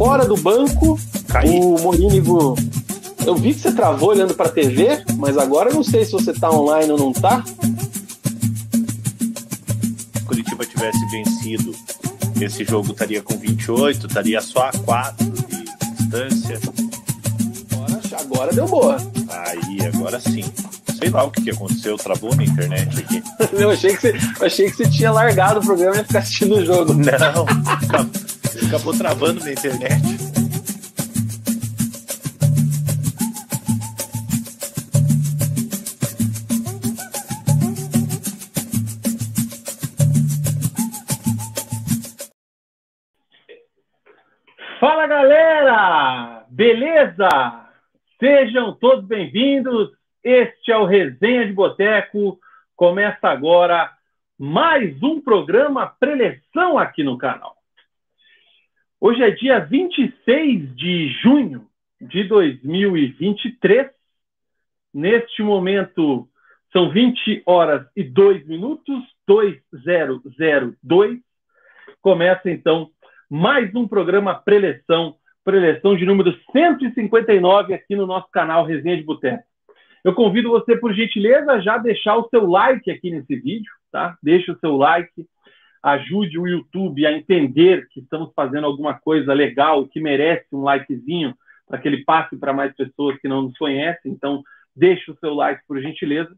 fora do banco. Caí. O Morínigo. Eu vi que você travou olhando pra TV, mas agora eu não sei se você tá online ou não tá. Se Curitiba tivesse vencido, esse jogo estaria com 28, estaria só a 4 de distância. Agora, agora deu boa. Aí, agora sim. Sei lá o que, que aconteceu, travou na internet aqui. Eu achei que, você, eu achei que você tinha largado o programa e ia ficar assistindo o jogo. Não, acabou, travando na internet. Fala galera! Beleza? Sejam todos bem-vindos. Este é o Resenha de Boteco. Começa agora mais um programa preleção aqui no canal. Hoje é dia 26 de junho de 2023. Neste momento são 20 horas e 2 minutos, 2002. Começa então mais um programa preleção, preleção de número 159 aqui no nosso canal Resenha de Boteco. Eu convido você, por gentileza, já deixar o seu like aqui nesse vídeo, tá? Deixe o seu like, ajude o YouTube a entender que estamos fazendo alguma coisa legal que merece um likezinho para que ele passe para mais pessoas que não nos conhecem. Então, deixe o seu like, por gentileza.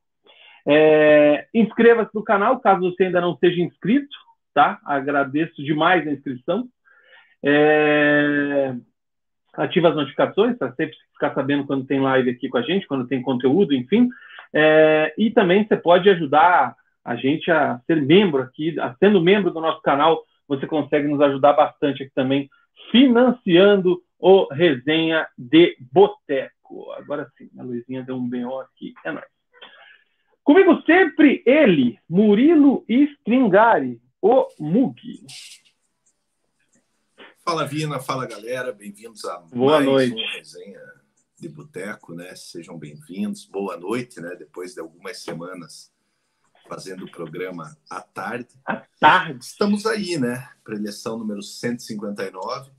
É, Inscreva-se no canal, caso você ainda não seja inscrito, tá? Agradeço demais a inscrição. É... Ativa as notificações para sempre ficar sabendo quando tem live aqui com a gente, quando tem conteúdo, enfim. É... E também você pode ajudar a gente a ser membro aqui, a, sendo membro do nosso canal, você consegue nos ajudar bastante aqui também, financiando o Resenha de Boteco. Agora sim, a Luizinha deu um BO aqui, é nóis. Comigo sempre ele, Murilo Stringari, o Mugi. Fala Vina, fala galera, bem-vindos a Boa mais noite. uma resenha de boteco, né? Sejam bem-vindos, boa noite, né? Depois de algumas semanas fazendo o programa à tarde. À tarde. Estamos aí, né? Preleção número 159,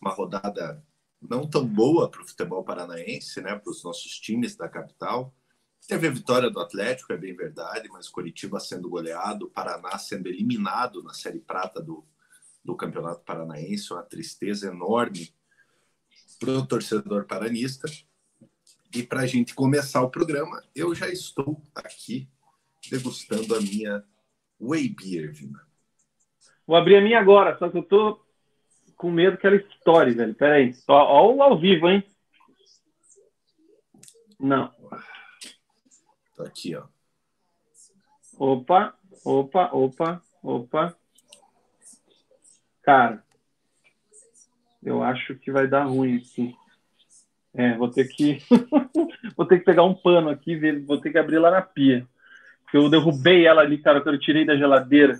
uma rodada não tão boa para o futebol paranaense, né? Para os nossos times da capital. Teve a vitória do Atlético, é bem verdade, mas Curitiba sendo goleado, Paraná sendo eliminado na Série Prata do, do Campeonato Paranaense, uma tristeza enorme para o torcedor paranista. E para a gente começar o programa, eu já estou aqui degustando a minha Whey Beer, Vina. Vou abrir a minha agora, só que eu tô com medo que ela estoure, velho. Pera aí. Ó, ó o ao vivo, hein? Não. Tô aqui, ó. Opa, opa, opa, opa. Cara, eu acho que vai dar ruim aqui. É, vou ter que vou ter que pegar um pano aqui, vou ter que abrir lá na pia. Porque eu derrubei ela ali, cara, que eu tirei da geladeira.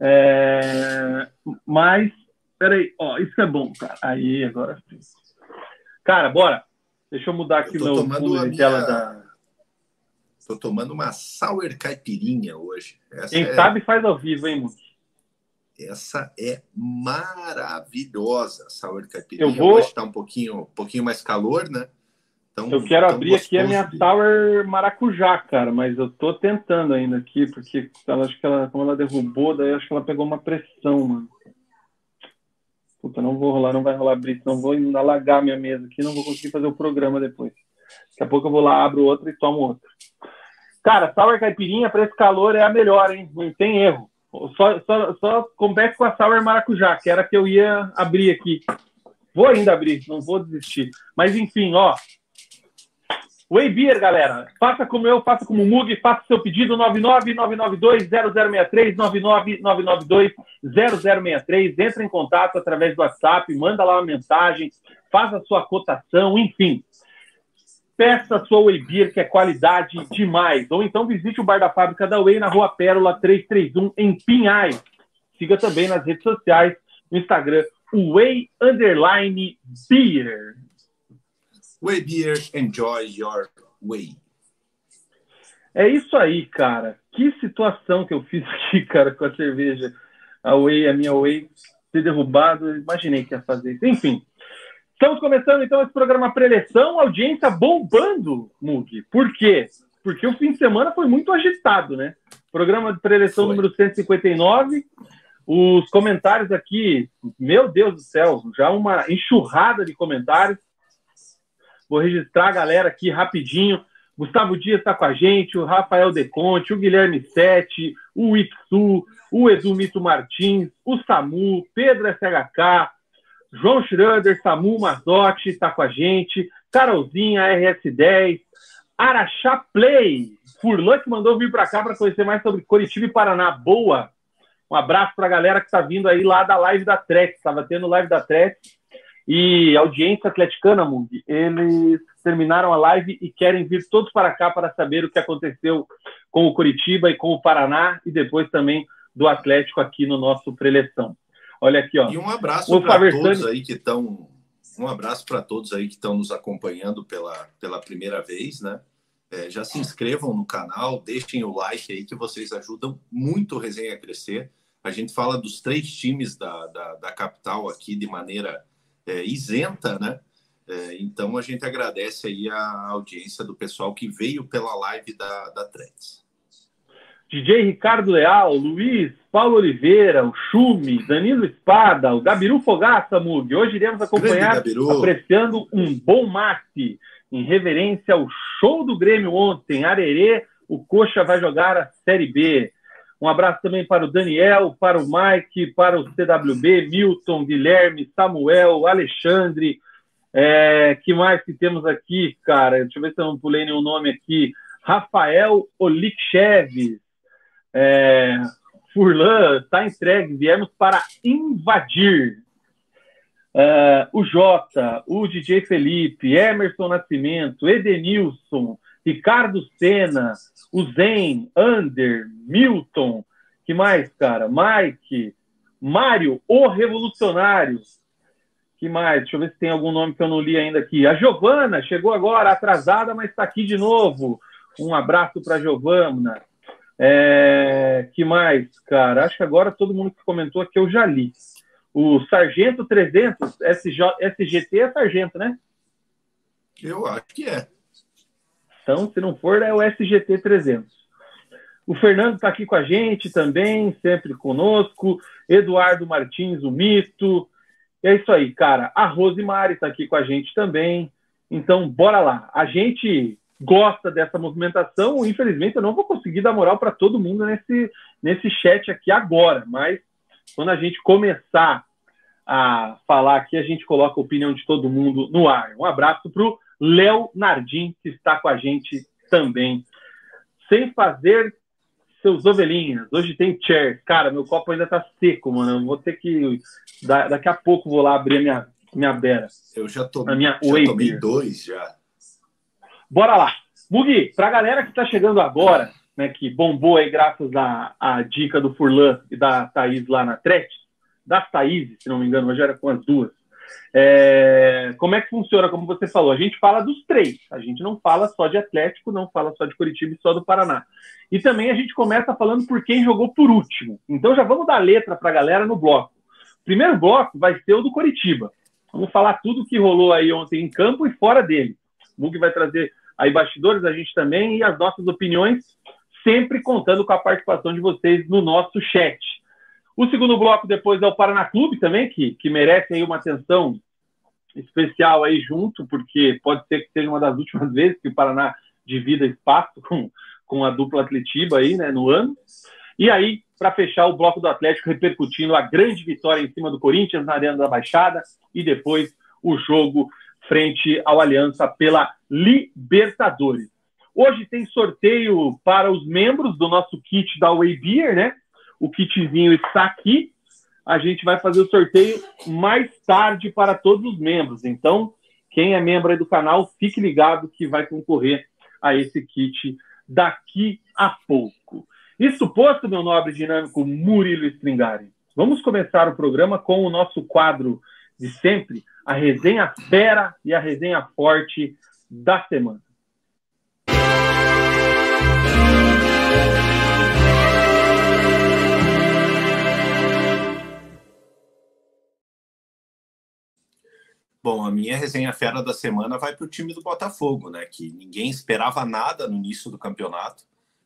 É, Mas, peraí, ó, isso é bom, cara. Aí, agora sim. Cara, bora. Deixa eu mudar aqui Eu tô no tomando fundo de tela minha- da. Tô tomando uma sour caipirinha hoje. Essa Quem é, sabe faz ao vivo, hein, Muki? essa é maravilhosa, sour caipirinha. Eu vou- Hoje está um pouquinho, um pouquinho mais calor, né? Então, Eu quero tão abrir aqui a minha Sour Maracujá, cara, mas eu tô tentando ainda aqui, porque ela, acho que ela, como ela derrubou, daí acho que ela pegou uma pressão, mano. Puta, não vou rolar, não vai rolar abrir, senão vou alagar minha mesa aqui, não vou conseguir fazer o programa depois. Daqui a pouco eu vou lá, abro outra e tomo outra. Cara, Sour Caipirinha para esse calor é a melhor, hein? Não tem erro. Só, só, só compete com a Sour Maracujá, que era a que eu ia abrir aqui. Vou ainda abrir, não vou desistir. Mas enfim, ó, Whey Beer, galera. Faça como eu, faça como o Mug, faça seu pedido 999920063, 999920063. Entra em contato através do WhatsApp, manda lá uma mensagem, faça sua cotação, enfim. Peça a sua Whey Beer, que é qualidade demais. Ou então visite o bar da fábrica da Whey na Rua Pérola 331, em Pinhais. Siga também nas redes sociais, no Instagram, Whey Underline Beer. Way Beer, enjoy your way. É isso aí, cara. Que situação que eu fiz aqui, cara, com a cerveja. A Whey, a minha Whey. ser derrubado. Imaginei que ia fazer isso. Enfim. Estamos começando então esse programa preleção, audiência bombando, Mug. Por quê? Porque o fim de semana foi muito agitado, né? Programa de preleção foi. número 159. Os comentários aqui, meu Deus do céu, já uma enxurrada de comentários. Vou registrar a galera aqui rapidinho. Gustavo Dias está com a gente, o Rafael Deconte, o Guilherme Sete, o Itsu, o Edu Mito Martins, o Samu, Pedro SHK, João Schroeder, Samu Mazotti está com a gente, Carolzinha, RS10, Araxá Play, Furlan que mandou vir para cá para conhecer mais sobre Curitiba e Paraná. Boa! Um abraço para a galera que está vindo aí lá da live da Trek. Estava tendo live da Trek e audiência atleticana, Mung, eles terminaram a live e querem vir todos para cá para saber o que aconteceu com o Curitiba e com o Paraná e depois também do Atlético aqui no nosso preleção. Olha aqui, ó. E um abraço para todos aí que estão um abraço para todos aí que estão nos acompanhando pela, pela primeira vez, né? É, já se inscrevam no canal, deixem o like aí que vocês ajudam muito o Resenha a crescer. A gente fala dos três times da, da, da capital aqui de maneira é, isenta, né? É, então a gente agradece aí a audiência do pessoal que veio pela live da, da Trends. DJ Ricardo Leal, Luiz, Paulo Oliveira, o Chume, Danilo Espada, o Gabiru Fogaça, Mug. Hoje iremos acompanhar apreciando um bom mate em reverência ao show do Grêmio ontem. Arerê, o Coxa vai jogar a Série B. Um abraço também para o Daniel, para o Mike, para o CWB, Milton, Guilherme, Samuel, Alexandre. É, que mais que temos aqui, cara? Deixa eu ver se eu não pulei nenhum nome aqui. Rafael Olikchev. É, Furlan, está entregue. Viemos para invadir. É, o Jota, o DJ Felipe, Emerson Nascimento, Edenilson, Ricardo Senna, o Zen, Ander, Milton, que mais, cara? Mike, Mário, o Revolucionário. Que mais? Deixa eu ver se tem algum nome que eu não li ainda aqui. A Giovana chegou agora, atrasada, mas está aqui de novo. Um abraço para a Giovana. É, que mais, cara? Acho que agora todo mundo que comentou aqui eu já li. O Sargento 300, SJ, SGT é Sargento, né? Eu acho que é. Então, se não for, é o SGT 300. O Fernando está aqui com a gente também, sempre conosco. Eduardo Martins, o Mito. É isso aí, cara. A Rosemary está aqui com a gente também. Então, bora lá. A gente gosta dessa movimentação. Infelizmente, eu não vou conseguir dar moral para todo mundo nesse, nesse chat aqui agora, mas quando a gente começar a falar aqui, a gente coloca a opinião de todo mundo no ar. Um abraço para o Léo Nardim, que está com a gente também. Sem fazer seus ovelhinhas. Hoje tem chair. Cara, meu copo ainda tá seco, mano. Vou ter que. Daqui a pouco vou lá abrir a minha, minha beira. Eu já tomei, minha já tomei dois já. Bora lá. Mugi, pra galera que tá chegando agora, né, que bombou aí graças à, à dica do Furlan e da Thaís lá na Tret, das Thaís, se não me engano, hoje era com as duas. É, como é que funciona? Como você falou, a gente fala dos três. A gente não fala só de Atlético, não fala só de Curitiba e só do Paraná. E também a gente começa falando por quem jogou por último. Então já vamos dar letra para a galera no bloco. Primeiro bloco vai ser o do Curitiba. Vamos falar tudo que rolou aí ontem em campo e fora dele. O Mug vai trazer aí bastidores, a gente também, e as nossas opiniões, sempre contando com a participação de vocês no nosso chat. O segundo bloco depois é o Paraná Clube também, que, que merece aí uma atenção especial aí junto, porque pode ser que seja uma das últimas vezes que o Paraná divida espaço com, com a dupla Atletiba aí, né, no ano. E aí, para fechar o bloco do Atlético, repercutindo a grande vitória em cima do Corinthians na Arena da Baixada e depois o jogo frente ao Aliança pela Libertadores. Hoje tem sorteio para os membros do nosso kit da Way Beer, né? O kitzinho está aqui. A gente vai fazer o sorteio mais tarde para todos os membros. Então, quem é membro do canal, fique ligado que vai concorrer a esse kit daqui a pouco. Isso posto, meu nobre dinâmico Murilo Stringari, vamos começar o programa com o nosso quadro de sempre, a resenha fera e a resenha forte da semana. Bom, a minha resenha fera da semana vai para o time do Botafogo, né? Que ninguém esperava nada no início do campeonato.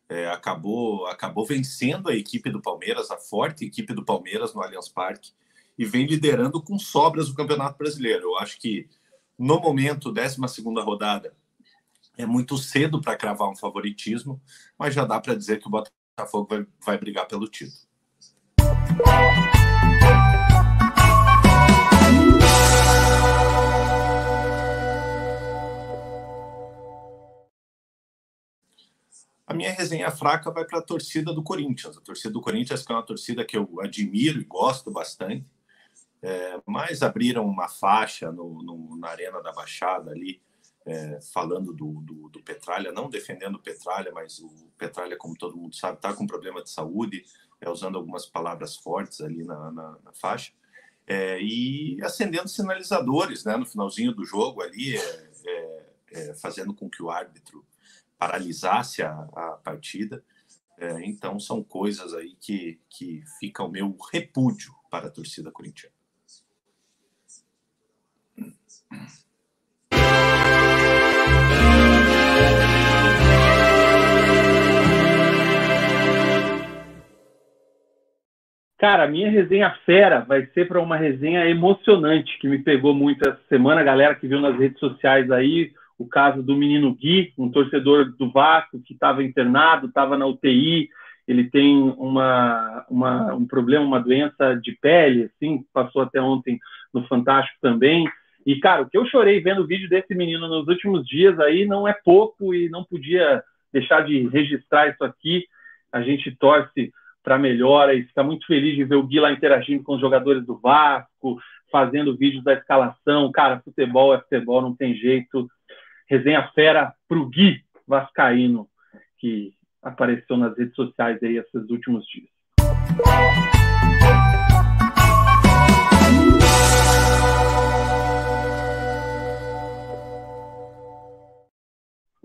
É, acabou, acabou vencendo a equipe do Palmeiras, a forte equipe do Palmeiras no Allianz Parque, e vem liderando com sobras o Campeonato Brasileiro. Eu acho que no momento, 12 rodada, é muito cedo para cravar um favoritismo, mas já dá para dizer que o Botafogo vai, vai brigar pelo título. A minha resenha fraca vai para a torcida do Corinthians. A torcida do Corinthians, que é uma torcida que eu admiro e gosto bastante, é, mas abriram uma faixa no, no, na Arena da Baixada ali, é, falando do, do, do, Petralha, não defendendo o Petralha, mas o Petralha, como todo mundo sabe, está com problema de saúde, é, usando algumas palavras fortes ali na, na, na faixa, é, e acendendo sinalizadores né, no finalzinho do jogo ali, é, é, fazendo com que o árbitro paralisasse a, a partida. É, então, são coisas aí que, que fica o meu repúdio para a torcida corintiana. Cara, minha resenha fera vai ser para uma resenha emocionante que me pegou muito essa semana. A galera que viu nas redes sociais aí, o caso do menino Gui, um torcedor do Vasco que estava internado, estava na UTI, ele tem uma, uma, um problema, uma doença de pele, assim, passou até ontem no Fantástico também. E, cara, o que eu chorei vendo o vídeo desse menino nos últimos dias aí não é pouco e não podia deixar de registrar isso aqui. A gente torce para melhora e fica muito feliz de ver o Gui lá interagindo com os jogadores do Vasco, fazendo vídeos da escalação. Cara, futebol é futebol, não tem jeito resenha fera para o Gui Vascaíno, que apareceu nas redes sociais aí esses últimos dias.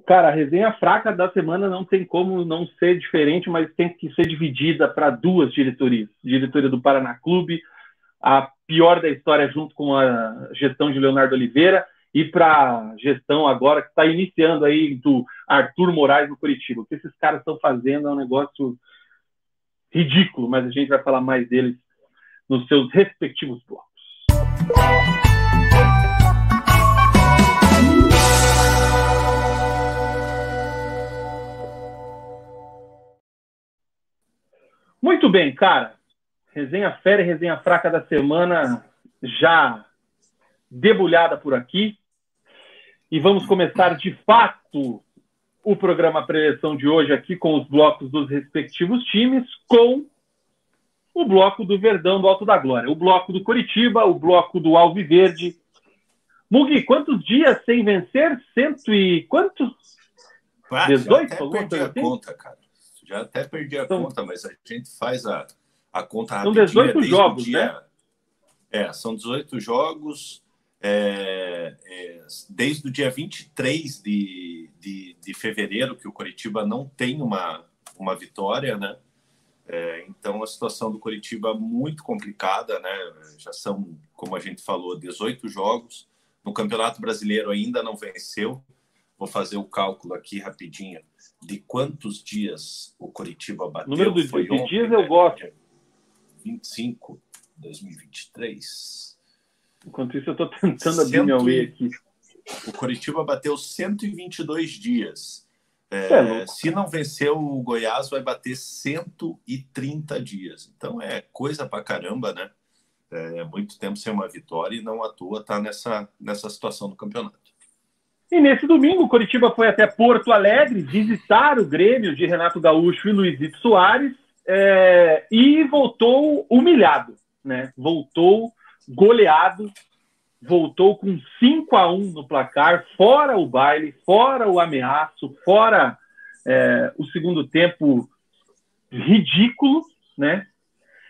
Cara, a resenha fraca da semana não tem como não ser diferente, mas tem que ser dividida para duas diretorias. Diretoria do Paraná Clube, a pior da história junto com a gestão de Leonardo Oliveira, e para a gestão agora que está iniciando aí do Arthur Moraes no Curitiba. O que esses caras estão fazendo é um negócio ridículo, mas a gente vai falar mais deles nos seus respectivos blocos. Muito bem, cara. Resenha fera e resenha fraca da semana já debulhada por aqui. E vamos começar de fato o programa preleção de hoje aqui com os blocos dos respectivos times, com o bloco do Verdão do Alto da Glória, o bloco do Coritiba, o bloco do Alviverde. Mugi, quantos dias sem vencer? Cento e quantos? Ah, 18? Já até perdi a assim? conta, cara. Já até perdi a são... conta, mas a gente faz a, a conta rapidinho. São 18 jogos, dia... né? É, são 18 jogos é, é, desde o dia 23 de, de, de fevereiro, que o Coritiba não tem uma, uma vitória, né? É, então a situação do Coritiba muito complicada, né? Já são, como a gente falou, 18 jogos. No Campeonato Brasileiro ainda não venceu. Vou fazer o cálculo aqui rapidinho de quantos dias o Coritiba bateu. O número dos dias eu né? gosto. 25, 2023. Enquanto isso, eu estou tentando abrir Cento... meu e aqui. O Coritiba bateu 122 dias. É, é se não vencer o Goiás, vai bater 130 dias. Então é coisa pra caramba, né? É muito tempo sem uma vitória e não à toa tá nessa, nessa situação do campeonato. E nesse domingo, o Coritiba foi até Porto Alegre visitar o Grêmio de Renato Gaúcho e Luizito Soares é, e voltou humilhado, né? Voltou goleado, voltou com 5 a 1 no placar, fora o baile, fora o ameaço, fora é, o segundo tempo ridículo, né?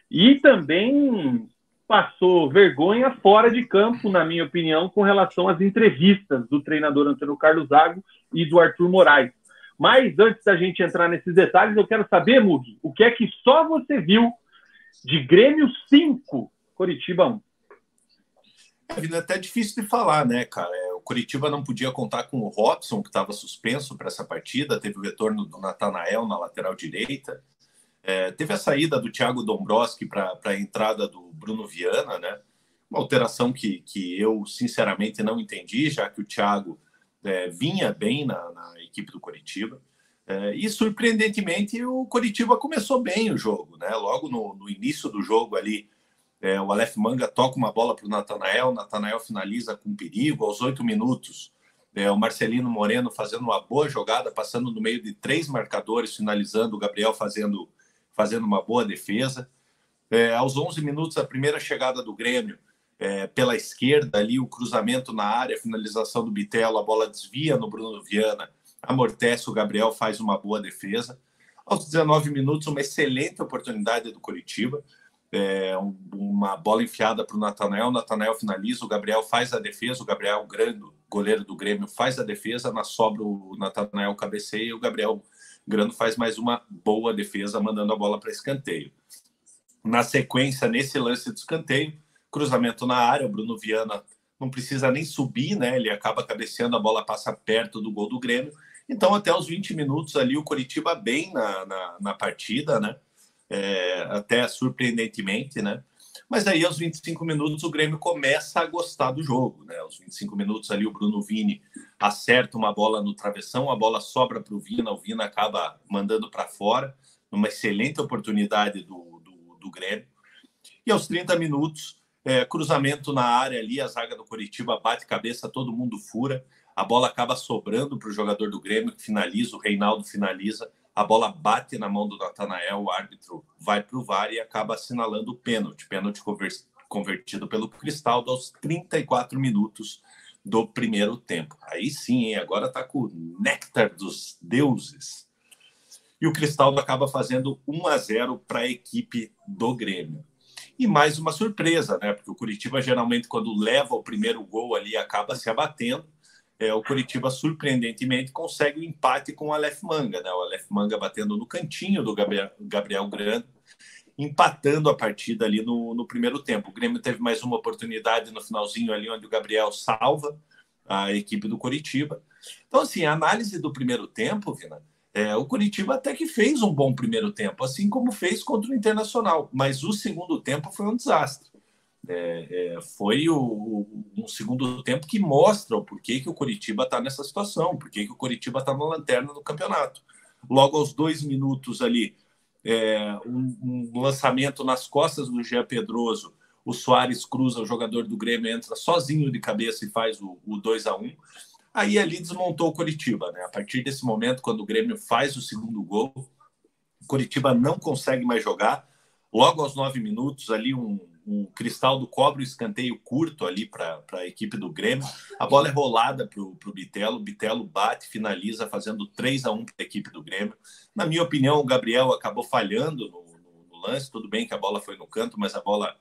E também passou vergonha fora de campo, na minha opinião, com relação às entrevistas do treinador Antônio Carlos Zago e do Arthur Moraes. Mas antes da gente entrar nesses detalhes, eu quero saber, Mugi, o que é que só você viu de Grêmio 5, Coritiba 1? É até difícil de falar, né, cara? É, o Curitiba não podia contar com o Robson, que estava suspenso para essa partida. Teve o retorno do Natanael na lateral direita. É, teve a saída do Thiago Dombrowski para a entrada do Bruno Viana, né? Uma alteração que, que eu, sinceramente, não entendi, já que o Thiago é, vinha bem na, na, equipe do Curitiba. É, e, surpreendentemente, o Curitiba começou bem o jogo, né? Logo no, no início do jogo ali, é, o Aleph Manga toca uma bola para o Natanael, Natanael finaliza com perigo aos oito minutos. É, o Marcelino Moreno fazendo uma boa jogada, passando no meio de três marcadores, finalizando, o Gabriel fazendo, fazendo uma boa defesa. É, aos 11 minutos, a primeira chegada do Grêmio é, pela esquerda, ali o cruzamento na área, finalização do Bitelo, a bola desvia no Bruno Viana, amortece, o Gabriel faz uma boa defesa. Aos 19 minutos, uma excelente oportunidade do Curitiba é, uma bola enfiada para o Natanael, o Natanael finaliza, o Gabriel faz a defesa, o Gabriel Grando, goleiro do Grêmio, faz a defesa, na sobra o Natanael cabeceia e o Gabriel Grando faz mais uma boa defesa, mandando a bola para escanteio. Na sequência, nesse lance de escanteio, cruzamento na área, o Bruno Viana não precisa nem subir, né? Ele acaba cabeceando, a bola passa perto do gol do Grêmio. Então, até os 20 minutos ali, o Coritiba bem na, na, na partida, né? É, até surpreendentemente, né? Mas aí, aos 25 minutos, o Grêmio começa a gostar do jogo, né? Aos 25 minutos ali, o Bruno Vini acerta uma bola no travessão, a bola sobra para o Vina, o Vina acaba mandando para fora, numa excelente oportunidade do, do, do, Grêmio. E aos 30 minutos, é, cruzamento na área ali, a zaga do Coritiba bate cabeça, todo mundo fura, a bola acaba sobrando para o jogador do Grêmio, que finaliza, o Reinaldo finaliza, a bola bate na mão do Natanael, o árbitro vai para o VAR e acaba assinalando o pênalti. Pênalti convertido pelo Cristaldo aos 34 minutos do primeiro tempo. Aí sim, hein? agora está com o néctar dos deuses. E o Cristaldo acaba fazendo 1 a 0 para a equipe do Grêmio. E mais uma surpresa, né? Porque o Curitiba geralmente, quando leva o primeiro gol ali, acaba se abatendo é, o Curitiba, surpreendentemente, consegue o empate com o Aleph Manga, né? O Aleph Manga batendo no cantinho do Gabriel, Gabriel empatando a partida ali no, no primeiro tempo. O Grêmio teve mais uma oportunidade no finalzinho ali, onde o Gabriel salva a equipe do Curitiba. Então, assim, a análise do primeiro tempo, Vina, é, o Curitiba até que fez um bom primeiro tempo, assim como fez contra o Internacional, mas o segundo tempo foi um desastre. É, é, foi o, o, um segundo tempo que mostra o porquê que o Coritiba está nessa situação, porquê que o Coritiba está na lanterna do campeonato. Logo aos dois minutos ali, é, um, um, lançamento nas costas do Jean Pedroso, o Soares cruza, o jogador do Grêmio entra sozinho de cabeça e faz o, o 2 a 1 Aí ali desmontou o Coritiba, né? A partir desse momento, quando o Grêmio faz o segundo gol, o Coritiba não consegue mais jogar. Logo aos nove minutos, ali um, o Cristaldo cobre o escanteio curto ali para a equipe do Grêmio. A bola é rolada para o Bitelo, Bitelo bate, finaliza, fazendo 3 a 1 para a equipe do Grêmio. Na minha opinião, o Gabriel acabou falhando no, no, no, lance. Tudo bem que a bola foi no canto, mas a bola,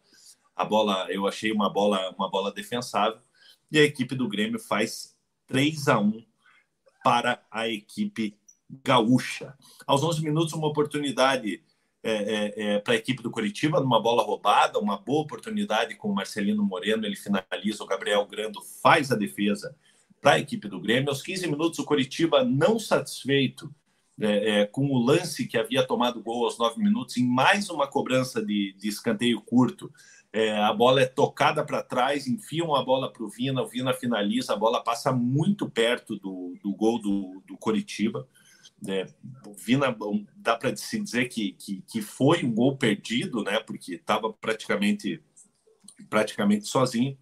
a bola eu achei uma bola, uma bola defensável. E a equipe do Grêmio faz 3 a 1 para a equipe gaúcha. Aos 11 minutos, uma oportunidade é, é, é, para a equipe do Curitiba, numa bola roubada, uma boa oportunidade com o Marcelino Moreno, ele finaliza, o Gabriel Grando faz a defesa para a equipe do Grêmio. Aos 15 minutos, o Curitiba, não satisfeito é, é, com o lance que havia tomado gol aos 9 minutos, em mais uma cobrança de, de escanteio curto, é, a bola é tocada para trás, enfiam a bola para o Vina, o Vina finaliza, a bola passa muito perto do, do gol do, do Coritiba. É, Vina, dá para se dizer que, que, que, foi um gol perdido, né? Porque estava praticamente, praticamente sozinho.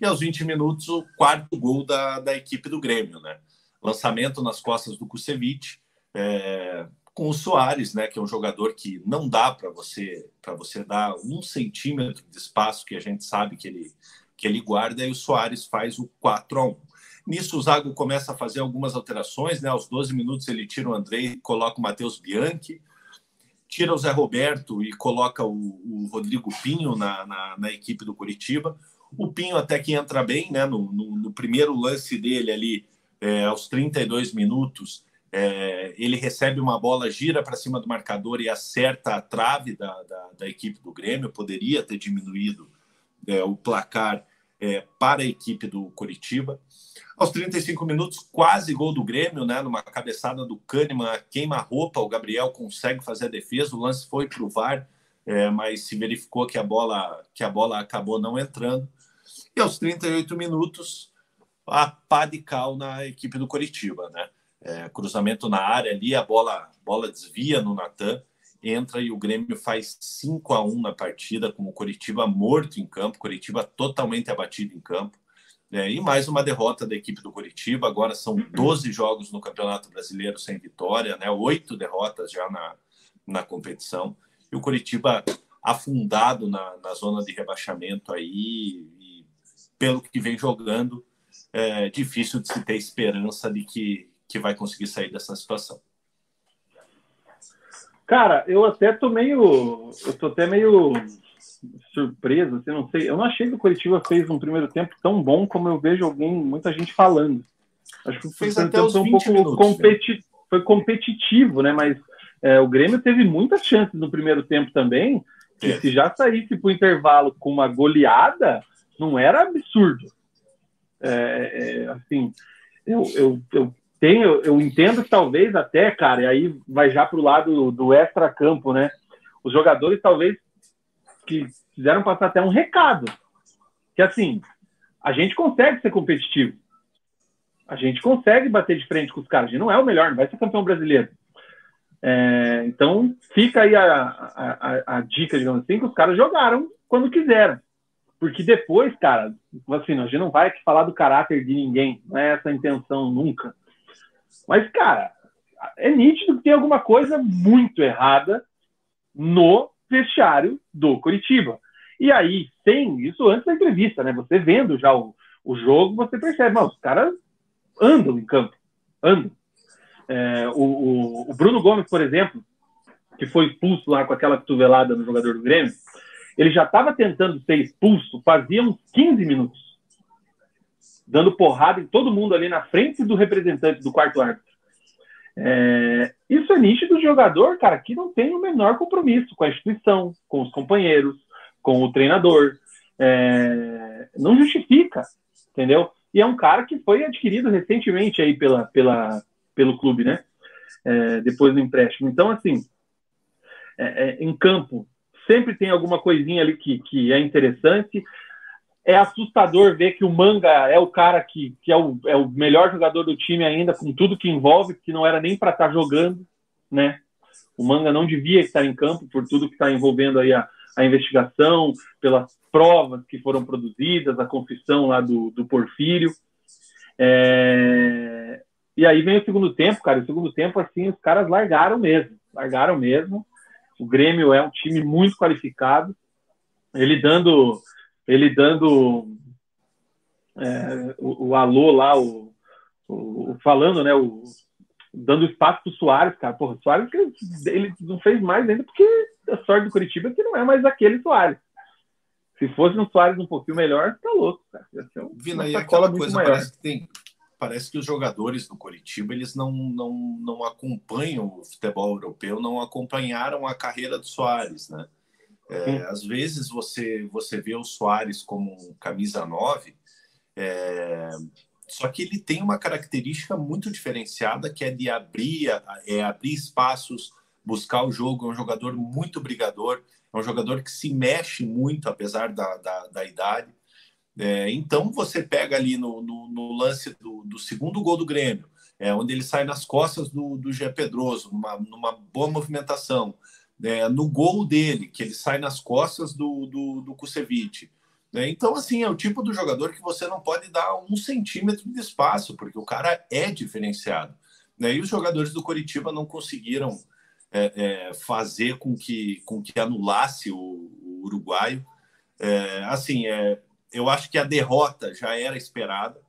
E aos 20 minutos, o quarto gol da, da equipe do Grêmio, né? Lançamento nas costas do Kusevich, é, com o Soares, né? Que é um jogador que não dá para você você dar um centímetro de espaço que a gente sabe que ele que ele guarda, e o Soares faz o 4 a 1 Nisso, o Zago começa a fazer algumas alterações, né? Aos 12 minutos, ele tira o Andrei, coloca o Matheus Bianchi, tira o Zé Roberto e coloca o, o Rodrigo Pinho na, na, na, equipe do Curitiba. O Pinho até que entra bem, né? No, no, no primeiro lance dele ali, é, aos 32 minutos, é, ele recebe uma bola, gira para cima do marcador e acerta a trave da, da, da, equipe do Grêmio. Poderia ter diminuído é, o placar é, para a equipe do Curitiba. Aos 35 minutos, quase gol do Grêmio, né? Numa cabeçada do Kahneman, queima-roupa, o Gabriel consegue fazer a defesa, o lance foi para o VAR, é, mas se verificou que a bola que a bola acabou não entrando. E aos 38 minutos, a pá de cal na equipe do Coritiba, né? É, cruzamento na área ali, a bola, bola desvia no Natan, entra e o Grêmio faz 5 a 1 na partida, com o Coritiba morto em campo, Coritiba totalmente abatido em campo. É, e mais uma derrota da equipe do Coritiba. Agora são 12 jogos no Campeonato Brasileiro sem vitória, né? oito derrotas já na, na competição. E o Coritiba afundado na, na zona de rebaixamento aí, e pelo que vem jogando, é difícil de se ter esperança de que, que vai conseguir sair dessa situação. Cara, eu até tô meio. Eu tô até meio surpreso, assim, não sei. Eu não achei que o Curitiba fez um primeiro tempo tão bom como eu vejo alguém, muita gente falando. Acho que fez até os foi um pouco minutos, competi né? foi competitivo, né? Mas é, o Grêmio teve muitas chances no primeiro tempo também. É. se já saísse para o intervalo com uma goleada, não era absurdo. É, é, assim, eu, eu, eu tenho, eu entendo que talvez até, cara, e aí vai já para o lado do extra-campo, né? Os jogadores talvez que fizeram passar até um recado. Que assim, a gente consegue ser competitivo. A gente consegue bater de frente com os caras. A gente não é o melhor, não vai ser campeão brasileiro. É, então, fica aí a, a, a, dica, digamos assim, que os caras jogaram quando quiseram. Porque depois, cara, assim, a gente não vai falar do caráter de ninguém, não é essa a intenção nunca. Mas, cara, é nítido que tem alguma coisa muito errada no vestiário do Curitiba. E aí, sem isso antes da entrevista, né? Você vendo já o, o jogo, você percebe, mas os caras andam em campo, andam. É, o, o, o, Bruno Gomes, por exemplo, que foi expulso lá com aquela cotovelada no jogador do Grêmio, ele já estava tentando ser expulso fazia uns 15 minutos, dando porrada em todo mundo ali na frente do representante do quarto árbitro. É, isso é nítido do jogador, cara, que não tem o menor compromisso com a instituição, com os companheiros, com o treinador. É, não justifica, entendeu? E é um cara que foi adquirido recentemente aí pela, pela, pelo clube, né? É, depois do empréstimo. Então, assim, é, é, em campo, sempre tem alguma coisinha ali que, que é interessante é assustador ver que o Manga é o cara que, que é, o, é o melhor jogador do time ainda, com tudo que envolve, que não era nem para estar tá jogando, né? O Manga não devia estar em campo por tudo que está envolvendo aí a, a investigação, pelas provas que foram produzidas, a confissão lá do, do Porfírio. É... E aí vem o segundo tempo, cara. O segundo tempo, assim, os caras largaram mesmo. Largaram mesmo. O Grêmio é um time muito qualificado. Ele dando ele dando é, o, o, alô lá, o, o, falando, né, o, dando espaço para o Soares, cara. Porra, o Soares ele não fez mais ainda porque a sorte do Curitiba é que não é mais aquele Soares. Se fosse um Soares um pouquinho melhor, tá louco, cara. Um, Vina, e aquela coisa maior. parece que tem. Parece que os jogadores do Curitiba eles não, não, não acompanham o futebol europeu, não acompanharam a carreira do Soares, né? É, às vezes você, você vê o Soares como camisa 9, é, só que ele tem uma característica muito diferenciada que é de abrir, é abrir espaços, buscar o jogo. É um jogador muito brigador, é um jogador que se mexe muito, apesar da, da, da idade. É, então você pega ali no, no, no lance do, do, segundo gol do Grêmio, é, onde ele sai nas costas do, do Gé Pedroso, numa, numa boa movimentação é, no gol dele, que ele sai nas costas do, do, do Kusevich. Né? Então, assim, é o tipo do jogador que você não pode dar um centímetro de espaço, porque o cara é diferenciado. Né? E os jogadores do Coritiba não conseguiram é, é, fazer com que, com que anulasse o, o uruguaio. É, assim, é, eu acho que a derrota já era esperada,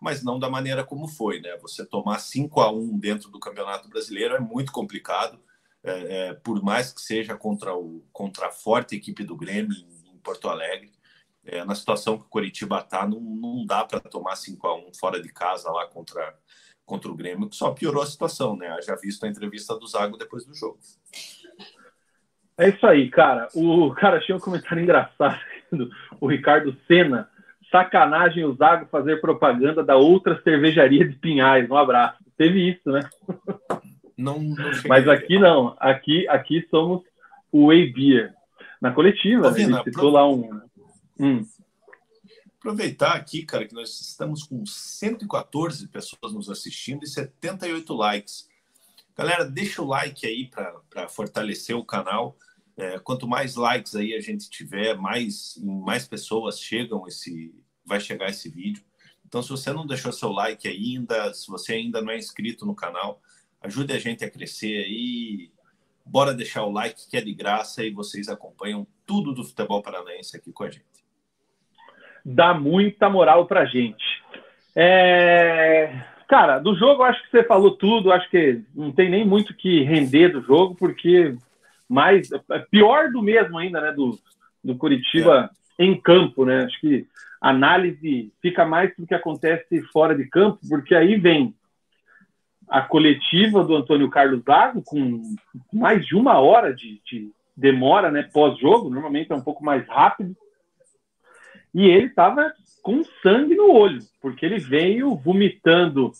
mas não da maneira como foi. Né? Você tomar 5 a 1 dentro do Campeonato Brasileiro é muito complicado é, é, por mais que seja contra, o, contra a forte equipe do Grêmio em, em Porto Alegre, é, na situação que o Coritiba está, não, não dá para tomar 5 a 1 fora de casa lá contra, contra o Grêmio, que só piorou a situação, né? Já visto a entrevista do Zago depois do jogo. É isso aí, cara. O cara tinha um comentário engraçado. O Ricardo Senna sacanagem o Zago fazer propaganda da outra cervejaria de Pinhais. Um abraço. Teve isso, né? Não, não Mas aqui não. Aqui, aqui somos o Way Beer. Na coletiva, né? ele citou lá um. Hum. Aproveitar aqui, cara, que nós estamos com 114 pessoas nos assistindo e 78 likes. Galera, deixa o like aí para fortalecer o canal. É, quanto mais likes aí a gente tiver, mais, mais pessoas chegam esse, vai chegar esse vídeo. Então, se você não deixou seu like ainda, se você ainda não é inscrito no canal, ajude a gente a crescer aí. Bora deixar o like que é de graça e vocês acompanham tudo do futebol paranaense aqui com a gente. Dá muita moral pra gente. É... Cara, do jogo acho que você falou tudo, acho que não tem nem muito que render do jogo, porque mais é pior do mesmo ainda, né? Do, do Curitiba é. em campo, né? Acho que a análise fica mais do que acontece fora de campo, porque aí vem a coletiva do Antônio Carlos Zago com mais de uma hora de, de demora, né? Pós-jogo, normalmente é um pouco mais rápido. E ele estava com sangue no olho, porque ele veio vomitando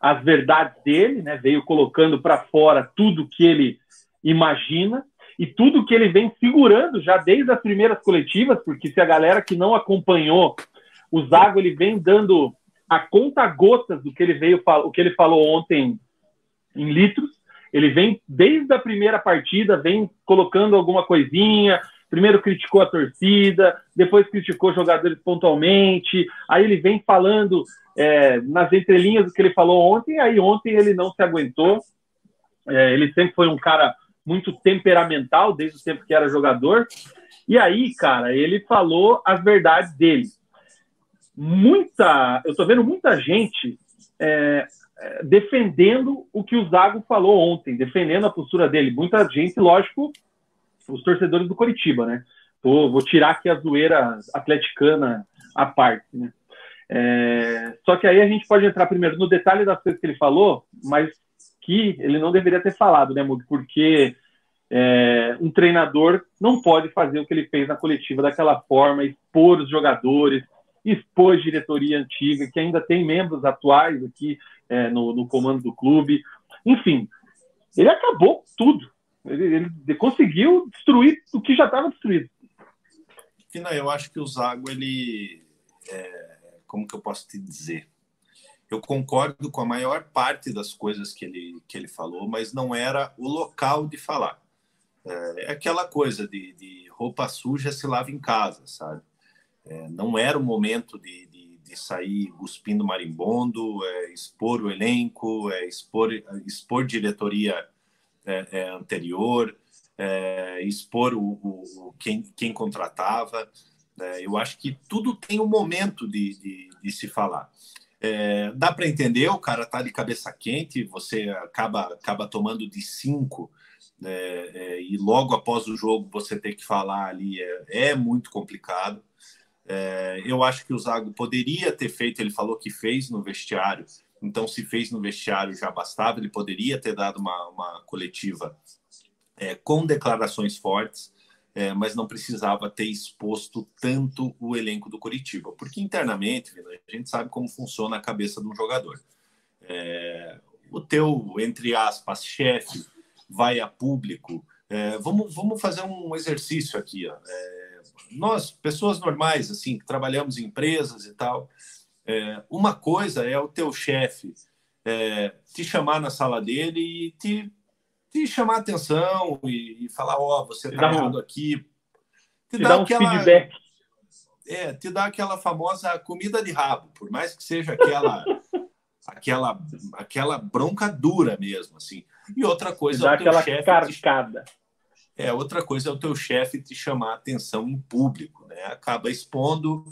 as verdades dele, né? Veio colocando para fora tudo que ele imagina e tudo que ele vem segurando já desde as primeiras coletivas, porque se a galera que não acompanhou o Zago, ele vem dando a conta gotas do que ele veio o que ele falou ontem em litros. Ele vem desde a primeira partida, vem colocando alguma coisinha. Primeiro criticou a torcida, depois criticou jogadores pontualmente. Aí ele vem falando é, nas entrelinhas do que ele falou ontem. Aí ontem ele não se aguentou. É, ele sempre foi um cara muito temperamental desde o tempo que era jogador. E aí, cara, ele falou as verdades dele. Muita, eu tô vendo muita gente é, é, defendendo o que o Zago falou ontem, defendendo a postura dele. Muita gente, lógico, os torcedores do Coritiba, né? Tô, vou tirar aqui a zoeira atleticana à parte, né? É, só que aí a gente pode entrar primeiro no detalhe das coisas que ele falou, mas que ele não deveria ter falado, né, Mug? Porque é, um treinador não pode fazer o que ele fez na coletiva daquela forma, expor os jogadores, expor a diretoria antiga, que ainda tem membros atuais aqui é, no, no, comando do clube. Enfim, ele acabou tudo. Ele, ele conseguiu destruir o que já estava destruído. Não, eu acho que o Zago, ele. É, como que eu posso te dizer? eu concordo com a maior parte das coisas que ele, que ele falou, mas não era o local de falar. É, é aquela coisa de, de, roupa suja se lava em casa, sabe? É, não era o momento de, de, de sair cuspindo marimbondo, é, expor o elenco, é, expor, expor diretoria é, é, anterior, expor o, o, quem, quem contratava. eu acho que tudo tem um momento de, de se falar. É, dá para entender, o cara tá de cabeça quente, você acaba, acaba tomando de cinco é, é, e logo após o jogo você ter que falar ali é, é muito complicado. É, eu acho que o Zago poderia ter feito, ele falou que fez no vestiário, então se fez no vestiário já bastava, ele poderia ter dado uma, uma coletiva é, com declarações fortes é, mas não precisava ter exposto tanto o elenco do Coritiba, porque internamente a gente sabe como funciona a cabeça de um jogador. É, o teu, entre aspas, chefe vai a público. É, vamos, vamos fazer um exercício aqui. Ó. Nós, pessoas normais, assim, que trabalhamos em empresas e tal, é, uma coisa é o teu chefe é, te chamar na sala dele e te te chamar a atenção e, e falar, ó, oh, você tá errado aqui. Te, te dá um aquela, feedback. É, te dá aquela famosa comida de rabo, por mais que seja aquela aquela aquela bronca dura mesmo, assim. E outra coisa dá é o teu chefe carcada. É, outra coisa é o teu chefe te chamar a atenção em público, né? Acaba expondo,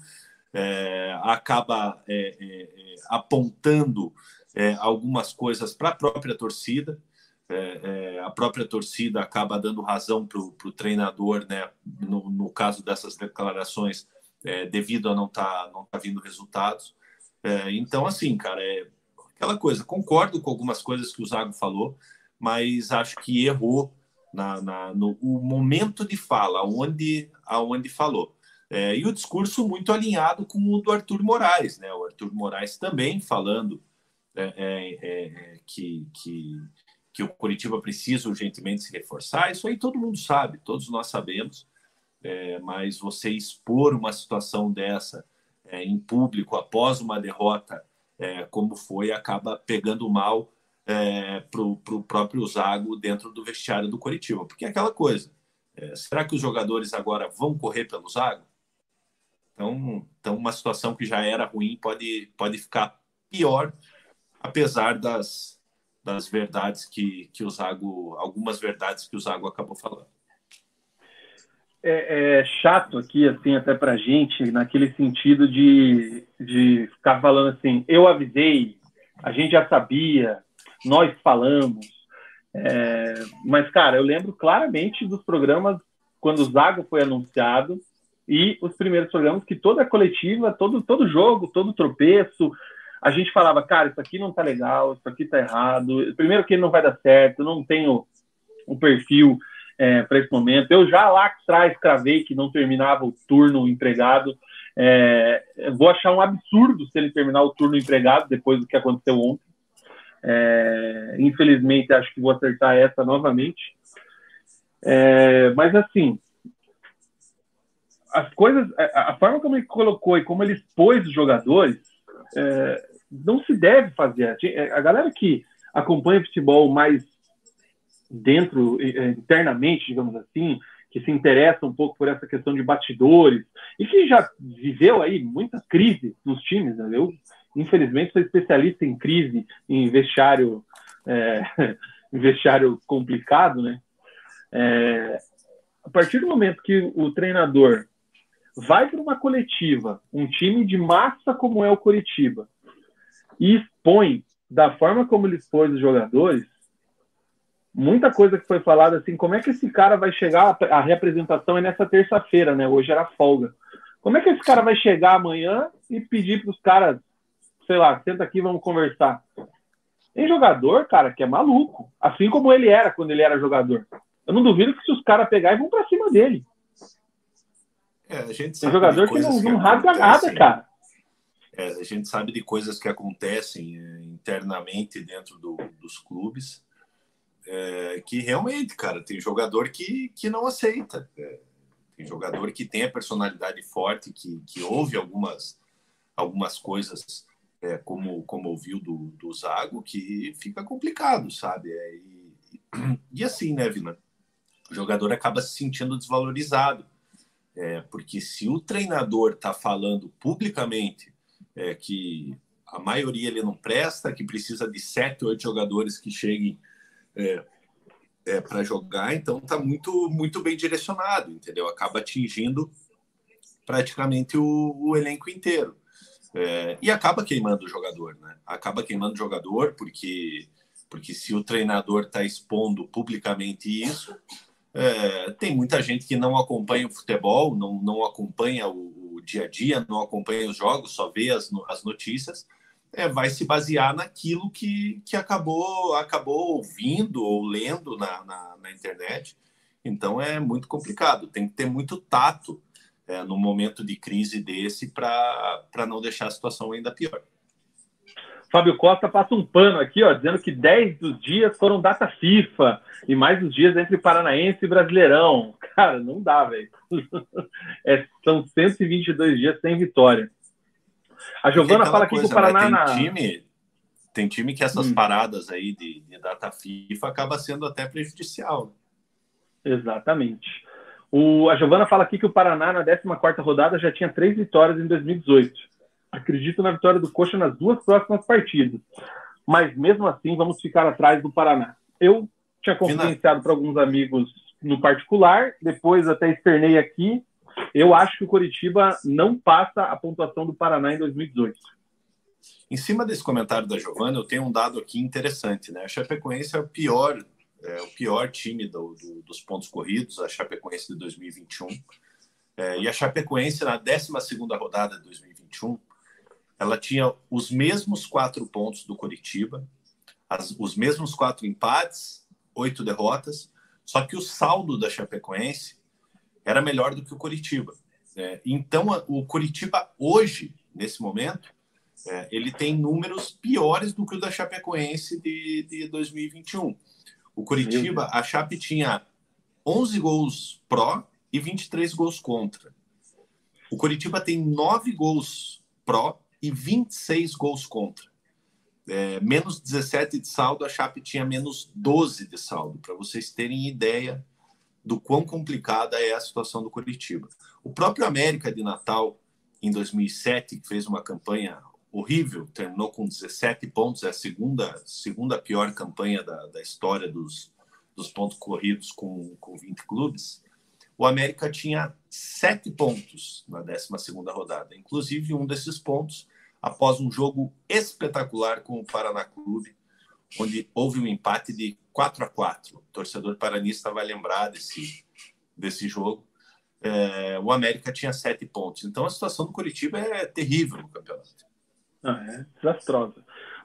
é, acaba é, é, é apontando é, algumas coisas para a própria torcida é, a própria torcida acaba dando razão para o treinador, né? No, no, caso dessas declarações, devido a não tá, não tá vindo resultados. Então, assim, cara, é aquela coisa. Concordo com algumas coisas que o Zago falou, mas acho que errou na, na no o momento de fala, onde, aonde falou. É, e o discurso muito alinhado com o do Arthur Moraes, né? O Arthur Moraes também falando é, é, é, que, que, que o Curitiba precisa urgentemente se reforçar. Isso aí todo mundo sabe, todos nós sabemos. É, mas você expor uma situação dessa é, em público após uma derrota, como foi, acaba pegando mal para o próprio Zago dentro do vestiário do Curitiba. Porque é aquela coisa, será que os jogadores agora vão correr pelo Zago? Então, então, uma situação que já era ruim pode, pode ficar pior, apesar das, das verdades que, que o Zago, algumas verdades que o Zago acabou falando. É, é chato aqui, assim, até pra gente, naquele sentido de, de ficar falando assim, eu avisei, a gente já sabia, nós falamos. É, mas, cara, eu lembro claramente dos programas quando o Zago foi anunciado, e os primeiros programas que toda coletiva, todo, todo jogo, todo tropeço, a gente falava, cara, isso aqui não tá legal, isso aqui tá errado. Primeiro que não vai dar certo, não tenho o perfil é, para esse momento. Eu já lá atrás cravei que não terminava o turno empregado. É, vou achar um absurdo se ele terminar o turno empregado depois do que aconteceu ontem. É, infelizmente, acho que vou acertar essa novamente. É, mas assim, as coisas, a, a, forma como ele colocou e como ele expôs os jogadores, é, não se deve fazer. A galera que acompanha futebol mais dentro, é, internamente, digamos assim, que se interessa um pouco por essa questão de bastidores e que já viveu aí muita crise nos times. Né? Eu, infelizmente, sou especialista em crise, em vestiário, é, vestiário complicado, né? É, a partir do momento que o treinador vai para uma coletiva, um time de massa como é o Coritiba, e expõe da forma como ele expôs os jogadores, muita coisa que foi falada assim, como é que esse cara vai chegar, a representação é nessa terça-feira, né? Hoje era folga. Como é que esse cara vai chegar amanhã e pedir para os caras, sei lá, senta aqui, vamos conversar? Tem jogador, cara, que é maluco, assim como ele era quando ele era jogador. Eu não duvido que se os caras pegarem, vão para cima dele. É, a gente Tem jogador que não, não rasga nada, cara. É, a gente sabe de coisas que acontecem é, internamente dentro do, dos clubes, é, que realmente, cara, tem jogador que, que não aceita. É, tem jogador que tem a personalidade forte, que, que ouve algumas, algumas coisas, é, como, como ouviu do, do Zago, que fica complicado, sabe? É, e, e assim, né, Vina? O jogador acaba se sentindo desvalorizado é, porque se o treinador está falando publicamente é, que a maioria ele não presta, que precisa de sete, oito jogadores que cheguem é, é, para jogar, então está muito, muito bem direcionado, entendeu? Acaba atingindo praticamente o, o elenco inteiro. É, e acaba queimando o jogador, né? Acaba queimando o jogador porque, porque se o treinador está expondo publicamente isso, é, tem muita gente que não acompanha o futebol, não, não acompanha o, o dia a dia, não acompanha os jogos, só vê as, as notícias, é, vai se basear naquilo que, que acabou, acabou ouvindo ou lendo na, na, na internet. Então é muito complicado, tem que ter muito tato é, no momento de crise desse para não deixar a situação ainda pior. Fábio Costa passa um pano aqui, ó, dizendo que 10 dos dias foram data FIFA e mais os dias entre Paranaense e Brasileirão. Cara, não dá, velho. É, são 122 dias sem vitória. A Giovana fala aqui que o Paraná. Né? Tem, time, tem time que essas hum. paradas aí de, de, data FIFA acaba sendo até prejudicial. Exatamente. O, a Giovana fala aqui que o Paraná, na 14 rodada, já tinha três vitórias em 2018 acredito na vitória do Coxa nas duas próximas partidas. Mas mesmo assim, vamos ficar atrás do Paraná. Eu tinha confidenciado para alguns amigos no particular, depois até externei aqui. Eu acho que o Coritiba não passa a pontuação do Paraná em 2018. Em cima desse comentário da Giovana, eu tenho um dado aqui interessante, né? A Chapecoense é o pior, é o pior time do, do, dos pontos corridos, a Chapecoense de 2021. É, e a Chapecoense, na 12 rodada de 2021, ela tinha os mesmos quatro pontos do Coritiba, as, os mesmos quatro empates, oito derrotas, só que o saldo da Chapecoense era melhor do que o Coritiba. É, então, o Curitiba, hoje, nesse momento, é, ele tem números piores do que o da Chapecoense de, de 2021. O Curitiba, a Chape tinha 11 gols pró e 23 gols contra. O Curitiba tem 9 gols pró e 26 gols contra. É, menos 17 de saldo, a Chape tinha menos 12 de saldo, para vocês terem ideia do quão complicada é a situação do Curitiba. O próprio América de Natal, em 2007, que fez uma campanha horrível, terminou com 17 pontos, é a segunda, segunda pior campanha da, da história dos, dos pontos corridos com, com 20 clubes. O América tinha sete pontos na 12 rodada, inclusive um desses pontos após um jogo espetacular com o Paraná Clube, onde houve um empate de 4 a 4. O torcedor paranista vai lembrar desse, desse jogo. É, o América tinha sete pontos. Então a situação do Curitiba é terrível no campeonato. Ah, é desastrosa.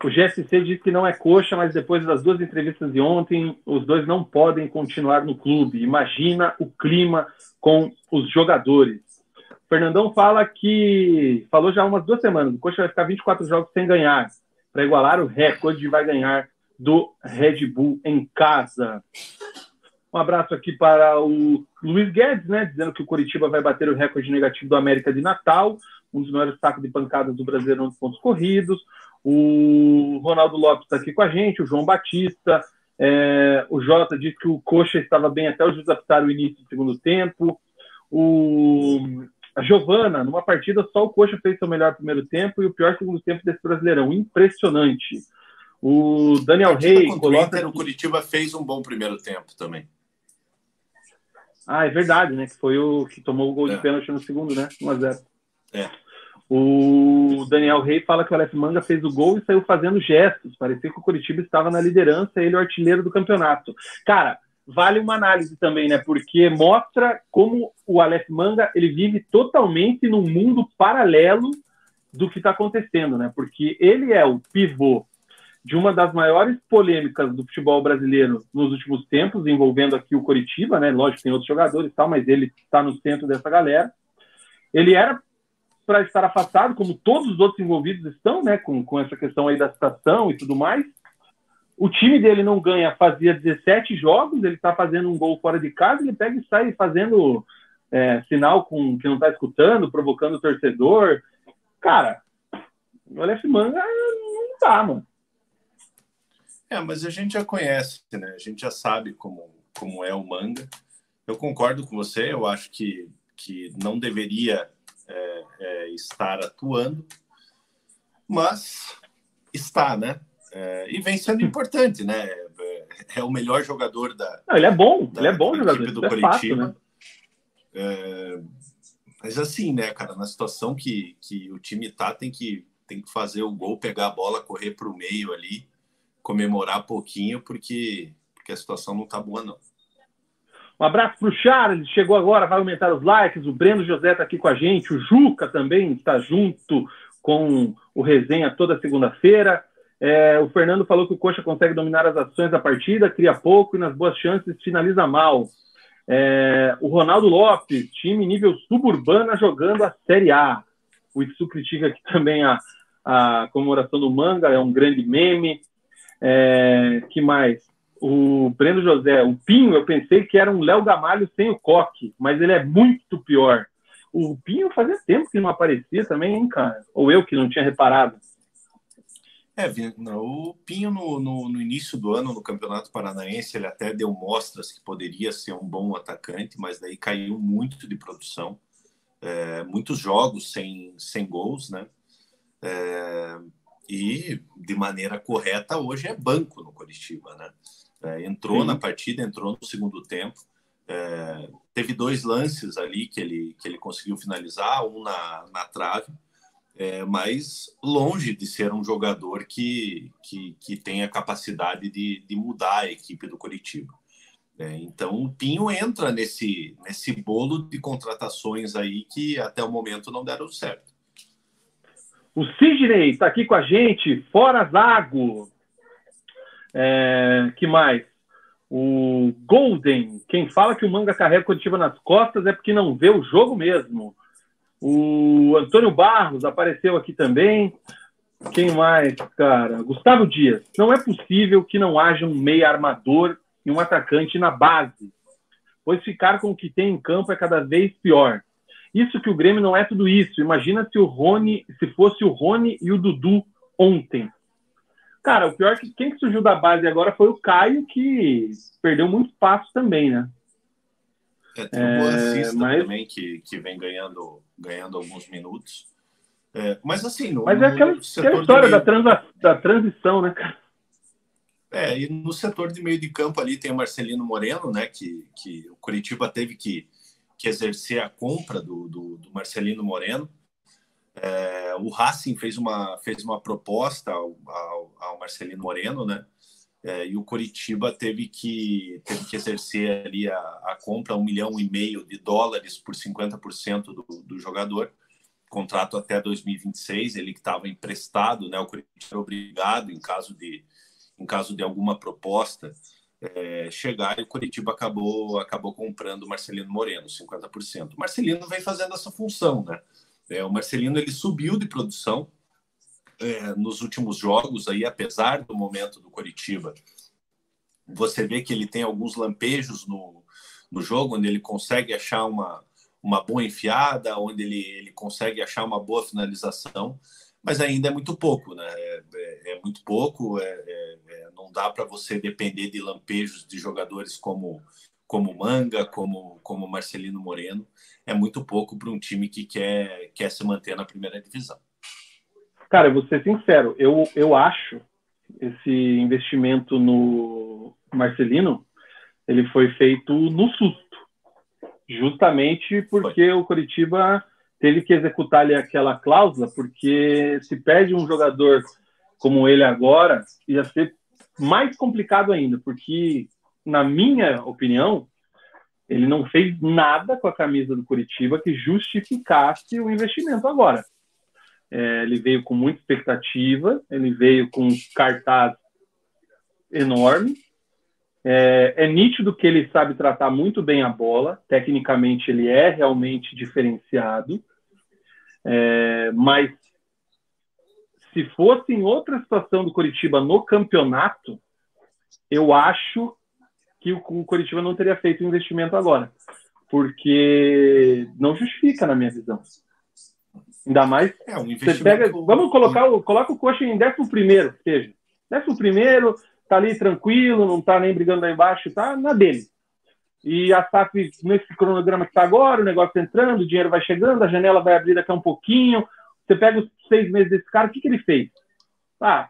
O GSC diz que não é coxa, mas depois das duas entrevistas de ontem, os dois não podem continuar no clube. Imagina o clima com os jogadores. O Fernandão fala que falou já há umas duas semanas. O coxa vai ficar 24 jogos sem ganhar para igualar o recorde vai ganhar do Red Bull em casa. Um abraço aqui para o Luiz Guedes, né, dizendo que o Curitiba vai bater o recorde negativo do América de Natal, um dos maiores sacos de pancadas do Brasileirão dos pontos corridos. O Ronaldo Lopes está aqui com a gente, o João Batista. É, o Jota disse que o Coxa estava bem até o apitar o início do segundo tempo. O, a Giovana, numa partida, só o Coxa fez seu melhor primeiro tempo e o pior segundo tempo desse Brasileirão. Impressionante. O Daniel Rey coloca. O, Inter, o Curitiba fez um bom primeiro tempo também. Ah, é verdade, né? Que foi o que tomou o gol é. de pênalti no segundo, né? 1x0. É. O Daniel Rey fala que o Aleph Manga fez o gol e saiu fazendo gestos. Parecia que o Curitiba estava na liderança, ele é o artilheiro do campeonato. Cara, vale uma análise também, né? Porque mostra como o Aleph Manga ele vive totalmente num mundo paralelo do que está acontecendo, né? Porque ele é o pivô de uma das maiores polêmicas do futebol brasileiro nos últimos tempos, envolvendo aqui o Coritiba, né? Lógico, tem outros jogadores e tal, mas ele está no centro dessa galera. Ele era para estar afastado, como todos os outros envolvidos estão, né? Com, com essa questão aí da citação e tudo mais. O time dele não ganha, fazia 17 jogos, ele está fazendo um gol fora de casa, ele pega e sai fazendo é, sinal com que não está escutando, provocando o torcedor. Cara, o Aleph Manga não dá, mano. É, mas a gente já conhece, né? A gente já sabe como, como é o manga. Eu concordo com você, eu acho que, que não deveria é, é, estar atuando, mas está, né? É, e vem sendo importante, né? É, é o melhor jogador da. Não, ele é bom, da, ele é bom jogador. do é Curitiba. né? É, mas assim, né, cara, na situação que, que o time tá, tem que, tem que fazer o gol, pegar a bola, correr para o meio ali comemorar pouquinho, porque, porque a situação não está boa, não. Um abraço para o Charles, chegou agora, vai aumentar os likes. O Breno José está aqui com a gente, o Juca também está junto com o resenha toda segunda-feira. É, o Fernando falou que o Coxa consegue dominar as ações da partida, cria pouco e nas boas chances finaliza mal. É, o Ronaldo Lopes, time nível suburbana jogando a Série A. O Itsu critica aqui também a, a comemoração do Manga, é um grande meme. É, que mais? O Breno José, o Pinho, eu pensei que era um Léo Gamalho sem o coque, mas ele é muito pior. O Pinho fazia tempo que não aparecia também, hein, cara? Ou eu que não tinha reparado. É, o Pinho no, no, no, início do ano no Campeonato Paranaense ele até deu mostras que poderia ser um bom atacante, mas daí caiu muito de produção, é, muitos jogos sem, sem gols, né? É, e de maneira correta hoje é banco no Curitiba, né? É, entrou Sim. na partida, entrou no segundo tempo, é, teve dois lances ali que ele, que ele conseguiu finalizar, um na, na trave, é, mas longe de ser um jogador que, que, que tem a capacidade de, de mudar a equipe do Curitiba. É, então o Pinho entra nesse, nesse bolo de contratações aí que até o momento não deram certo. O Sidney está aqui com a gente, fora Zago. É, que mais? O Golden, quem fala que o manga carrega Curitiba nas costas é porque não vê o jogo mesmo. O Antônio Barros apareceu aqui também. Quem mais, cara? Gustavo Dias. Não é possível que não haja um meia armador e um atacante na base, pois ficar com o que tem em campo é cada vez pior. Isso que o Grêmio não é tudo isso. Imagina se o Rony, se fosse o Rony e o Dudu ontem. Cara, o pior é que quem surgiu da base agora foi o Caio, que perdeu muito espaço também, né? É, tem o é, mas... também que, que vem ganhando, ganhando alguns minutos. É, mas assim, no, mas é aquela, aquela história meio... da, transa, da transição, né, cara? É, e no setor de meio de campo ali tem o Marcelino Moreno, né? Que, que o Curitiba teve que, que exercer a compra do, do, do Marcelino Moreno. É, o Racing fez uma, fez uma proposta ao, ao, ao Marcelino Moreno, né? É, e o Curitiba teve que, teve que exercer ali a, a compra, um milhão e meio de dólares por 50% do, do jogador, contrato até 2026, ele que estava emprestado, né? O Curitiba era obrigado, em caso de, em caso de alguma proposta, é, chegar e o Curitiba acabou, acabou comprando o Marcelino Moreno, 50%. O Marcelino vem fazendo essa função, né? É, o Marcelino ele subiu de produção é, nos últimos jogos, aí, apesar do momento do Coritiba. Você vê que ele tem alguns lampejos no, no jogo, onde ele consegue achar uma, uma boa enfiada, onde ele, ele consegue achar uma boa finalização, mas ainda é muito pouco, né? É, é, é muito pouco, é, é, é não dá para você depender de lampejos de jogadores como como Manga, como como Marcelino Moreno, é muito pouco para um time que quer quer se manter na primeira divisão. Cara, eu vou ser sincero, eu, eu acho esse investimento no Marcelino, ele foi feito no susto. Justamente porque foi. o Coritiba teve que executar ali aquela cláusula, porque se perde um jogador como ele agora, ia ser mais complicado ainda, porque, na minha opinião, ele não fez nada com a camisa do Curitiba que justificasse o investimento agora. É, ele veio com muita expectativa, ele veio com um cartaz enorme. É, é, nítido que ele sabe tratar muito bem a bola, tecnicamente ele é realmente diferenciado, é, mas se fosse em outra situação do Curitiba no campeonato, eu acho que o, Curitiba não teria feito o investimento agora, porque não justifica na minha visão. Ainda mais. É, um você pega, vamos colocar o, coloca o coxa em décimo primeiro, seja. Décimo primeiro, tá ali tranquilo, não tá nem brigando lá embaixo, tá na dele. E a SAF, nesse cronograma que tá agora, o negócio tá entrando, o dinheiro vai chegando, a janela vai abrir daqui a um pouquinho. Você pega os seis meses desse cara, o que, que ele fez? Ah,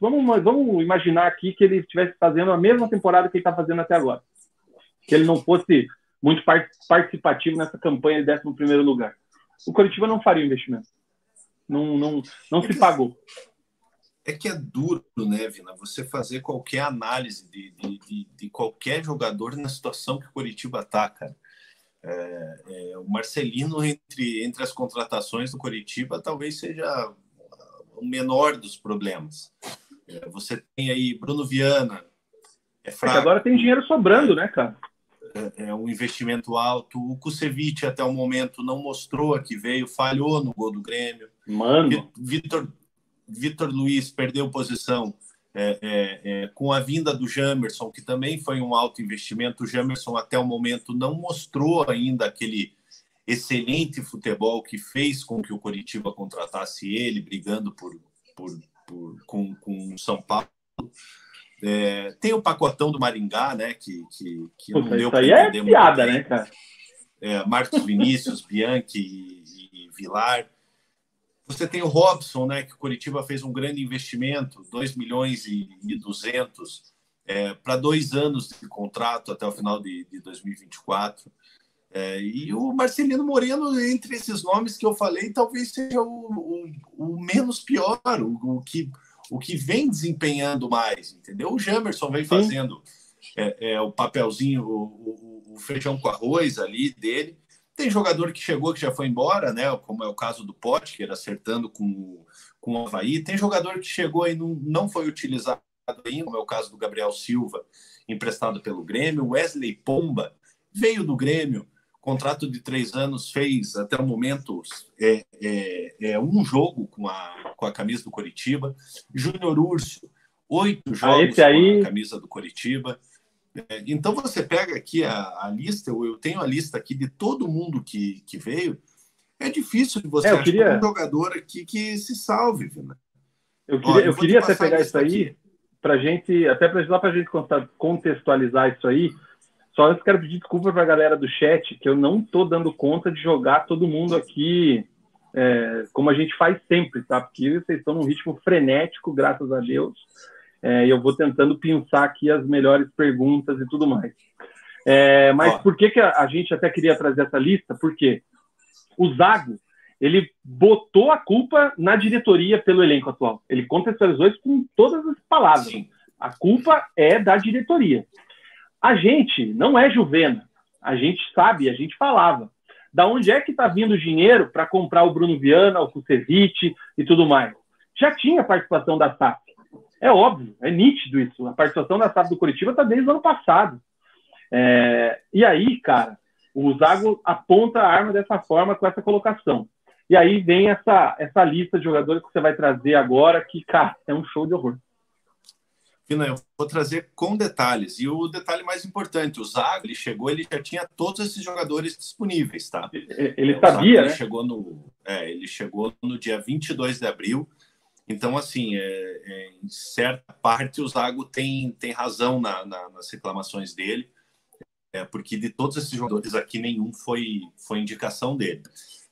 vamos, vamos imaginar aqui que ele estivesse fazendo a mesma temporada que ele está fazendo até agora. Que ele não fosse muito participativo nessa campanha de 11 primeiro lugar o Curitiba não faria o investimento. Não, não, não é se pagou. É que é duro, né, Vina, você fazer qualquer análise de, de, de, de qualquer jogador na situação que o Curitiba está, cara. É, é, o Marcelino, entre, entre as contratações do Curitiba, talvez seja o menor dos problemas. É, você tem aí Bruno Viana. É fraco. É agora tem dinheiro sobrando, né, cara? É, é um investimento alto. O Kusevich, até o momento, não mostrou que veio, falhou no gol do Grêmio. Mano. Vitor, Vitor Luiz perdeu posição é, é, é, com a vinda do Jamerson, que também foi um alto investimento. O Jamerson, até o momento, não mostrou ainda aquele excelente futebol que fez com que o Coritiba contratasse ele, brigando por, por, por com, com São Paulo. É, tem o pacotão do Maringá, né? Que, que, que não deu para entender é piada, né, cara? É, Marcos Vinícius, Bianchi e, e, Vilar. Você tem o Robson, né? Que o Curitiba fez um grande investimento, 2 milhões e, e 200 é, para dois anos de contrato até o final de, de 2024. É, e o Marcelino Moreno, entre esses nomes que eu falei, talvez seja o, o, o menos pior, o, o que o que vem desempenhando mais, entendeu? O Jamerson vem fazendo é, é, o papelzinho, o, o, feijão com arroz ali dele. Tem jogador que chegou que já foi embora, né? Como é o caso do Potker, acertando com, com o Havaí. Tem jogador que chegou e não, não foi utilizado ainda, como é o caso do Gabriel Silva, emprestado pelo Grêmio. Wesley Pomba veio do Grêmio, contrato de três anos, fez até o momento é, é, é um jogo com a, com a camisa do Coritiba. Júnior Urso, oito ah, jogos ah, aí... com a camisa do Coritiba. É, então você pega aqui a, a, lista, eu tenho a lista aqui de todo mundo que, que veio. É difícil de você é, achar queria... um jogador aqui que se salve, Vina. Eu queria, Ó, eu queria até pegar isso aí para gente, até para ajudar para a gente contextualizar isso aí. Só eu quero pedir desculpa para a galera do chat que eu não estou dando conta de jogar todo mundo aqui é, como a gente faz sempre, tá? Porque vocês estão num ritmo frenético, graças a Deus. É, e eu vou tentando pensar aqui as melhores perguntas e tudo mais. É, mas por que, que a, a, gente até queria trazer essa lista? Porque o Zago, ele botou a culpa na diretoria pelo elenco atual. Ele contextualizou isso com todas as palavras. Sim. A culpa é da diretoria. A gente não é Juvena. A gente sabe, a gente falava. Da onde é que está vindo o dinheiro para comprar o Bruno Viana, o Kusevich e tudo mais? Já tinha participação da SAF. É óbvio, é nítido isso. A participação da SAF do Curitiba está desde o ano passado. É... E aí, cara, o Zago aponta a arma dessa forma com essa colocação. E aí vem essa, essa lista de jogadores que você vai trazer agora, que, cara, é um show de horror. Eu vou trazer com detalhes. E o detalhe mais importante, o Zago, ele chegou, ele já tinha todos esses jogadores disponíveis, tá? Ele é, sabia, né? Ele chegou, no, é, ele chegou no dia 22 de abril. Então, assim, é, é, em certa parte, o Zago tem, tem razão na, na, nas reclamações dele, é, porque de todos esses jogadores aqui, nenhum foi, foi indicação dele.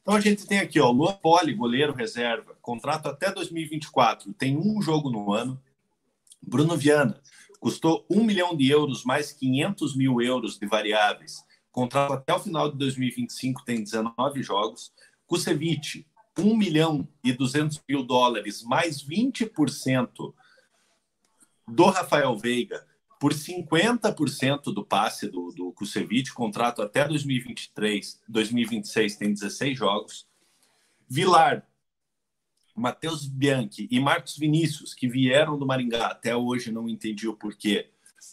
Então, a gente tem aqui, ó, Luan Poli, goleiro reserva, contrato até 2024, tem um jogo no ano, Bruno Viana custou 1 milhão de euros mais 500 mil euros de variáveis. Contrato até o final de 2025 tem 19 jogos. Kusevich, 1 milhão e 200 mil dólares mais 20% do Rafael Veiga por 50% do passe do, do contrato até 2023, 2026 tem 16 jogos. Vilar, Matheus Bianchi e Marcos Vinícius, que vieram do Maringá, até hoje não entendi o porquê,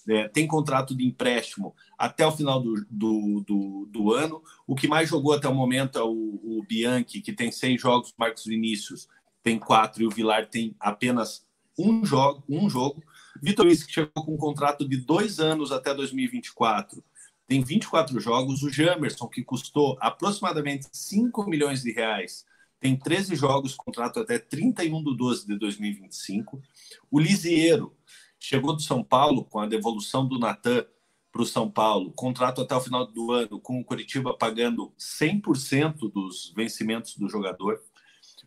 é, tem contrato de empréstimo até o final do, do, do, do, ano. O que mais jogou até o momento é o, o Bianchi, que tem seis jogos, Marcos Vinícius tem quatro e o Vilar tem apenas um jogo. Um jogo. Vitor Luiz, que chegou com um contrato de dois anos até 2024, tem 24 jogos. O Jamerson, que custou aproximadamente 5 milhões de reais, tem 13 jogos, contrato até 31 de 12 de 2025. O Lisieiro chegou do São Paulo com a devolução do Natan para o São Paulo, contrato até o final do ano, com o Curitiba pagando 100% dos vencimentos do jogador.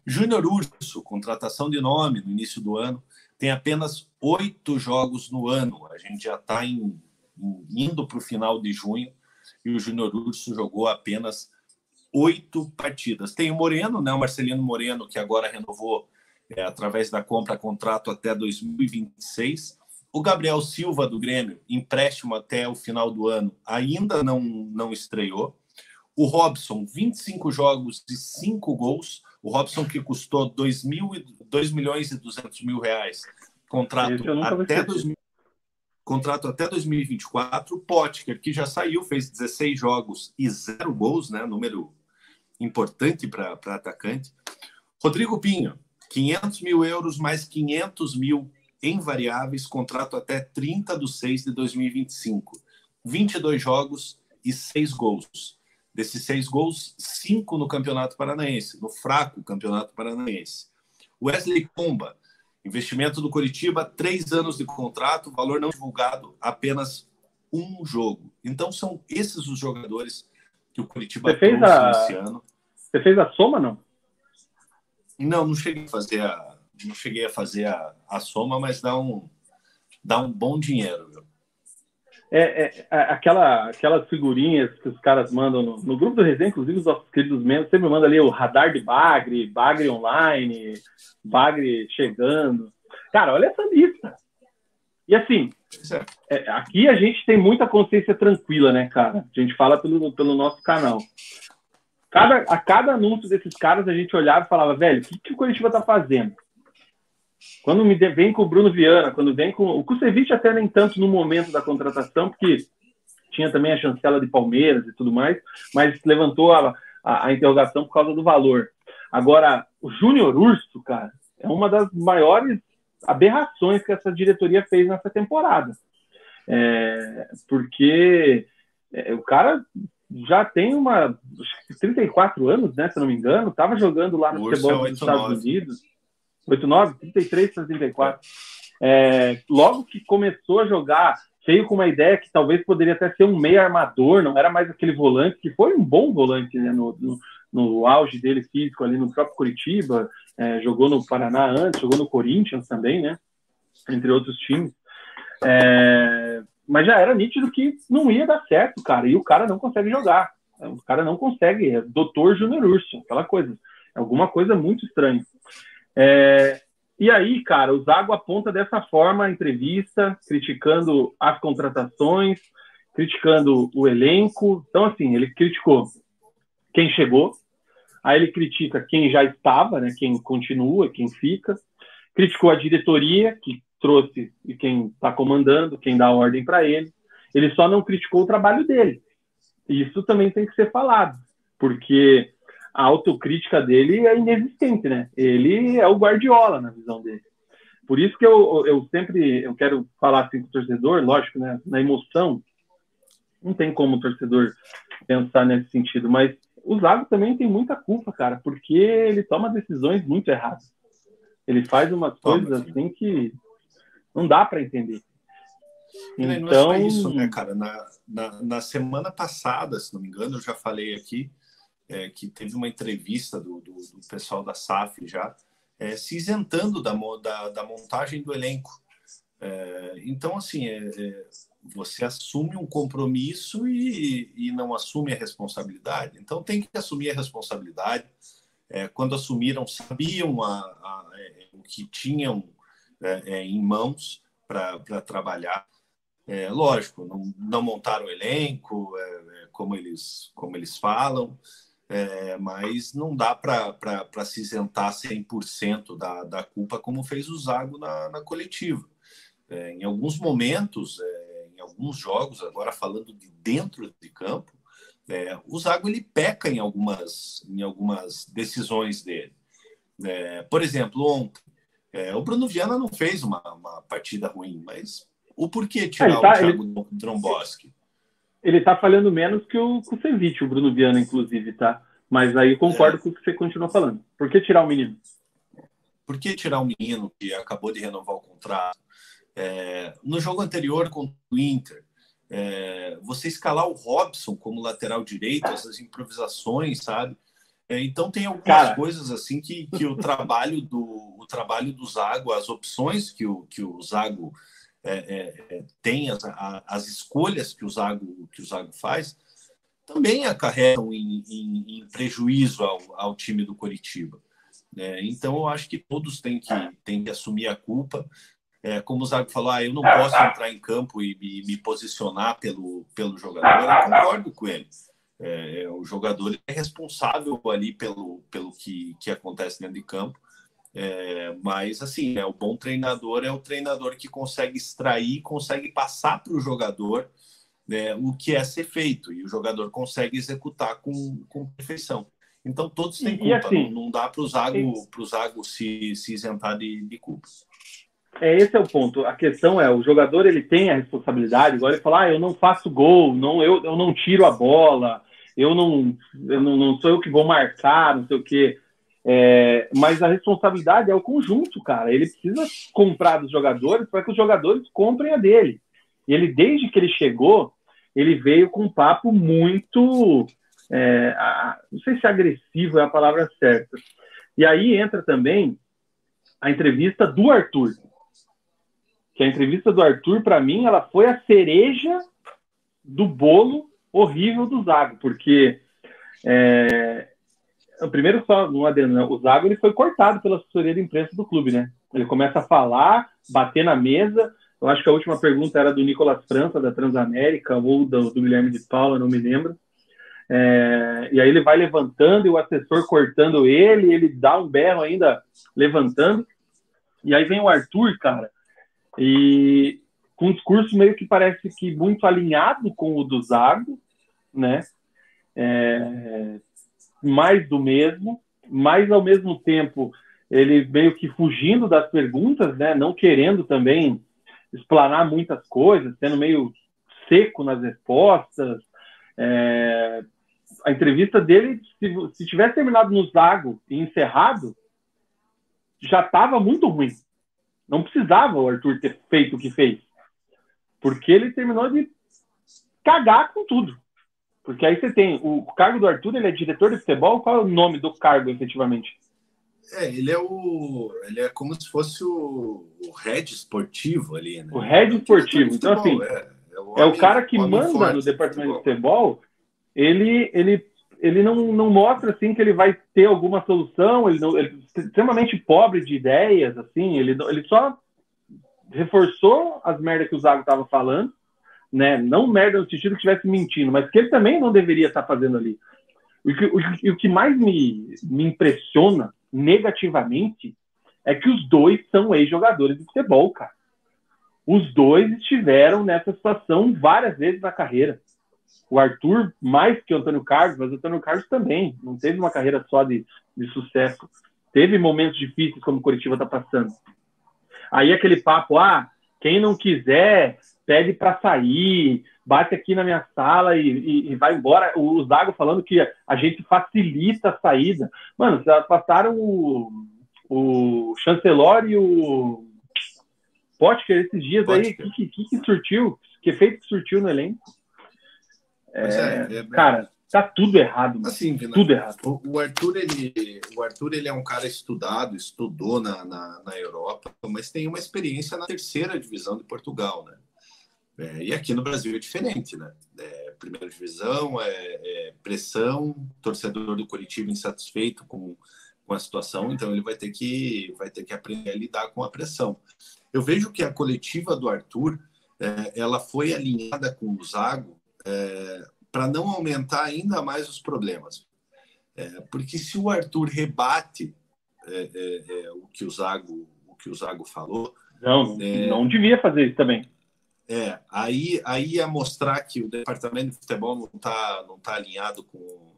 Júnior Urso, contratação de nome no início do ano, tem apenas oito jogos no ano. A gente já está indo para o final de junho e o Júnior Urso jogou apenas oito partidas. Tem o Moreno, né, o Marcelino Moreno, que agora renovou é, através da compra contrato até 2026. O Gabriel Silva do Grêmio, empréstimo até o final do ano, ainda não, não estreou. O Robson, 25 jogos e 5 gols. O Robson que custou 2, mil, 2 milhões e 200 mil reais. Contrato até, 2000, contrato até 2024. O Potker, que já saiu, fez 16 jogos e 0 gols, né? Número importante para atacante. Rodrigo Pinho, 500 mil euros mais 500 mil em variáveis, contrato até 30 de 6 de 2025. 22 jogos e 6 gols. Desses 6 gols, 5 no Campeonato Paranaense, no fraco Campeonato Paranaense. Wesley Comba, investimento do Coritiba, 3 anos de contrato, valor não divulgado, apenas um jogo. Então são esses os jogadores que o Curitiba Você fez a... esse ano. Você fez a soma, não? Não, não cheguei a fazer a, não cheguei a fazer a, a soma, mas dá um, dá um bom dinheiro. Viu? É, é, é, aquela, aquelas figurinhas que os caras mandam no, no grupo do Resenha, inclusive os nossos queridos membros, sempre mandam ali o radar de Bagre, Bagre online, Bagre chegando. Cara, olha essa lista. E assim, é. aqui a gente tem muita consciência tranquila, né, cara? A gente fala pelo, pelo nosso canal. Cada, a cada anúncio desses caras a gente olhava e falava, velho, o que, que o Curitiba tá fazendo? Quando me vem com o Bruno Viana, quando vem com o Kusevich até nem tanto no momento da contratação, porque tinha também a chancela de Palmeiras e tudo mais, mas levantou a, a, a interrogação por causa do valor. Agora, o Júnior Urso, cara, é uma das maiores aberrações que essa diretoria fez nessa temporada. É, porque é, o cara já tem uma 34 anos, né, se não me engano, estava jogando lá no futebol é dos Estados Unidos. 89, 33 para 34. É, logo que começou a jogar, veio com uma ideia que talvez poderia até ser um meio armador, não era mais aquele volante, que foi um bom volante né, no, no, no auge dele físico ali no próprio Curitiba, é, jogou no Paraná antes, jogou no Corinthians também, né? Entre outros times. É, mas já era nítido que não ia dar certo, cara, e o cara não consegue jogar. O cara não consegue, é doutor Júnior Urso, aquela coisa. É alguma coisa muito estranha. É, e aí, cara, o Zago aponta dessa forma a entrevista, criticando as contratações, criticando o elenco. Então, assim, ele criticou quem chegou, aí ele critica quem já estava, né, quem continua, quem fica, criticou a diretoria, que trouxe e quem está comandando, quem dá ordem para ele. Ele só não criticou o trabalho dele. Isso também tem que ser falado, porque a autocrítica dele é inexistente, né? Ele é o Guardiola na visão dele. Por isso que eu, eu sempre eu quero falar assim com o torcedor, lógico, né? Na emoção, não tem como o torcedor pensar nesse sentido, mas o Zago também tem muita culpa, cara, porque ele toma decisões muito erradas. Ele faz umas coisas assim que não dá para entender. Então... Não é isso, né, cara? Na, na, na, semana passada, se não me engano, eu já falei aqui é, que teve uma entrevista do, do, do pessoal da SAF já, é, se isentando da, da, da, montagem do elenco. É, então, assim, é, é, você assume um compromisso e, e, não assume a responsabilidade. Então, tem que assumir a responsabilidade. É, quando assumiram, sabiam a, a, o que tinham em mãos para trabalhar. É, lógico, não, não montaram elenco, é, como, eles, como eles falam, é, mas não dá para se isentar 100% da, da culpa, como fez o Zago na, na coletiva. É, em alguns momentos, é, alguns jogos, agora falando de dentro de campo, é, o Zago ele peca em algumas, em algumas decisões dele. É, por exemplo, ontem, é, o Bruno Viana não fez uma, uma partida ruim, mas o porquê tirar tá, o Thiago ele... Dromboski? ele tá falhando menos que o Kusevich, o Bruno Viana, inclusive, tá? Mas aí concordo é. com o que você continua falando. Por que tirar o menino? Por que tirar o menino que acabou de renovar o contrato? É, no jogo anterior contra o Inter, é, você escalar o Robson como lateral direito, essas improvisações, sabe? É, então tem algumas Cara. coisas assim que, que o trabalho do o trabalho do Zago, as opções que o, que o Zago é, é, é, tem as, as escolhas que o Zago que o Zago faz também acarretam em, em, em prejuízo ao, ao, time do Coritiba. É, então eu acho que todos têm que, têm que assumir a culpa. É, como o Zago falou, ah, eu não posso entrar em campo e me, me posicionar pelo, pelo jogador. Eu concordo com ele. É, o jogador é responsável ali pelo, pelo que, que acontece dentro de campo. É, mas, assim, é, o bom treinador é o treinador que consegue extrair, consegue passar para o jogador né, o que é ser feito, e o jogador consegue executar com, com perfeição. Então, todos têm culpa, assim, não, não, dá para o Zago, pro Zago se, se isentar de, de culpa. É, esse é o ponto. A questão é, o jogador ele tem a responsabilidade, igual ele fala, ah, eu não faço gol, não, eu, eu não tiro a bola, eu não, eu não, não sou eu que vou marcar, não sei o quê. É, mas a responsabilidade é o conjunto, cara. Ele precisa comprar dos jogadores para que os jogadores comprem a dele. E ele, desde que ele chegou, ele veio com um papo muito. É, não sei se agressivo é a palavra certa. E aí entra também a entrevista do Arthur. Que a entrevista do Arthur, para mim, ela foi a cereja do bolo horrível do Zago, porque é, primeiro só no adendo, né? o Zago ele foi cortado pela assessoria de imprensa do clube, né? Ele começa a falar, bater na mesa. Eu acho que a última pergunta era do Nicolas França, da Transamérica, ou do, do Guilherme de Paula, não me lembro. É, e aí ele vai levantando e o assessor cortando ele, ele dá um berro ainda levantando. E aí vem o Arthur, cara, e com um discurso meio que parece que muito alinhado com o do Zago, né? É, mais do mesmo, mas ao mesmo tempo ele meio que fugindo das perguntas, né? Não querendo também explanar muitas coisas, sendo meio seco nas respostas. É, a entrevista dele, se, se tivesse terminado no Zago e encerrado, já estava muito ruim. Não precisava o Arthur ter feito o que fez. Porque ele terminou de cagar com tudo. Porque aí você tem o cargo do Arthur, ele é diretor de futebol. Qual é o nome do cargo, efetivamente? É, ele é o. Ele é como se fosse o, o head esportivo ali, né? O head esportivo. Então, assim, é, é, o, é o cara que manda no departamento de futebol. Ele, ele, ele não, não mostra assim que ele vai ter alguma solução, ele, não, ele é extremamente pobre de ideias, assim, ele, ele só reforçou as merdas que o Zago estava falando, né? Não merda no sentido que estivesse mentindo, mas que ele também não deveria estar tá fazendo ali. O que, o, o que mais me, me impressiona negativamente é que os dois são ex-jogadores de futebol, cara. Os dois estiveram nessa situação várias vezes na carreira. O Arthur, mais que o Antônio Carlos, mas o Antônio Carlos também. Não teve uma carreira só de, de sucesso. Teve momentos difíceis, como o Curitiba está passando. Aí aquele papo, ah, quem não quiser, pede para sair, bate aqui na minha sala e, e, e, vai embora. O Zago falando que a gente facilita a saída. Mano, passaram o, o Chancelor e o Potker esses dias Potker. aí. O que, que, que, surtiu? Que efeito que surtiu no elenco? É, é, é, cara, tá tudo errado. Assim, tudo errado. O Arthur, ele, o Arthur, ele é um cara estudado, estudou na, na, na Europa, mas tem uma experiência na terceira divisão de Portugal, né? É, e aqui no Brasil é diferente, né? É, primeira divisão, é, é, pressão, torcedor do Curitiba insatisfeito com, com a situação, então ele vai ter que vai ter que aprender a lidar com a pressão. Eu vejo que a coletiva do Arthur, é, ela foi alinhada com o Zago é, para não aumentar ainda mais os problemas, é, porque se o Arthur rebate o que o Zago o que o Zago falou, não, não devia fazer isso também. É, aí, aí ia mostrar que o departamento de futebol não está não tá alinhado com,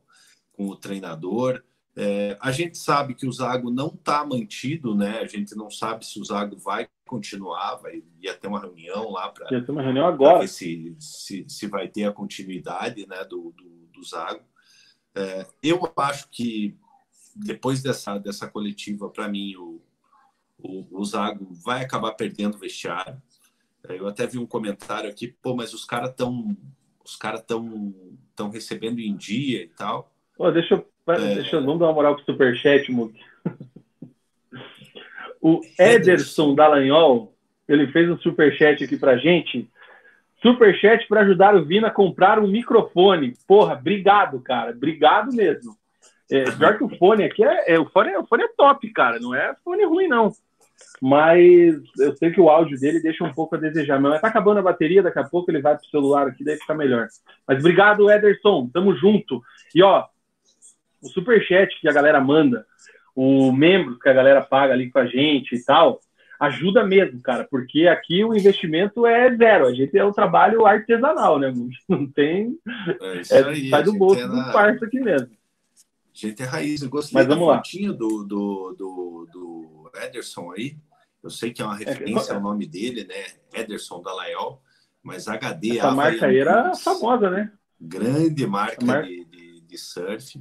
com o treinador. É, a gente sabe que o Zago não está mantido, né? A gente não sabe se o Zago vai continuar, vai ia ter uma reunião lá para ia ter uma reunião agora ver se, se, se vai ter a continuidade, né? Do, do, do Zago. É, eu acho que depois dessa dessa coletiva, para mim o, o, o Zago vai acabar perdendo o vestiário. É, eu até vi um comentário aqui, pô, mas os caras estão os caras estão estão recebendo em dia e tal. Pô, deixa eu, é... deixa eu vamos dar uma moral pro superchat, Mug. o Ederson Dallagnol, ele fez um superchat aqui pra gente. Superchat para ajudar o Vina a comprar um microfone. Porra, obrigado, cara. Obrigado mesmo. É, pior que o fone aqui é, é, o, fone, o fone é top, cara. Não é fone ruim, não mas eu sei que o áudio dele deixa um pouco a desejar. Mas tá acabando a bateria, daqui a pouco ele vai pro celular aqui, daí fica melhor. Mas obrigado, Ederson, tamo junto. E ó, o superchat que a galera manda, o membro que a galera paga ali com a gente e tal, ajuda mesmo, cara, porque aqui o investimento é zero. A gente é um trabalho artesanal, né? Não tem. É, é, aí, sai do bolso é na... do parça aqui mesmo. Gente, é raiz. Eu gostei Mas vamos da do, do, do, do Ederson aí. Eu sei que é uma é, referência é, ao nome dele, né? Ederson Dallagnol, mas HD... Essa marca aí era famosa, né? Grande marca, marca. De, de, de, surf.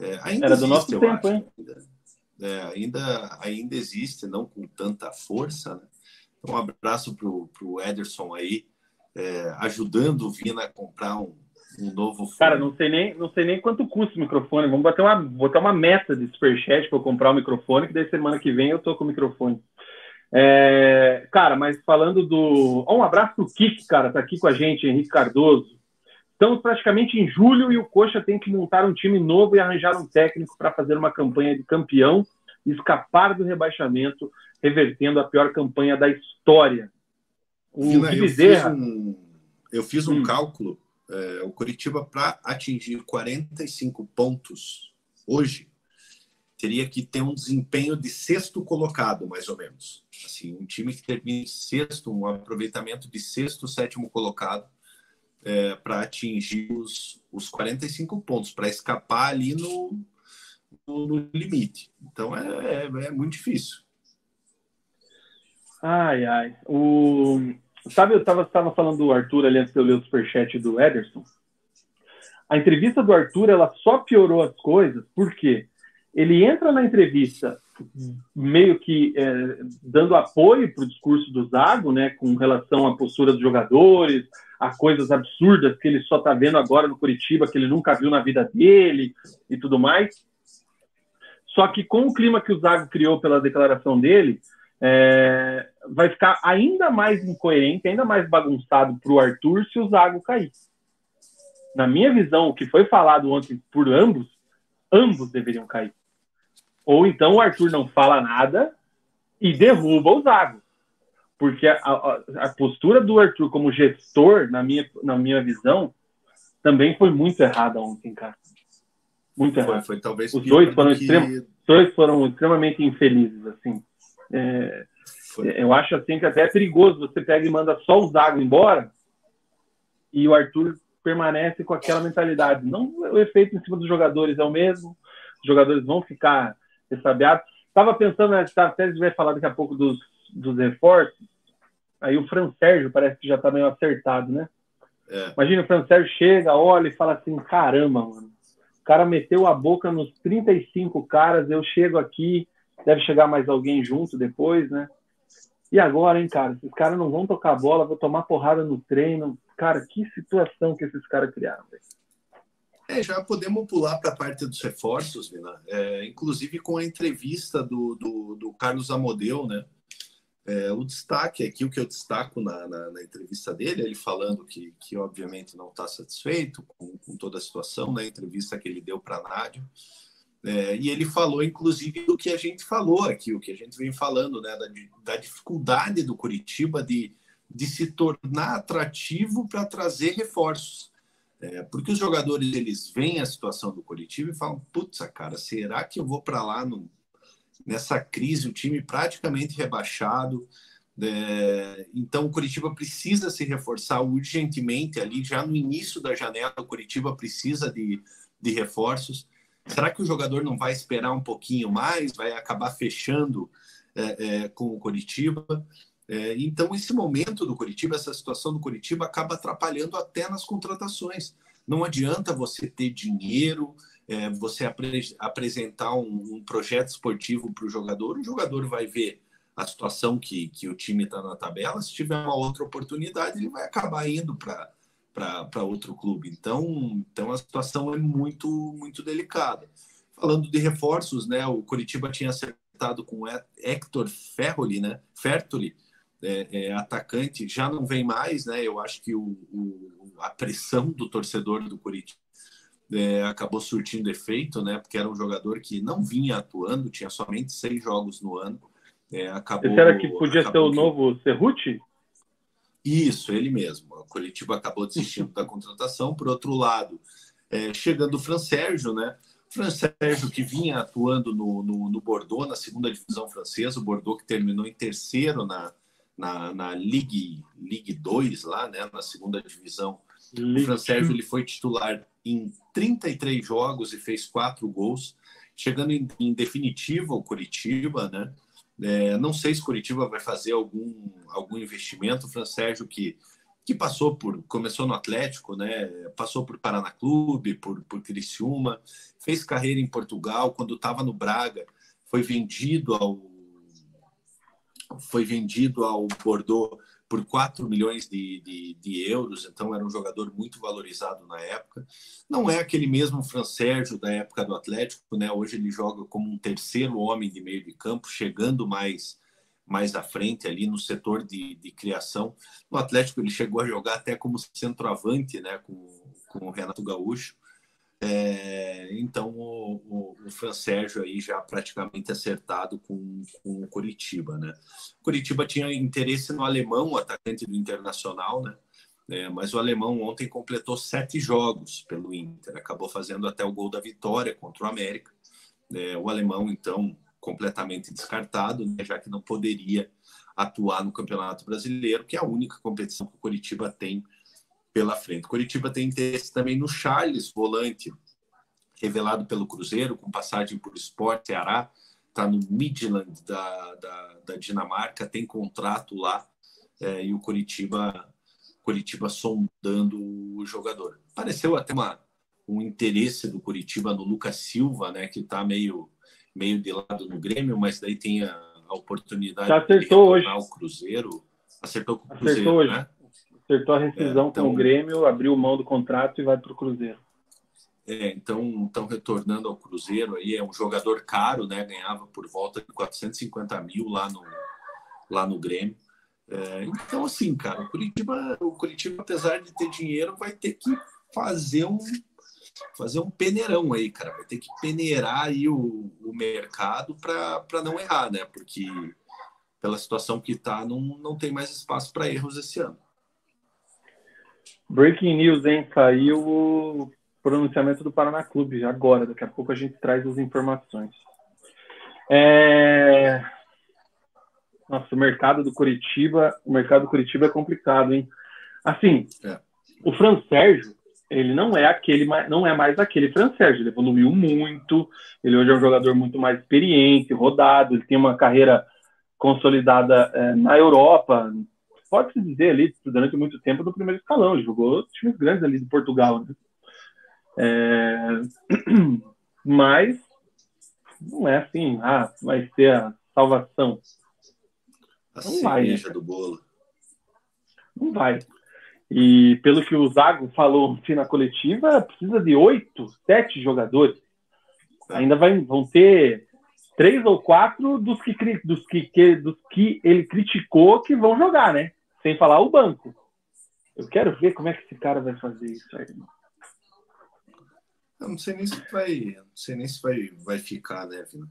É, ainda era existe, do nosso tempo, acho, hein? Ainda, é, ainda, ainda existe, não com tanta força, né? Então, um abraço para o Ederson aí, é, ajudando o Vina a comprar um, um novo fone. Cara, não sei nem, não sei nem quanto custa o microfone. Vamos botar uma, botar uma meta de superchat para eu comprar o um microfone, que daí semana que vem eu tô com o microfone. É, cara, mas falando do. Oh, um abraço pro Kik, cara, tá aqui com a gente, Henrique Cardoso. Estamos praticamente em julho e o Coxa tem que montar um time novo e arranjar um técnico para fazer uma campanha de campeão e escapar do rebaixamento, revertendo a pior campanha da história. O Vila, eu, fiz um, eu fiz um hum. cálculo é, o Curitiba, para atingir 45 pontos hoje, teria que ter um desempenho de sexto colocado, mais ou menos. Assim, um time que termine sexto, um aproveitamento de sexto, sétimo colocado, é, para atingir os, os 45 pontos, para escapar ali no, no, no, limite. Então é, é, é muito difícil. Ai, ai. O... Sabe, eu estava falando do Arthur ali antes de eu ler o superchat do Ederson. A entrevista do Arthur, ela só piorou as coisas porque ele entra na entrevista meio que é, dando apoio para o discurso do Zago, né, com relação à postura dos jogadores, a coisas absurdas que ele só está vendo agora no Curitiba, que ele nunca viu na vida dele e tudo mais. Só que com o clima que o Zago criou pela declaração dele, é, vai ficar ainda mais incoerente, ainda mais bagunçado para o Arthur se o Zago cair. Na minha visão, o que foi falado ontem por ambos, ambos deveriam cair. Ou então o Arthur não fala nada e derruba o Zago. Porque a, a, a, postura do Arthur como gestor, na minha, na minha visão, também foi muito errada ontem, cara. Muito errada. Foi, foi talvez Os dois foram, que... extrem, dois foram extremamente infelizes, assim. É, eu acho assim que até é perigoso. Você pega e manda só o Zago embora e o Arthur permanece com aquela mentalidade. Não o efeito em cima dos jogadores é o mesmo. Os jogadores vão ficar ressabiados. Estava pensando, né, tá, até a gente vai falar daqui a pouco dos, dos reforços. Aí o Fran Sérgio parece que já está meio acertado, né? É. Imagina o Fran Sérgio chega, olha e fala assim: caramba, mano. O cara meteu a boca nos 35 caras, eu chego aqui, deve chegar mais alguém junto depois, né? E agora, hein, cara? Esses caras não vão tocar bola, vou tomar porrada no treino. Cara, que situação que esses caras criaram, velho. É, já podemos pular para a parte dos reforços, Vina. É, inclusive com a entrevista do, do, do Carlos Amodeu, né? É, o destaque aqui, o que eu destaco na, na, na entrevista dele, ele falando que, que obviamente não está satisfeito com, com, toda a situação, na entrevista que ele deu para a Nádio. É, e ele falou, inclusive, do que a gente falou aqui, o que a gente vem falando, né, da, da dificuldade do Curitiba de, de se tornar atrativo para trazer reforços. É, porque os jogadores eles veem a situação do Curitiba e falam: putz, cara, será que eu vou para lá no, nessa crise? O time praticamente rebaixado. É, então, o Curitiba precisa se reforçar urgentemente ali, já no início da janela. O Curitiba precisa de, de reforços. Será que o jogador não vai esperar um pouquinho mais, vai acabar fechando é, é, com o Curitiba? É, então, esse momento do Curitiba, essa situação do Curitiba, acaba atrapalhando até nas contratações. Não adianta você ter dinheiro, é, você apre apresentar um, um, projeto esportivo para o jogador, o jogador vai ver a situação que, que o time está na tabela, se tiver uma outra oportunidade, ele vai acabar indo para outro clube. Então, então a situação é muito muito delicada. Falando de reforços, né, o Curitiba tinha acertado com Hector Ferroli, né, Fertoli, é, é, atacante, já não vem mais, né? Eu acho que o, o a pressão do torcedor do Curitiba é, acabou surtindo efeito, né? Porque era um jogador que não vinha atuando, tinha somente seis jogos no ano. É, acabou, Esse era que podia ser o novo Cerruti? Isso, ele mesmo. O Curitiba acabou desistindo da contratação. Por outro lado, é, chegando o Fran Sérgio, né? Fran Sérgio que vinha atuando no, no, no, Bordeaux, na segunda divisão francesa, o Bordeaux que terminou em terceiro na, na, na Ligue, Ligue 2, lá, né? Na segunda divisão. Ligue. O Fran Sérgio ele foi titular em 33 jogos e fez quatro gols, chegando em, em definitivo ao Curitiba, né? É, não sei se Curitiba vai fazer algum, algum investimento. O Fran Sérgio, que, que passou por. começou no Atlético, né? passou por Paraná Clube, por, por Criciúma, fez carreira em Portugal. Quando estava no Braga, foi vendido ao. Foi vendido ao Bordeaux por 4 milhões de, de, de, euros, então era um jogador muito valorizado na época. Não é aquele mesmo Fran Sérgio da época do Atlético, né? Hoje ele joga como um terceiro homem de meio de campo, chegando mais mais à frente ali no setor de, de criação. No Atlético ele chegou a jogar até como centroavante, né? Com, com o Renato Gaúcho. É, então o, o, o Fran Sérgio aí já praticamente acertado com, com o Curitiba, né? Curitiba tinha interesse no alemão, atacante do Internacional, né? É, mas o alemão ontem completou sete jogos pelo Inter, acabou fazendo até o gol da vitória contra o América. É, o alemão, então, completamente descartado, né, já que não poderia atuar no Campeonato Brasileiro, que é a única competição que o Curitiba tem pela frente. Curitiba tem interesse também no Charles, volante, revelado pelo Cruzeiro, com passagem por Sport Ceará, está no Midland da, da, da, Dinamarca, tem contrato lá, é, e o Curitiba, Curitiba sondando o jogador. Pareceu até uma, um interesse do Curitiba no Lucas Silva, né, que está meio, meio de lado no Grêmio, mas daí tem a, a oportunidade Já acertou de hoje. o Cruzeiro. Acertou com o Cruzeiro, hoje. né? Acertou a rescisão é, então, com o Grêmio, abriu mão do contrato e vai para o Cruzeiro. É, então estão retornando ao Cruzeiro aí, é um jogador caro, né? Ganhava por volta de 450 mil lá no, lá no Grêmio. É, então, assim, cara, o Curitiba, o Curitiba, apesar de ter dinheiro, vai ter que fazer um fazer um peneirão aí, cara. Vai ter que peneirar aí o, o mercado para não errar, né? Porque pela situação que está, não, não tem mais espaço para erros esse ano. Breaking news, hein? Saiu o pronunciamento do Paraná Clube agora. Daqui a pouco a gente traz as informações. É... Nossa, o mercado do Curitiba, o mercado do Curitiba é complicado, hein? Assim, é. o Fran Sérgio, ele não é aquele, não é mais aquele Fran Sérgio. Ele evoluiu muito. Ele hoje é um jogador muito mais experiente, rodado. Ele tem uma carreira consolidada é, na Europa, pode-se dizer ali, durante muito tempo, do primeiro escalão. Ele jogou times grandes ali de Portugal. Né? É... Mas não é assim, ah, vai ser a salvação. A não vai, né? do bolo. Não vai. E pelo que o Zago falou aqui na coletiva, precisa de oito, sete jogadores. Ainda vai, vão ter três ou quatro dos que, dos que, dos que ele criticou que vão jogar, né? Sem falar o banco. Eu quero ver como é que esse cara vai fazer isso aí. Eu não sei nem se vai, não sei nem se vai, vai ficar, né, Vina?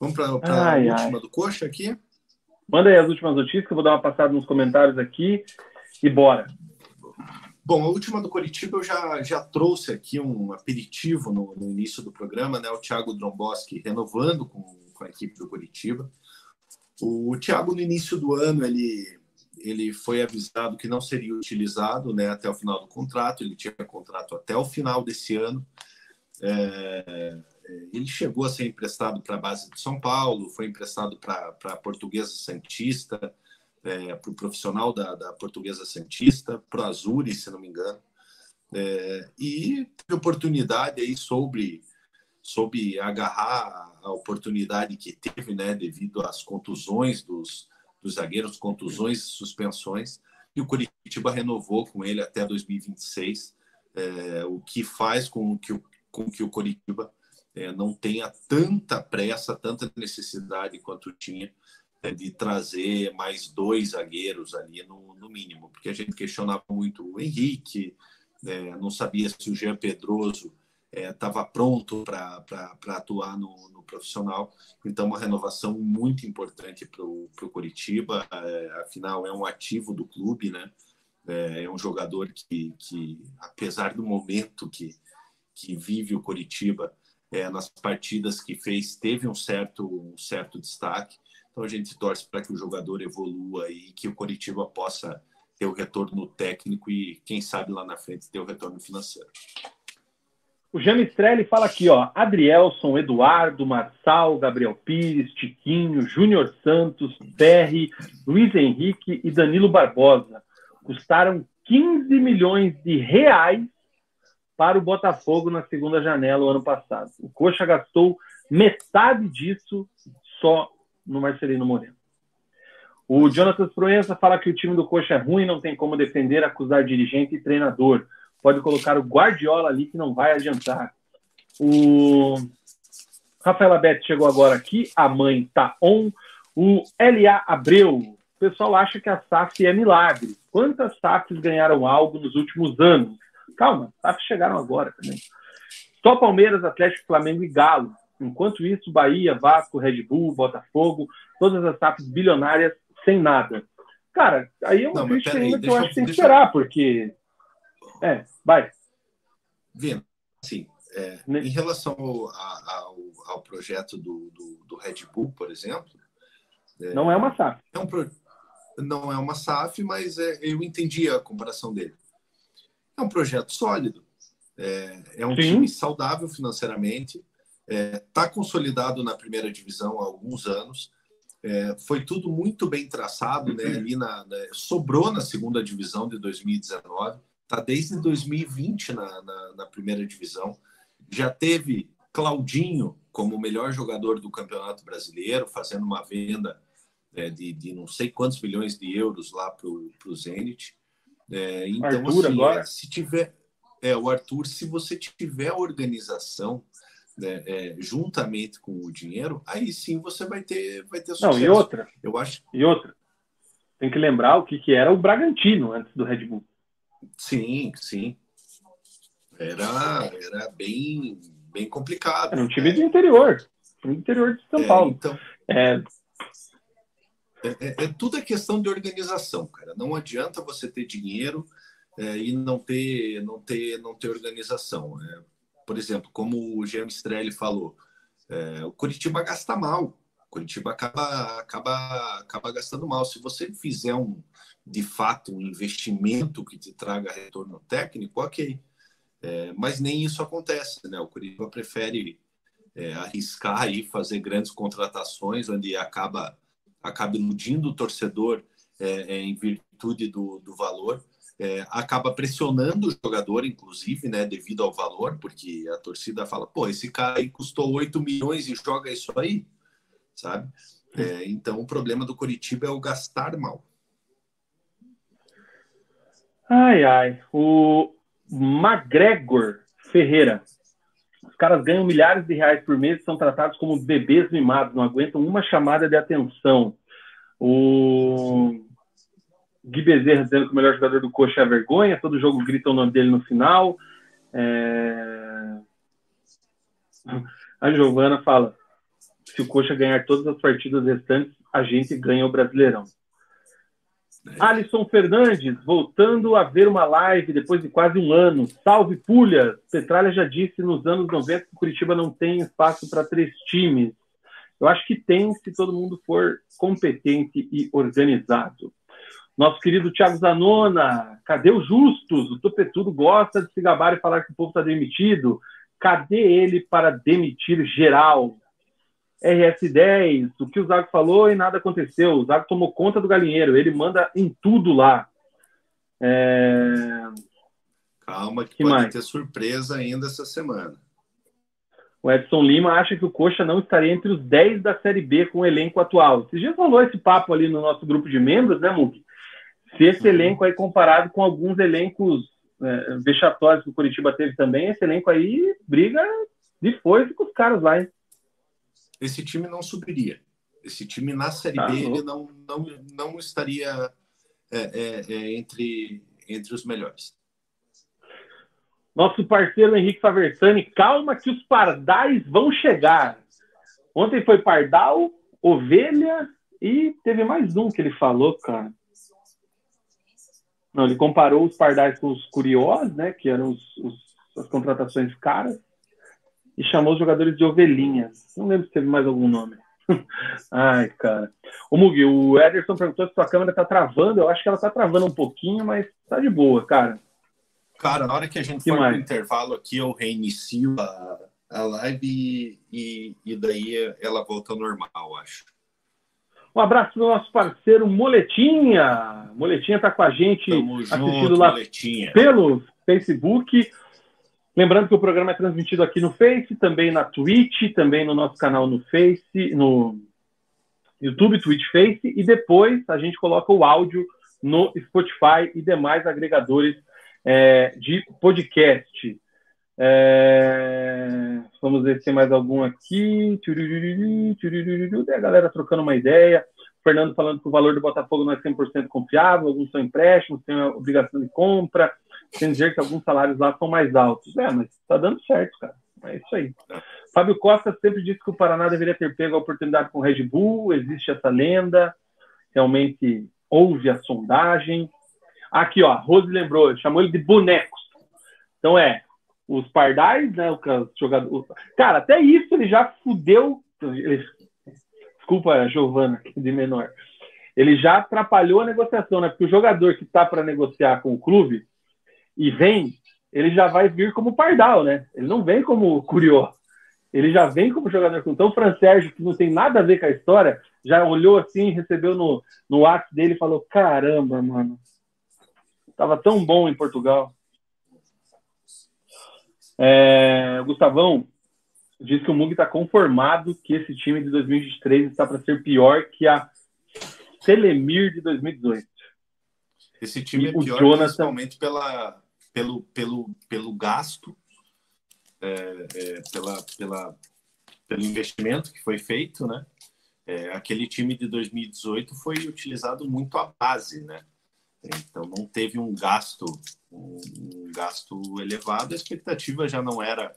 Vamos para a última ai. do coxa aqui? Manda aí as últimas notícias, que eu vou dar uma passada nos comentários aqui e bora. Bom, a última do Coritiba eu já, já trouxe aqui um aperitivo no, no início do programa, né? O Thiago Dromboski renovando com, com a equipe do Coritiba. O, Thiago, no início do ano, ele ele foi avisado que não seria utilizado né, até o final do contrato, ele tinha contrato até o final desse ano. É, ele chegou a ser emprestado para a base de São Paulo, foi emprestado para a Portuguesa Santista, é, para o profissional da, da, Portuguesa Santista, para o Azuri, se não me engano. É, e teve oportunidade aí sobre soube agarrar a oportunidade que teve, né, devido às contusões dos, dos zagueiros, contusões suspensões, e o Curitiba renovou com ele até 2026, é, o que faz com que o, com que o Curitiba é, não tenha tanta pressa, tanta necessidade quanto tinha de trazer mais dois zagueiros ali no, no, mínimo, porque a gente questionava muito o Henrique, é, não sabia se o Jean Pedroso estava é, pronto para atuar no, no, profissional. Então, uma renovação muito importante para o Curitiba. É, afinal, é um ativo do clube, né? É, é, um jogador que, que, apesar do momento que, que vive o Curitiba, é, nas partidas que fez, teve um certo, um certo destaque. Então, a gente torce para que o jogador evolua e que o Curitiba possa ter o retorno técnico e, quem sabe, lá na frente, ter o retorno financeiro. O Jamistrelli fala aqui, ó, Adrielson, Eduardo, Marçal, Gabriel Pires, Tiquinho, Júnior Santos, Berri, Luiz Henrique e Danilo Barbosa custaram 15 milhões de reais para o Botafogo na segunda janela o ano passado. O Coxa gastou metade disso só no Marcelino Moreno. O Jonathan Proença fala que o time do Coxa é ruim, não tem como defender, acusar dirigente e treinador pode colocar o Guardiola ali que não vai adiantar. O Rafael Abete chegou agora aqui, a mãe tá on. O LA Abreu, o pessoal acha que a SAF é milagre. Quantas SAFs ganharam algo nos últimos anos? Calma, SAFs chegaram agora também. Só Palmeiras, Atlético, Flamengo e Galo. Enquanto isso, Bahia, Vasco, Red Bull, Botafogo, todas as SAFs bilionárias sem nada. Cara, aí é uma crítica ainda que eu acho que tem que esperar, porque é, vai. Vendo, assim, É, em relação ao, ao, ao projeto do, do, do, Red Bull, por exemplo. É, não é uma SAF. É um pro, não é uma SAF, mas é, eu entendi a comparação dele. É um projeto sólido. É, é um Sim. time saudável financeiramente. Está é, consolidado na primeira divisão há alguns anos. É, foi tudo muito bem traçado, né? Ali na, na, sobrou na segunda divisão de 2019, está desde 2020 na, na, na, primeira divisão. Já teve Claudinho como melhor jogador do Campeonato Brasileiro, fazendo uma venda é, de, de, não sei quantos milhões de euros lá para o Zenit. É, então, Arthur, assim, agora? se tiver. É, o Arthur, se você tiver organização né, é, juntamente com o dinheiro, aí sim você vai ter, vai ter sucesso. Não, e outra. Eu acho. E outra. Tem que lembrar o que, que era o Bragantino antes do Red Bull. Sim, sim. Era, era bem, bem complicado. Era um time né? do interior. Do interior de São é, Paulo. Então, é... É, é, é, tudo é questão de organização, cara. Não adianta você ter dinheiro é, e não ter, não ter, não ter organização. Né? Por exemplo, como o Jean Strelli falou, é, o Curitiba gasta mal. O Curitiba acaba, acaba, acaba gastando mal. Se você fizer um, de fato, um investimento que te traga retorno técnico, ok. É, mas nem isso acontece, né? O Curitiba prefere é, arriscar e fazer grandes contratações, onde acaba, acaba iludindo o torcedor é, é, em virtude do, do valor é, acaba pressionando o jogador, inclusive, né, devido ao valor, porque a torcida fala, pô, esse cara aí custou 8 milhões e joga isso aí, sabe? É, então, o problema do Curitiba é o gastar mal. Ai, ai. O McGregor Ferreira. Os caras ganham milhares de reais por mês e são tratados como bebês mimados, não aguentam uma chamada de atenção. O Gui Bezerra dizendo que o melhor jogador do Coxa é a vergonha, todo jogo grita o nome dele no final. É... A Giovana fala: se o Coxa ganhar todas as partidas restantes, a gente ganha o Brasileirão. É. Alisson Fernandes, voltando a ver uma live depois de quase um ano. Salve, Pulha! Petralha já disse nos anos 90 que Curitiba não tem espaço para três times. Eu acho que tem se todo mundo for competente e organizado. Nosso querido Thiago Zanona, cadê o Justus? O Topetudo gosta de se gabar e falar que o povo está demitido. Cadê ele para demitir geral? RS10, o que o Zago falou e nada aconteceu. O Zago tomou conta do galinheiro, ele manda em tudo lá. É... Calma, que, que pode mais? ter surpresa ainda essa semana. O Edson Lima acha que o Coxa não estaria entre os 10 da Série B com o elenco atual. Você já falou esse papo ali no nosso grupo de membros, né, Muk? Se esse uhum. elenco aí comparado com alguns elencos é, vexatórios que o Curitiba teve também, esse elenco aí briga de foice com os caras lá. Hein? Esse time não subiria. Esse time na Série tá, B ele não, não, não estaria é, é, é, entre, entre os melhores. Nosso parceiro Henrique Faversani, calma que os pardais vão chegar. Ontem foi pardal, ovelha e teve mais um que ele falou, cara. Não, ele comparou os pardais com os curiosos, né, que eram os, os, as contratações caras, e chamou os jogadores de ovelhinhas. Não lembro se teve mais algum nome. Ai, cara. O Mugi, o Ederson perguntou se sua câmera tá travando. Eu acho que ela tá travando um pouquinho, mas tá de boa, cara. Cara, na hora que a gente que for mais? pro intervalo aqui, eu reinicio a, a live e, e daí ela volta ao normal, acho. Um abraço para o nosso parceiro Moletinha. Moletinha está com a gente Tamo assistindo junto, lá Moletinha. pelo Facebook. Lembrando que o programa é transmitido aqui no Face, também na Twitch, também no nosso canal no Face, no YouTube, Twitch, Face, e depois a gente coloca o áudio no Spotify e demais agregadores é, de podcast. É... Vamos ver se tem mais algum aqui. A galera trocando uma ideia. O Fernando falando que o valor do Botafogo não é 100% confiável, alguns são empréstimos, tem obrigação de compra, sem dizer que alguns salários lá são mais altos. É, mas está dando certo, cara. É isso aí. Fábio Costa sempre disse que o Paraná deveria ter pego a oportunidade com o Red Bull, existe essa lenda, realmente houve a sondagem. Aqui, ó, Rose lembrou, chamou ele de bonecos. Então é, os pardais, né? Os jogadores. Cara, até isso ele já fudeu. Desculpa, Giovana, de menor. Ele já atrapalhou a negociação, né? Porque o jogador que tá para negociar com o clube e vem, ele já vai vir como pardal, né? Ele não vem como curió. Ele já vem como jogador. Então, o Fran Sérgio, que não tem nada a ver com a história, já olhou assim, recebeu no, no ato dele e falou: Caramba, mano, tava tão bom em Portugal. É, Gustavão diz que o Mug está conformado que esse time de 2023 está para ser pior que a Telemir de 2018. Esse time e é pior Jonathan... principalmente pela, pelo, pelo, pelo gasto, é, é, pela, pela, pelo investimento que foi feito, né? É, aquele time de 2018 foi utilizado muito à base, né? Então não teve um gasto, um, gasto elevado. A expectativa já não era,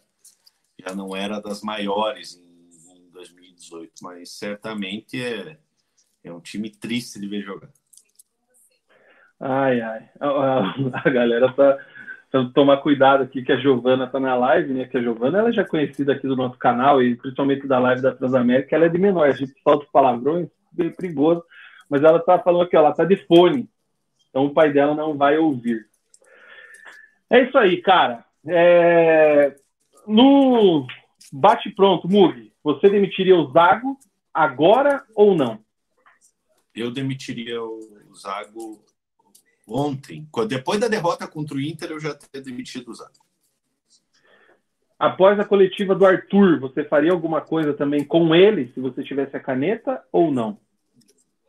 já não era das maiores em, em 2018, mas certamente é, é um time triste de ver jogar. Ai, ai. A, a galera tá, então, tomar cuidado aqui que a Giovana está na live, né? Que a Giovana ela já é conhecida aqui do nosso canal e principalmente da live da Transamérica, ela é de menor, a gente solta os palavrões, bem perigoso, mas ela está falando aqui, ó, ela está de fone, então o pai dela não vai ouvir. É isso aí, cara. É... No bate pronto, Mug, você demitiria o Zago agora ou não? Eu demitiria o Zago ontem, depois da derrota contra o Inter, eu já teria demitido o Zago. Após a coletiva do Arthur, você faria alguma coisa também com ele, se você tivesse a caneta, ou não?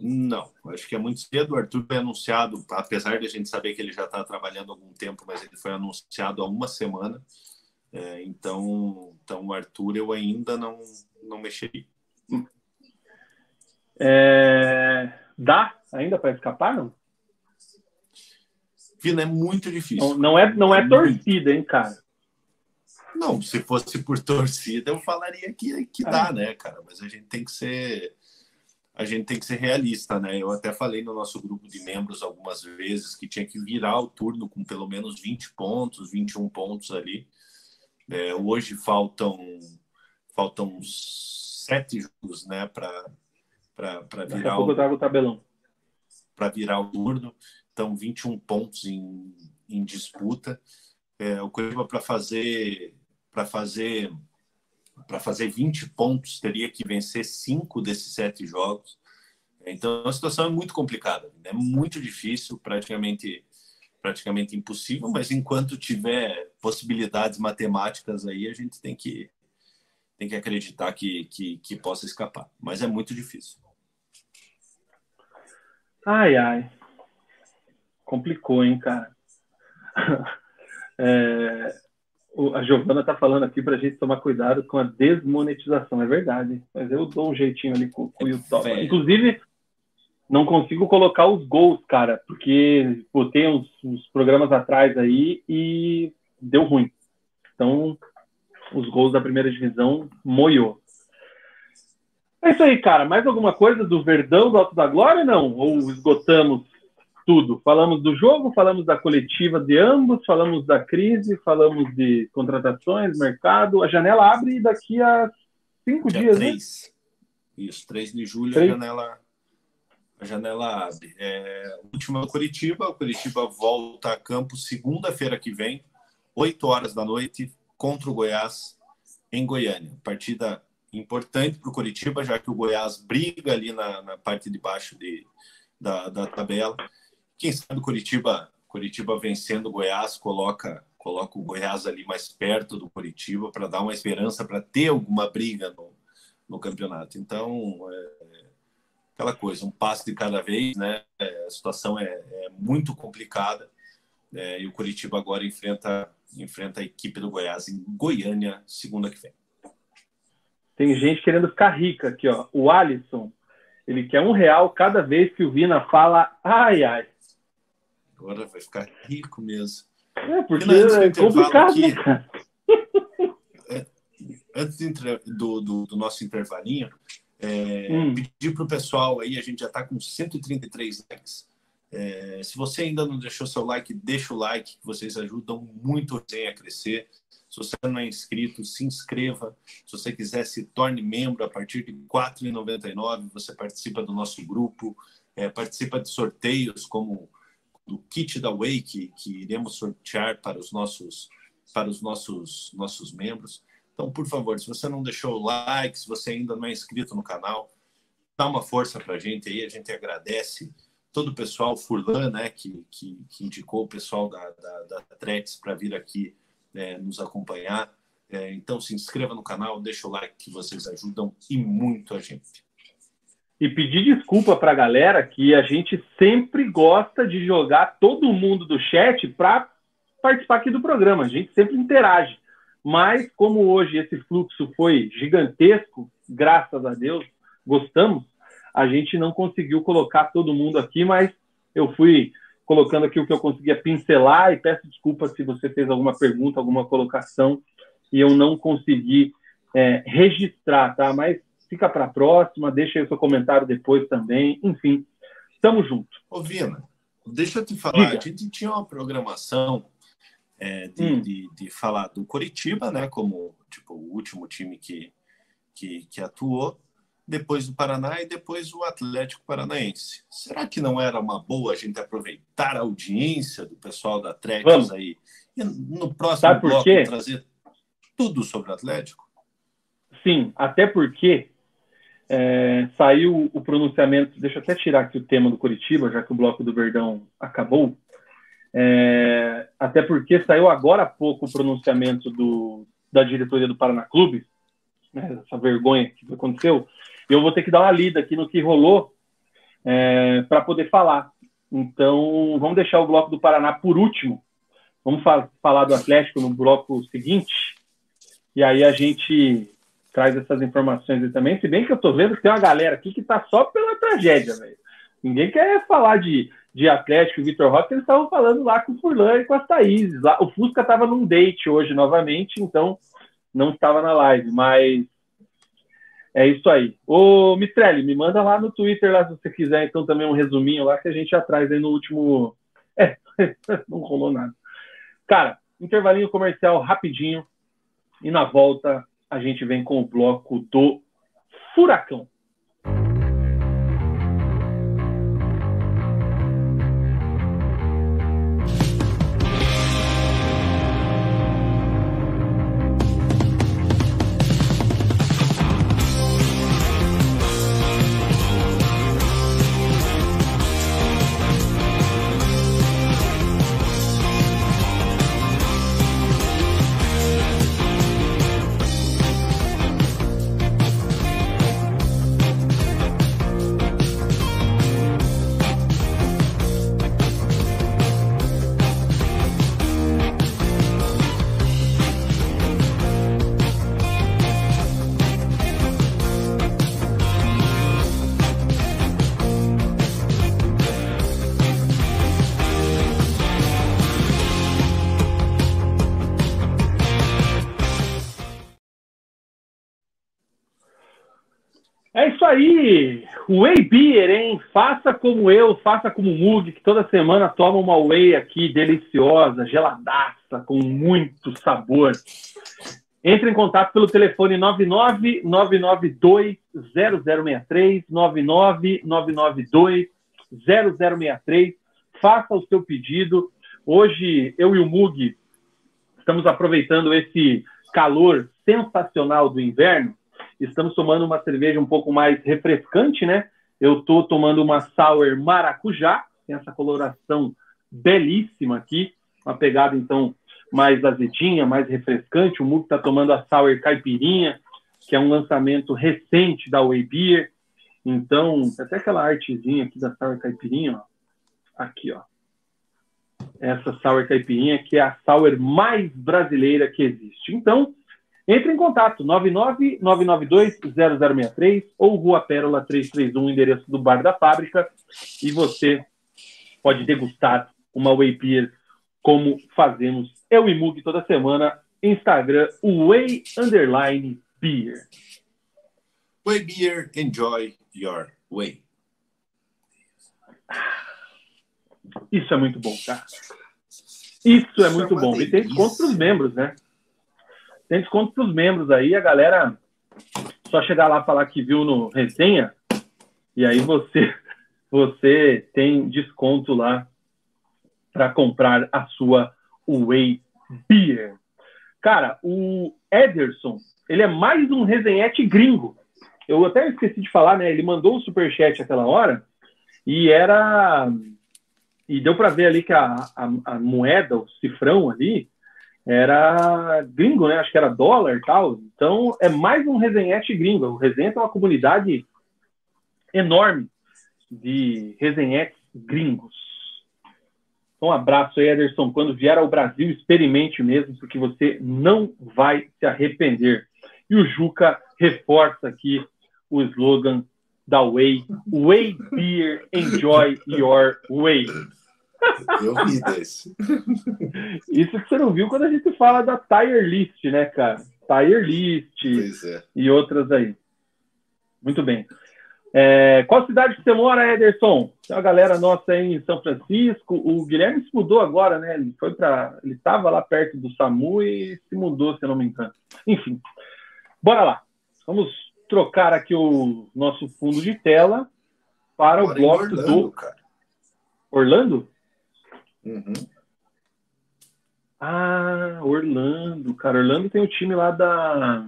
Não, acho que é muito cedo. O Arthur foi anunciado, apesar de a gente saber que ele já está trabalhando há algum tempo, mas ele foi anunciado há uma semana. É, então, então, o Arthur eu ainda não, não mexeria. É, dá ainda para escapar, não? Vina, é muito difícil. Não, não é, não é torcida, hein, cara? Não, se fosse por torcida, eu falaria que, que dá, é. né, cara? Mas a gente tem que ser. A gente tem que ser realista, né? Eu até falei no nosso grupo de membros algumas vezes que tinha que virar o turno com pelo menos 20 pontos, 21 pontos ali. É, hoje faltam faltam sete jogos, né, para virar o, o tabelão. Para virar o turno estão 21 pontos em, em disputa. É, o Curitiba para fazer para fazer para fazer 20 pontos teria que vencer cinco desses sete jogos. Então a situação é muito complicada, é muito difícil, praticamente praticamente impossível, mas enquanto tiver possibilidades matemáticas aí, a gente tem que tem que acreditar que, que, que possa escapar, mas é muito difícil. Ai, ai complicou, hein, cara? é, a Giovana tá falando aqui para a gente tomar cuidado com a desmonetização, é verdade. Mas eu dou um jeitinho ali com, com o YouTube. É. Inclusive, não consigo colocar os gols, cara, porque botei uns, uns programas atrás aí e deu ruim. Então, os gols da primeira divisão moiou. É isso aí, cara. Mais alguma coisa do Verdão do Alto da Glória, não? Ou esgotamos tudo. Falamos do jogo, falamos da coletiva de ambos, falamos da crise, falamos de contratações, mercado. A janela abre daqui a cinco Dia dias, 3. né? Isso, 3 de julho 3. a janela, a janela abre. É, última Curitiba, o Curitiba volta a campo segunda-feira que vem, 8 horas da noite, contra o Goiás, em Goiânia. Partida importante para o Curitiba, já que o Goiás briga ali na, na parte de baixo de, da, da tabela quem sabe Curitiba, Curitiba vencendo o Goiás coloca coloca o Goiás ali mais perto do Curitiba para dar uma esperança para ter alguma briga no, no campeonato. Então, é, aquela coisa, um passo de cada vez, né? É, a situação é, é muito complicada é, e o Curitiba agora enfrenta enfrenta a equipe do Goiás em Goiânia segunda que vem. Tem gente querendo ficar rica aqui, ó. O Alisson, ele quer um real cada vez que o Vina fala ai ai. Agora vai ficar rico mesmo. É, porque é complicado, aqui, cara. É, antes do, do, do, nosso intervalinho, é, hum. pedir para o pessoal aí, a gente já está com 133 likes. É, se você ainda não deixou seu like, deixa o like, que vocês ajudam muito a crescer. Se você não é inscrito, se inscreva. Se você quiser, se torne membro a partir de R$ 4,99. Você participa do nosso grupo, é, participa de sorteios como do kit da Wake, que iremos sortear para os nossos, para os nossos, nossos membros. Então, por favor, se você não deixou o like, se você ainda não é inscrito no canal, dá uma força para a gente aí, a gente agradece todo o pessoal, Furlan, né, que, que, que indicou o pessoal da, da, da para vir aqui é, nos acompanhar. É, então, se inscreva no canal, deixa o like que vocês ajudam e muito a gente. E pedir desculpa para a galera que a gente sempre gosta de jogar todo mundo do chat para participar aqui do programa. A gente sempre interage. Mas, como hoje esse fluxo foi gigantesco, graças a Deus, gostamos, a gente não conseguiu colocar todo mundo aqui, mas eu fui colocando aqui o que eu conseguia pincelar e peço desculpa se você fez alguma pergunta, alguma colocação e eu não consegui é, registrar, tá? Mas fica para a próxima, deixa aí o seu comentário depois também, enfim, tamo junto. Ô, Vina, deixa eu te falar, Diga. a gente tinha uma programação é, de, hum. de, de, falar do Coritiba, né, como tipo, o último time que, que, que atuou, depois do Paraná e depois o Atlético Paranaense. Será que não era uma boa a gente aproveitar a audiência do pessoal da Atlético aí e no próximo bloco trazer tudo sobre o Atlético? Sim, até porque é, saiu o pronunciamento. Deixa eu até tirar aqui o tema do Curitiba, já que o bloco do Verdão acabou. É, até porque saiu agora há pouco o pronunciamento do, da diretoria do Paraná Clube, né, essa vergonha que aconteceu, eu vou ter que dar uma lida aqui no que rolou é, para poder falar. Então, vamos deixar o bloco do Paraná por último. Vamos fa falar do Atlético no bloco seguinte. E aí a gente traz essas informações aí também. Se bem que eu estou vendo que tem uma galera aqui que está só pela tragédia, velho. Ninguém quer falar de, de Atlético e Vitor Roque, eles estavam falando lá com o Furlan e com as Thaís. Lá, o Fusca estava num date hoje novamente, então não estava na live, mas é isso aí. Ô, Mistrelli, me manda lá no Twitter, lá, se você quiser, então, também um resuminho lá que a gente já traz aí no último. É, não rolou nada. Cara, intervalinho comercial rapidinho. E na volta a gente vem com o bloco do Furacão. Aí, Whey Beer, hein? Faça como eu, faça como o Mug, que toda semana toma uma Whey aqui deliciosa, geladaça, com muito sabor. Entre em contato pelo telefone 999920063, 999920063. Faça o seu pedido. Hoje, eu e o Mug estamos aproveitando esse calor sensacional do inverno Estamos tomando uma cerveja um pouco mais refrescante, né? Eu estou tomando uma Sour Maracujá, tem essa coloração belíssima aqui, uma pegada então mais azedinha, mais refrescante. O Muco está tomando a Sour Caipirinha, que é um lançamento recente da Way Beer. Então, até aquela artezinha aqui da Sour Caipirinha, ó. aqui, ó. Essa Sour Caipirinha, que é a Sour mais brasileira que existe. Então, entre em contato, 99992-0063 ou Rua Pérola 331, endereço do Bar da Fábrica, e você pode degustar uma Whey Beer como fazemos eu e Mug toda semana. Instagram, Whey Underline Beer. Whey Beer, enjoy your way. Isso é muito bom, cara. Isso é Isso é muito é bom. Delícia. E tem desconto para os membros, né? Tem desconto para os membros aí, a galera só chegar lá falar que viu no resenha, e aí você, você tem desconto lá para comprar a sua Whey Beer. Cara, o Ederson, ele é mais um resenhete gringo. Eu até esqueci de falar, né? Ele mandou o superchat aquela hora e era. E deu para ver ali que a, a, a, moeda, o cifrão ali, era gringo, né? Acho que era dólar tal. Então é mais um resenhete gringo. O Resenhete é uma comunidade enorme de resenhetes gringos. Um abraço aí, Ederson. Quando vier ao Brasil, experimente mesmo, porque você não vai se arrepender. E o Juca reforça aqui o slogan da Way. Way Beer, enjoy your way. Eu vi desse. Isso que você não viu quando a gente fala da Tire List, né, cara? Tire List é. e outras aí. Muito bem. É, qual cidade que você mora, Ederson? Tem uma galera nossa aí em São Francisco. O Guilherme se mudou agora, né? Ele foi para, ele estava lá perto do SAMU e se mudou, se não me engano. Enfim, bora lá. Vamos trocar aqui o nosso fundo de tela para o bloco Orlando, do cara. Orlando. Uhum. Ah, Orlando, cara. Orlando tem o time lá da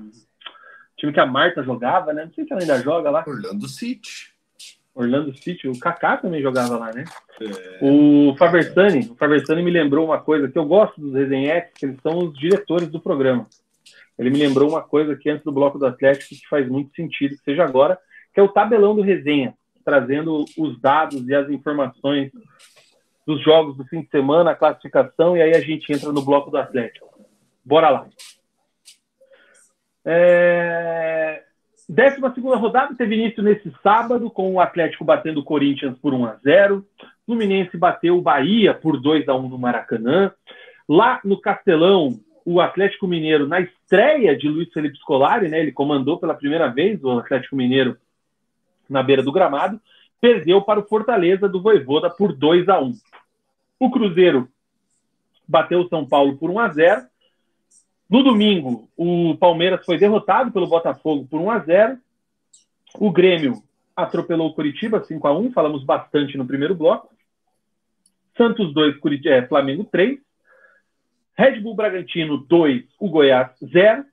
time que a Marta jogava, né? Não sei se ela ainda joga lá. Orlando City. Orlando City, o Kaká também jogava lá, né? É... O Faversani, o Faversani me lembrou uma coisa que eu gosto dos resenhetes, que eles são os diretores do programa. Ele me lembrou uma coisa que antes do bloco do Atlético que faz muito sentido que seja agora, que é o tabelão do resenha, trazendo os dados e as informações dos jogos do fim de semana, a classificação, e aí a gente entra no bloco do Atlético. Bora lá. É... Décima segunda rodada teve início nesse sábado, com o Atlético batendo o Corinthians por 1 a 0 Fluminense bateu o Bahia por 2 a 1 no Maracanã. Lá no Castelão, o Atlético Mineiro, na estreia de Luiz Felipe Scolari, né, ele comandou pela primeira vez o Atlético Mineiro na beira do gramado, perdeu para o Fortaleza do Voivoda por 2 a 1 O Cruzeiro bateu o São Paulo por 1 a 0 no domingo, o Palmeiras foi derrotado pelo Botafogo por 1 a 0. O Grêmio atropelou o Curitiba 5 a 1. Falamos bastante no primeiro bloco. Santos 2, Curit é, Flamengo 3. Red Bull Bragantino 2, o Goiás 0.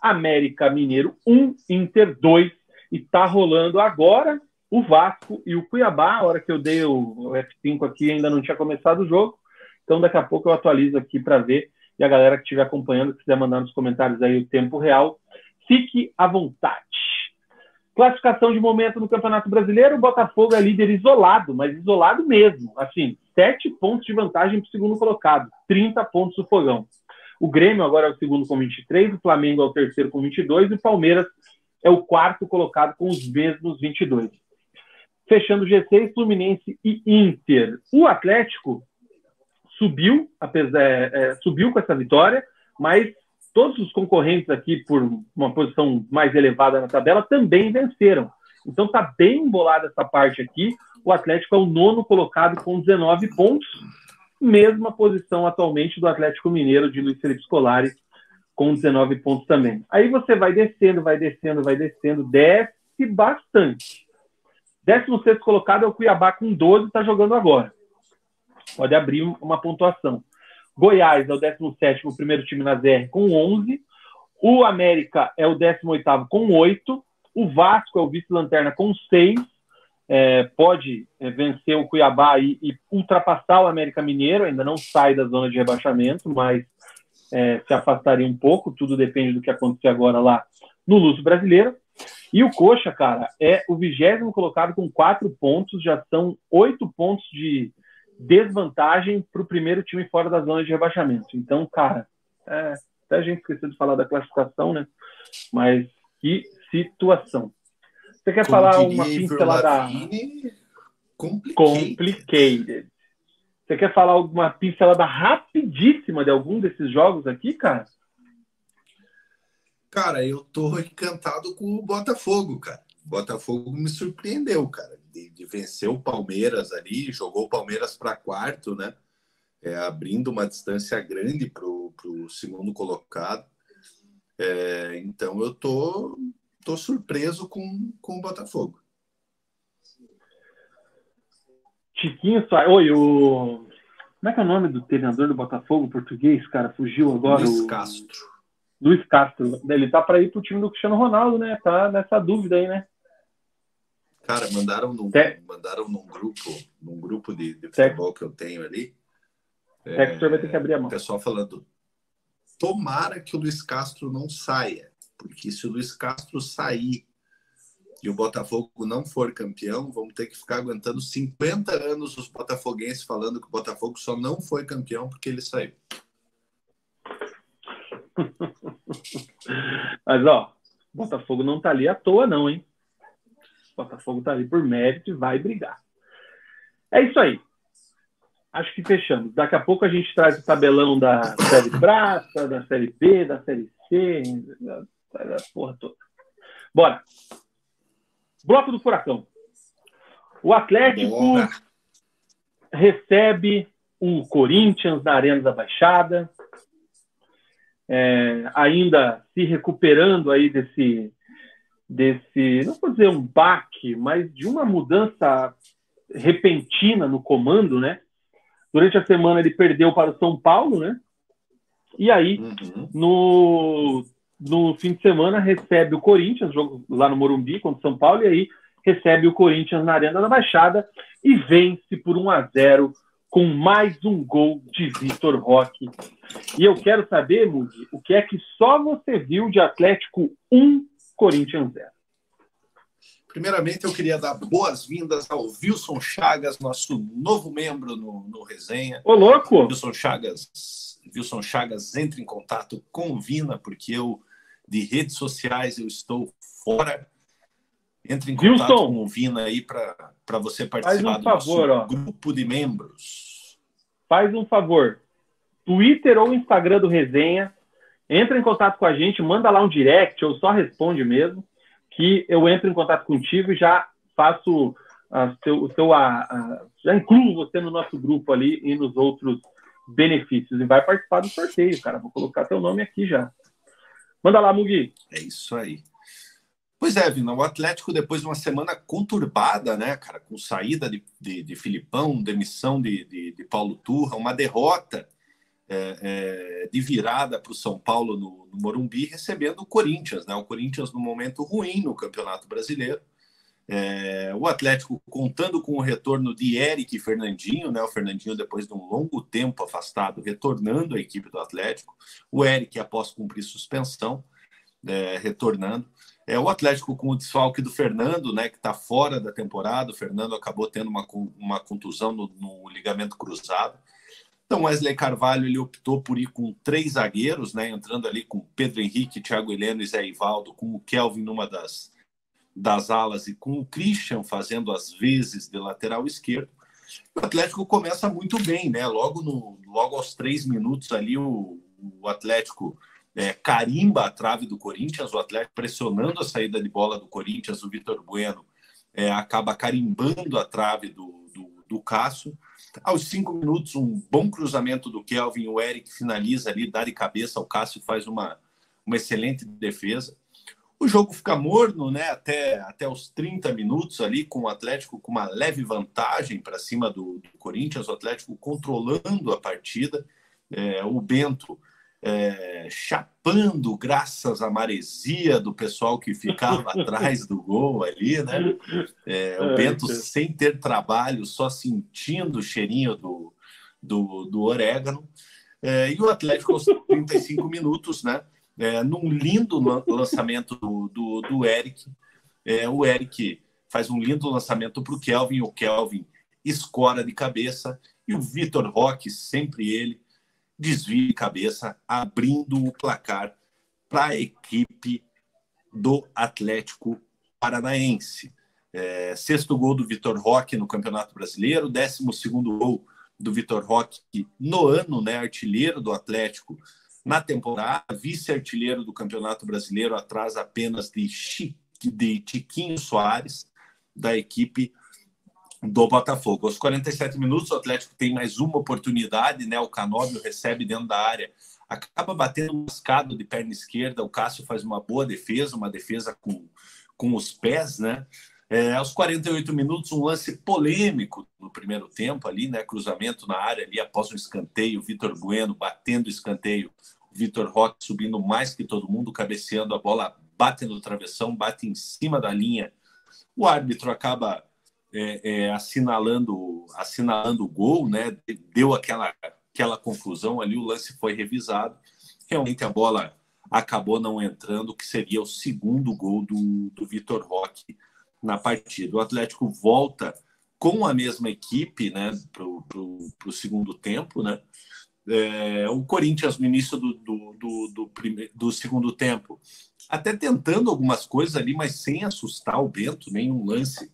América Mineiro 1, Inter 2. E tá rolando agora o Vasco e o Cuiabá. A hora que eu dei o F5 aqui ainda não tinha começado o jogo. Então daqui a pouco eu atualizo aqui para ver e a galera que estiver acompanhando, quiser mandar nos comentários aí o tempo real, fique à vontade. Classificação de momento no Campeonato Brasileiro, o Botafogo é líder isolado, mas isolado mesmo. Assim, sete pontos de vantagem para o segundo colocado, 30 pontos do fogão. O Grêmio agora é o segundo com 23, o Flamengo é o terceiro com 22 e o Palmeiras é o quarto colocado com os mesmos 22. Fechando o G6, Fluminense e Inter. O Atlético subiu, apesar, é, é, subiu com essa vitória, mas todos os concorrentes aqui por uma posição mais elevada na tabela também venceram. Então tá bem embolada essa parte aqui. O Atlético é o nono colocado com 19 pontos, mesma posição atualmente do Atlético Mineiro de Luiz Felipe Scolari com 19 pontos também. Aí você vai descendo, vai descendo, vai descendo, desce bastante. 16 colocado é o Cuiabá com 12, está jogando agora pode abrir uma pontuação. Goiás é o 17 o primeiro time na ZR com 11. O América é o 18 com 8. O Vasco é o vice-lanterna com 6. É, pode é, vencer o Cuiabá e, e, ultrapassar o América Mineiro. Ainda não sai da zona de rebaixamento, mas é, se afastaria um pouco. Tudo depende do que acontecer agora lá no Lúcio Brasileiro. E o Coxa, cara, é o vigésimo colocado com quatro pontos. Já são oito pontos de, desvantagem para o primeiro time fora da zona de rebaixamento. Então, cara, é, até a gente esqueceu de falar da classificação, né? Mas que situação. Você quer Como falar uma pincelada? Complicated. complicated. Você quer falar alguma pincelada rapidíssima de algum desses jogos aqui, cara? Cara, eu tô encantado com o Botafogo, cara. O Botafogo me surpreendeu, cara de, de vencer o Palmeiras ali, jogou o Palmeiras para quarto, né? É, abrindo uma distância grande para o segundo colocado. É, então eu tô, tô surpreso com, com o Botafogo. Tiquinho Soares. Oi, o. Como é que é o nome do treinador do Botafogo português, cara? Fugiu agora. Luiz o... Castro. Luiz Castro. Ele tá para ir pro time do Cristiano Ronaldo, né? Tá nessa dúvida aí, né? Cara, mandaram num, Te... mandaram num grupo, num grupo de, de futebol Te... que eu tenho ali. É, vai ter que abrir a mão. O pessoal falando, tomara que o Luiz Castro não saia, porque se o Luiz Castro sair e o Botafogo não for campeão, vamos ter que ficar aguentando 50 anos os botafoguenses falando que o Botafogo só não foi campeão porque ele saiu. Mas, ó, Botafogo não tá ali à toa, não, hein? Botafogo tá ali por mérito e vai brigar. É isso aí. Acho que fechamos. Daqui a pouco a gente traz o tabelão da Série Prata, da Série B, da Série C, da, da porra toda. Bora. Bloco do Furacão. O Atlético Bora. recebe o Corinthians na Arena da Baixada. É, ainda se recuperando aí desse, desse, não vou dizer um baque, mas de uma mudança repentina no comando, né? Durante a semana ele perdeu para o São Paulo, né? E aí, uhum. no, no fim de semana, recebe o Corinthians, jogo lá no Morumbi contra o São Paulo, e aí recebe o Corinthians na Arena da Baixada e vence por 1 a 0 com mais um gol de Vitor Roque. E eu quero saber, Mugi, o que é que só você viu de Atlético 1, Corinthians 0? Primeiramente, eu queria dar boas-vindas ao Wilson Chagas, nosso novo membro no, no Resenha. Ô, louco! Wilson Chagas, Wilson Chagas entra em contato com o Vina, porque eu, de redes sociais, eu estou fora. Entre em contato Wilson, com o Vina aí para você participar um do favor, nosso ó. grupo de membros. Faz um favor. Twitter ou Instagram do Resenha. Entra em contato com a gente, manda lá um direct ou só responde mesmo que eu entro em contato contigo e já faço a seu, o seu, a, a, já incluo você no nosso grupo ali e nos outros benefícios e vai participar do sorteio, cara. Vou colocar teu nome aqui já. Manda lá, Mugi. É isso aí. Pois é, Vina, o Atlético, depois de uma semana conturbada, né, cara, com saída de, de, de Filipão, demissão de, de, de Paulo Turra, uma derrota é, é, de virada para o São Paulo no, no, Morumbi, recebendo o Corinthians, né? O Corinthians no momento ruim no Campeonato Brasileiro. É, o Atlético contando com o retorno de Eric e Fernandinho, né? O Fernandinho, depois de um longo tempo afastado, retornando à equipe do Atlético. O Eric, após cumprir suspensão, é, retornando. É, o Atlético com o desfalque do Fernando, né, que está fora da temporada. O Fernando acabou tendo uma, uma contusão no, no ligamento cruzado. Então, Wesley Carvalho ele optou por ir com três zagueiros, né, entrando ali com Pedro Henrique, Thiago Heleno e Zé Ivaldo, com o Kelvin numa das, das alas e com o Christian fazendo as vezes de lateral esquerdo. O Atlético começa muito bem, né? Logo, no, logo aos três minutos ali, o, o Atlético é, carimba a trave do Corinthians, o Atlético pressionando a saída de bola do Corinthians, o Vitor Bueno é, acaba carimbando a trave do, do, do Cássio. Aos cinco minutos, um bom cruzamento do Kelvin, o Eric finaliza ali, dá de cabeça, o Cássio faz uma, uma excelente defesa. O jogo fica morno, né? Até, até os 30 minutos ali, com o Atlético com uma leve vantagem para cima do, do, Corinthians, o Atlético controlando a partida. É, o Bento é, chapando graças à maresia do pessoal que ficava atrás do gol ali, né? É, o Bento sem ter trabalho, só sentindo o cheirinho do, do, do orégano. É, e o Atlético aos 35 minutos, né? É, num lindo lançamento do, do, do Eric. É, o Eric faz um lindo lançamento para o Kelvin, o Kelvin escora de cabeça, e o Vitor Roque, sempre ele, desvio de cabeça, abrindo o placar para a equipe do Atlético Paranaense. É, sexto gol do Vitor Roque no Campeonato Brasileiro, décimo segundo gol do Vitor Roque no ano, né, artilheiro do Atlético na temporada, vice-artilheiro do Campeonato Brasileiro, atrás apenas de, Chique, de Tiquinho Soares, da equipe do Botafogo. Aos 47 minutos, o Atlético tem mais uma oportunidade, né? O Canóbio recebe dentro da área, acaba batendo um mascado de perna esquerda. O Cássio faz uma boa defesa, uma defesa com, com os pés, né? É, aos 48 minutos, um lance polêmico no primeiro tempo ali, né? Cruzamento na área ali após um escanteio, Vitor Bueno batendo o escanteio, Vitor Roque subindo mais que todo mundo, cabeceando a bola, bate no travessão, bate em cima da linha. O árbitro acaba é, é, assinalando, assinalando o gol, né? Deu aquela, aquela confusão ali, o lance foi revisado. Realmente a bola acabou não entrando, que seria o segundo gol do, do Vitor Roque na partida. O Atlético volta com a mesma equipe né, para o segundo tempo. Né? É, o Corinthians, no início do, do, do, do, do segundo tempo, até tentando algumas coisas ali, mas sem assustar o Bento, nenhum lance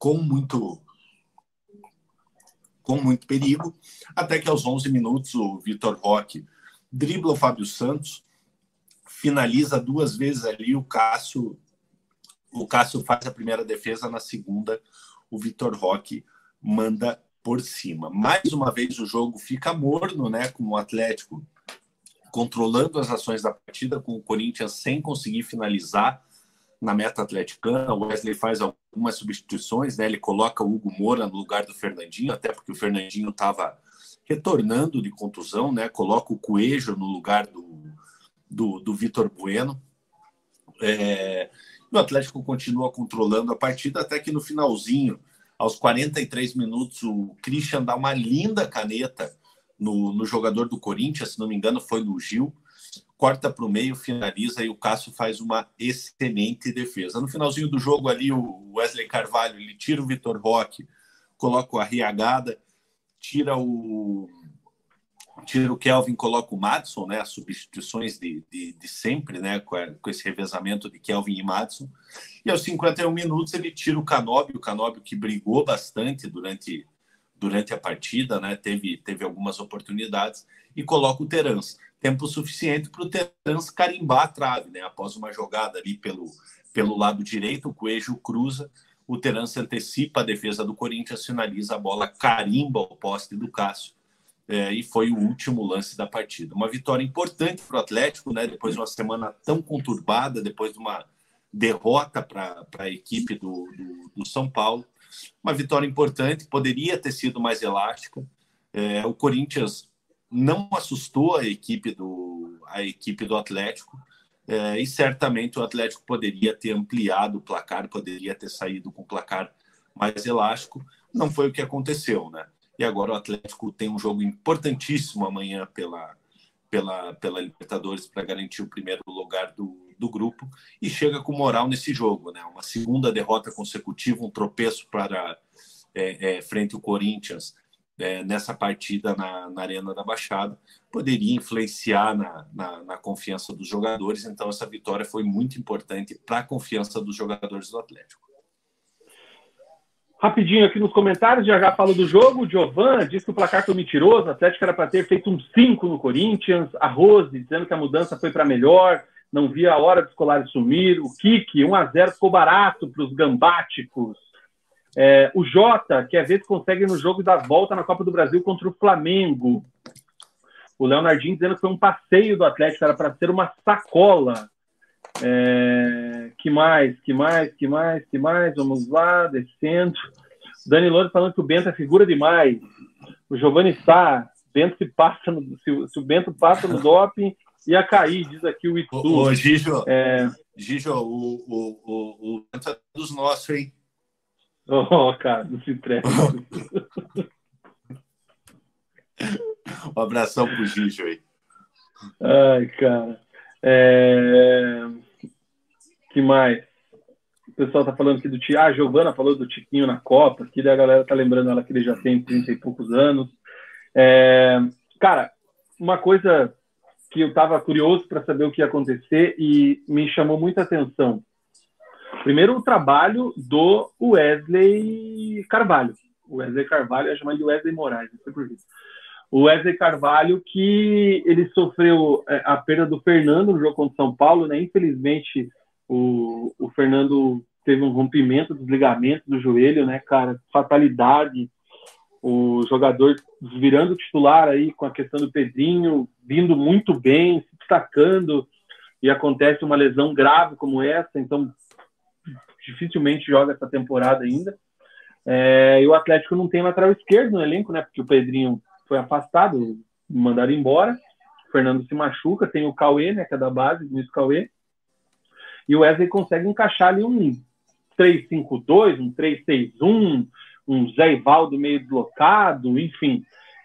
com muito com muito perigo, até que aos 11 minutos o Vitor Roque dribla o Fábio Santos, finaliza duas vezes ali, o Cássio o Cássio faz a primeira defesa, na segunda o Vitor Roque manda por cima. Mais uma vez o jogo fica morno, né, com o Atlético controlando as ações da partida, com o Corinthians sem conseguir finalizar na meta atleticana. O Wesley faz algumas substituições, né? Ele coloca o Hugo Moura no lugar do Fernandinho, até porque o Fernandinho estava retornando de contusão, né? Coloca o Coelho no lugar do, do, do Vitor Bueno. É, o Atlético continua controlando a partida até que no finalzinho, aos 43 minutos, o Christian dá uma linda caneta no, no jogador do Corinthians, se não me engano, foi no Gil corta para o meio, finaliza e o Cássio faz uma excelente defesa. No finalzinho do jogo ali, o Wesley Carvalho ele tira o Vitor Roque, coloca o Arriagada, tira o tira o Kelvin, coloca o Madison, né? As substituições de, de, de sempre, né? Com, a, com, esse revezamento de Kelvin e Madison. E aos 51 minutos ele tira o Canóbio, o Canóbio que brigou bastante durante, durante a partida, né? Teve, teve algumas oportunidades e coloca o Terence tempo suficiente para o Terence carimbar a trave, né? Após uma jogada ali pelo, pelo lado direito, o Coelho cruza, o Terence antecipa a defesa do Corinthians, finaliza a bola, carimba o poste do Cássio. É, e foi o último lance da partida. Uma vitória importante para o Atlético, né? Depois de uma semana tão conturbada, depois de uma derrota para a equipe do, do, do, São Paulo. Uma vitória importante, poderia ter sido mais elástica. É, o Corinthians não assustou a equipe do, a equipe do Atlético. É, e certamente o Atlético poderia ter ampliado o placar, poderia ter saído com o placar mais elástico. Não foi o que aconteceu, né? E agora o Atlético tem um jogo importantíssimo amanhã pela, pela, pela Libertadores para garantir o primeiro lugar do, do grupo e chega com moral nesse jogo, né? Uma segunda derrota consecutiva, um tropeço para é, é, frente ao Corinthians é, nessa partida na, na, Arena da Baixada, poderia influenciar na, na, na, confiança dos jogadores. Então, essa vitória foi muito importante para a confiança dos jogadores do Atlético. Rapidinho aqui nos comentários, já já falo do jogo. O Giovan diz que o placar foi mentiroso, o Atlético era para ter feito um 5 no Corinthians. A Rose dizendo que a mudança foi para melhor, não via a hora dos colares sumir. O Kiki, 1 a 0 ficou barato para os gambáticos. É, o Jota quer ver se consegue no jogo da volta na Copa do Brasil contra o Flamengo. O Leonardinho dizendo que foi um passeio do Atlético, era para ser uma sacola. É, que mais, que mais, que mais, que mais? Vamos lá, descendo. Dani Lourdes falando que o Bento é figura demais. O Giovanni Sá, Bento se passa no, se, se, o Bento passa no doping, ia cair, diz aqui o Itu. Ô, ô Gijo, é... Gijo o, o, o, o Bento é dos nossos, hein? Oh, cara, não se entrega. um abração pro Gijo aí. Ai, cara. É... que mais? O pessoal tá falando aqui do Tiquinho. Ah, a Giovana falou do Tiquinho na Copa, que a galera tá lembrando ela que ele já tem 30 e poucos anos. É... Cara, uma coisa que eu tava curioso para saber o que ia acontecer e me chamou muita atenção. Primeiro, o trabalho do Wesley Carvalho. O Wesley Carvalho é chamado de Wesley Moraes, não sei por isso. O Wesley Carvalho, que ele sofreu é, a perda do Fernando no jogo contra o São Paulo, né? Infelizmente, o, o Fernando teve um rompimento dos ligamentos do joelho, né, cara? Fatalidade. O jogador virando titular aí com a questão do Pedrinho, vindo muito bem, se destacando, e acontece uma lesão grave como essa, então dificilmente joga essa temporada ainda. É, e o Atlético não tem lateral esquerdo no elenco, né? Porque o Pedrinho foi afastado, mandaram embora. O Fernando se machuca, tem o Cauê, né? Que é da base, Luiz Cauê. E o Wesley consegue encaixar ali um 3-5-2, um 3-6-1, um Zé Ivaldo meio deslocado, enfim.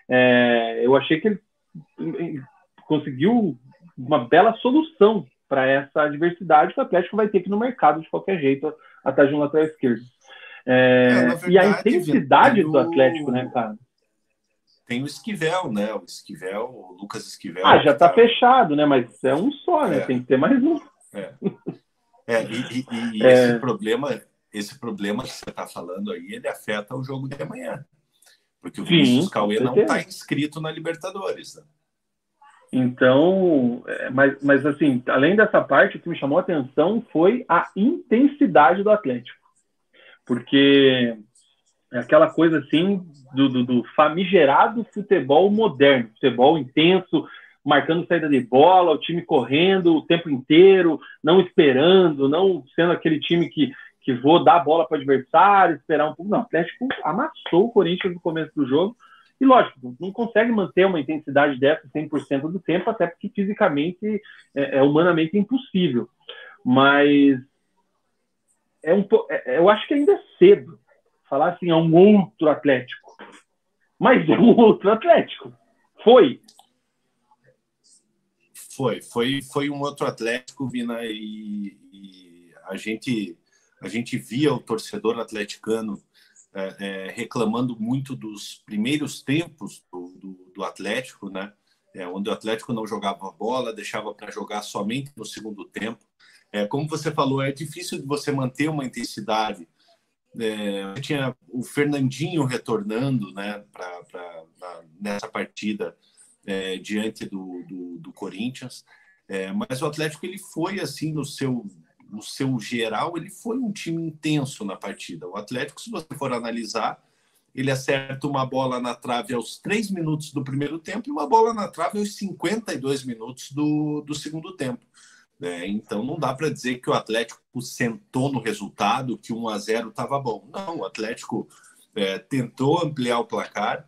É, eu achei que ele conseguiu uma bela solução para essa adversidade que o Atlético vai ter que ir no mercado de qualquer jeito atrás de um lateral esquerdo. É, é, verdade, e a intensidade do Atlético, né, cara? Tem o Esquivel, né? O Esquivel, o Lucas Esquivel. Ah, já tá, tá fechado, né? Mas é um só, né? É. Tem que ter mais um. É. É, e, e, e é. esse problema, esse problema que você está falando aí, ele afeta o jogo de amanhã. Porque o Vinícius Cauê não está inscrito na Libertadores. Né? Então, é, mas, mas assim, além dessa parte, o que me chamou a atenção foi a intensidade do Atlético. Porque é aquela coisa assim do, do, do famigerado futebol moderno, futebol intenso, marcando saída de bola, o time correndo o tempo inteiro, não esperando, não sendo aquele time que, que vou dar a bola para o adversário, esperar um pouco. Não, o Atlético amassou o Corinthians no começo do jogo. E lógico, não consegue manter uma intensidade dessa 100% do tempo, até porque fisicamente é, é humanamente impossível. Mas é um, é, eu acho que ainda é cedo falar assim, é um outro Atlético. Mas é um outro Atlético. Foi. Foi, foi, foi um outro Atlético, Vina, e, e a gente a gente via o torcedor atleticano é, é, reclamando muito dos primeiros tempos do, do, do Atlético, né? É, onde o Atlético não jogava bola, deixava para jogar somente no segundo tempo. É, como você falou, é difícil de você manter uma intensidade. É, tinha o Fernandinho retornando né, pra, pra, nessa partida é, diante do, do, do Corinthians. É, mas o Atlético ele foi assim no seu no seu geral ele foi um time intenso na partida. O Atlético, se você for analisar, ele acerta uma bola na trave aos três minutos do primeiro tempo e uma bola na trave aos 52 minutos do, do segundo tempo. É, então não dá para dizer que o Atlético sentou no resultado, que 1 a 0 estava bom. Não, o Atlético é, tentou ampliar o placar,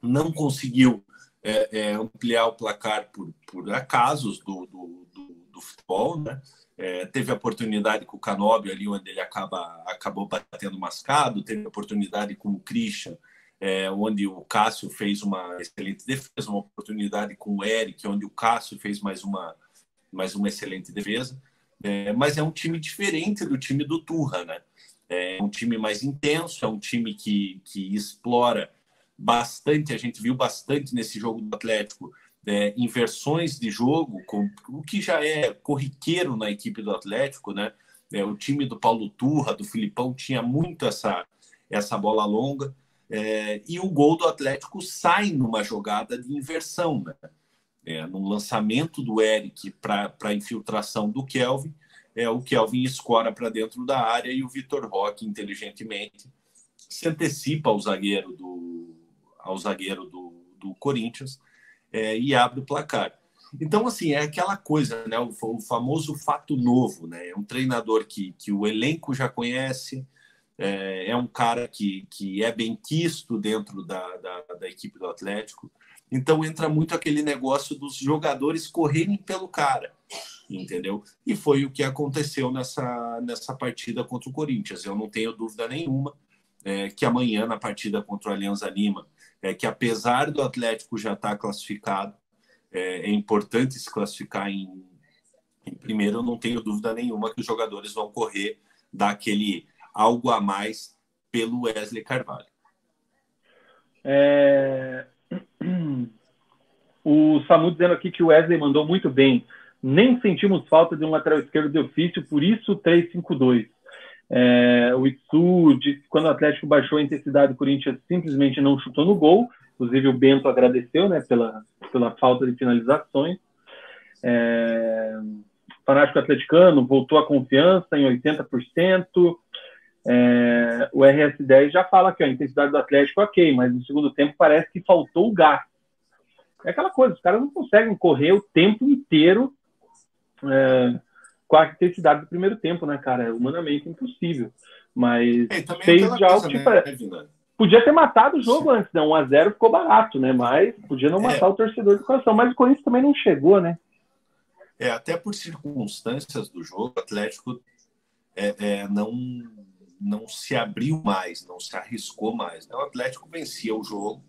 não conseguiu é, é, ampliar o placar por, por acasos do, do, do, do futebol, né? É, teve a oportunidade com o Canóbio ali, onde ele acaba, acabou batendo mascado, teve a oportunidade com o Christian, é, onde o Cássio fez uma excelente defesa, uma oportunidade com o Eric, onde o Cássio fez mais uma, mais uma excelente defesa. É, mas é um time diferente do time do Turra, né? É um time mais intenso, é um time que, que explora bastante, a gente viu bastante nesse jogo do Atlético, é, inversões de jogo, com, o que já é corriqueiro na equipe do Atlético, né? É, o time do Paulo Turra, do Filipão, tinha muito essa, essa bola longa. É, e o gol do Atlético sai numa jogada de inversão, né? É, num lançamento do Eric para a infiltração do Kelvin, é, o Kelvin escora para dentro da área e o Vitor Roque, inteligentemente, se antecipa ao zagueiro do, ao zagueiro do, do Corinthians é, e abre o placar. Então, assim, é aquela coisa, né? O, o, famoso fato novo, né? É um treinador que, que o elenco já conhece, é, é um cara que, que é bem quisto dentro da, da, da, equipe do Atlético. Então, entra muito aquele negócio dos jogadores correrem pelo cara, entendeu? E foi o que aconteceu nessa, nessa partida contra o Corinthians. Eu não tenho dúvida nenhuma é, que amanhã, na partida contra o Alianza Lima, é que apesar do Atlético já estar classificado, é, é importante se classificar em, em, primeiro, eu não tenho dúvida nenhuma que os jogadores vão correr daquele algo a mais pelo Wesley Carvalho. É... O Samu dizendo aqui que o Wesley mandou muito bem. Nem sentimos falta de um lateral esquerdo de ofício, por isso 3-5-2. É, o Itsu quando o Atlético baixou a intensidade, o Corinthians simplesmente não chutou no gol. Inclusive o Bento agradeceu né, pela, pela falta de finalizações. É, fanático atleticano, voltou a confiança em 80%. É, o RS10 já fala que a intensidade do Atlético é ok, mas no segundo tempo parece que faltou o gás. É aquela coisa, os caras não conseguem correr o tempo inteiro é, a intensidade do primeiro tempo, né, cara? É humanamente impossível. Mas É, fez já o coisa, que né. Vina? Podia ter matado o jogo antes, né? 1x0 ficou barato, né? Mas podia não É. matar o torcedor do coração. Mas o Corinthians também não chegou, né? É, até por circunstâncias do jogo, o Atlético é, é, não, não se abriu mais, não se arriscou mais. né? O Atlético vencia o jogo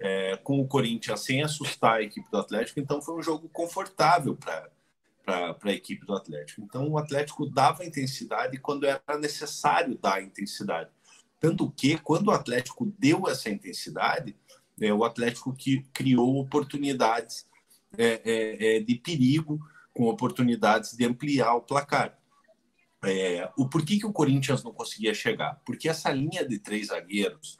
é, com o Corinthians sem assustar a equipe do Atlético, então foi um jogo confortável para a equipe do Atlético. Então o Atlético dava intensidade quando era necessário dar intensidade. Tanto que, quando o Atlético deu essa intensidade, é, o Atlético que criou oportunidades é, é, é, de perigo, com oportunidades de ampliar o placar. É, o porquê que o Corinthians não conseguia chegar? Porque essa linha de três zagueiros,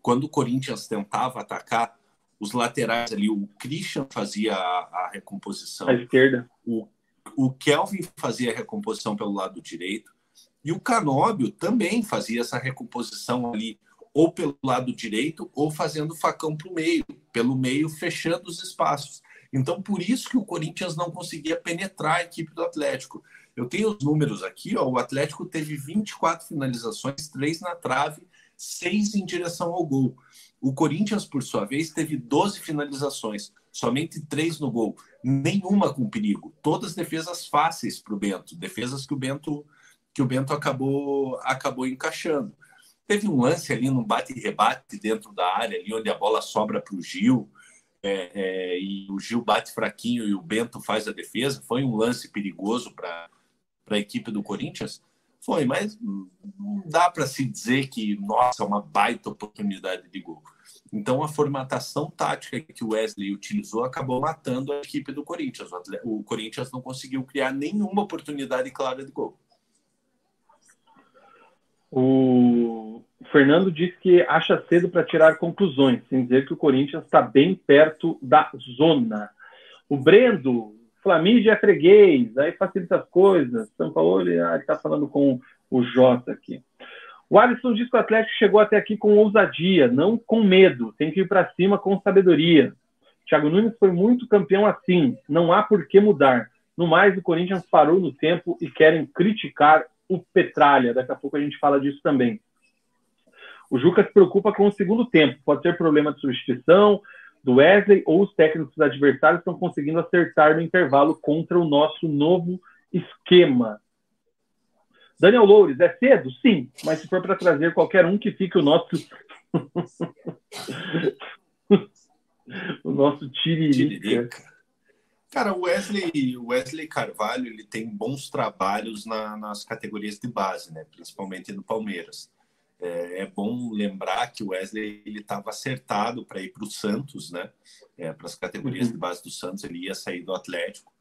quando o Corinthians tentava atacar, os laterais ali, o Christian fazia a, a recomposição, À esquerda. o, o Kelvin fazia a recomposição pelo lado direito e o Canóbio também fazia essa recomposição ali, ou pelo lado direito, ou fazendo facão para o meio, pelo meio, fechando os espaços. Então, por isso que o Corinthians não conseguia penetrar a equipe do Atlético. Eu tenho os números aqui, ó, o Atlético teve 24 finalizações, três na trave, seis em direção ao gol. O Corinthians, por sua vez, teve 12 finalizações, somente três no gol, nenhuma com perigo. Todas defesas fáceis para o Bento, defesas que o Bento que o Bento acabou acabou encaixando. Teve um lance ali num bate-rebate dentro da área, ali onde a bola sobra para o Gil, é, é, e o Gil bate fraquinho e o Bento faz a defesa. Foi um lance perigoso para a equipe do Corinthians? Foi, mas não dá para se dizer que, nossa, uma baita oportunidade de gol. Então, a formatação tática que o Wesley utilizou acabou matando a equipe do Corinthians. O, Corinthians não conseguiu criar nenhuma oportunidade clara de gol. O Fernando disse que acha cedo para tirar conclusões, sem dizer que o Corinthians está bem perto da zona. O Brendo, Flamídia é freguês, aí facilita as coisas. São Paulo está falando com o Jota aqui. O Alisson diz que o Atlético chegou até aqui com ousadia, não com medo. Tem que ir para cima com sabedoria. Thiago Nunes foi muito campeão assim. Não há por que mudar. No mais, o Corinthians parou no tempo e querem criticar o Petralha. Daqui a pouco a gente fala disso também. O Juca se preocupa com o segundo tempo. Pode ser problema de substituição do Wesley ou os técnicos adversários estão conseguindo acertar no intervalo contra o nosso novo esquema. Daniel Loures, é cedo? Sim, mas se for para trazer qualquer um que fique o nosso. o nosso tiririca. Tiririca. Cara, o Wesley, Wesley Carvalho ele tem bons trabalhos na- nas categorias de base, né? principalmente no Palmeiras. É, é bom lembrar que o Wesley ele estava acertado para ir para o Santos, né? para as categorias Uhum. de base do Santos, ele ia sair do Atlético.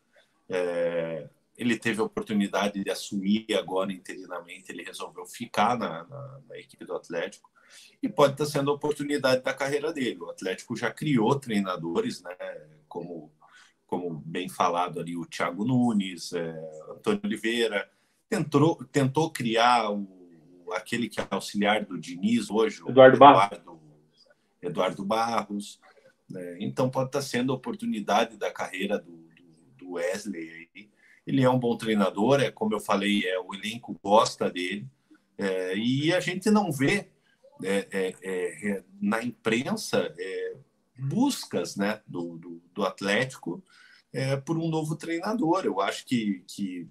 É, ele teve a oportunidade de assumir agora interinamente ele resolveu ficar na, na- na equipe do Atlético e pode estar sendo a oportunidade da carreira dele. O Atlético já criou treinadores, né? Como como bem falado ali o Thiago Nunes, é, Antônio Oliveira, tentou tentou criar o, aquele que é auxiliar do Diniz hoje, o Eduardo Barros. Eduardo, Eduardo Barros. né? Então pode estar sendo a oportunidade da carreira do, do- do Wesley. aí. Ele é um bom treinador, é como eu falei, é o elenco gosta dele é, e a gente não vê é, é, é, é, na imprensa é, buscas né, do, do, do Atlético é, por um novo treinador. Eu acho que, que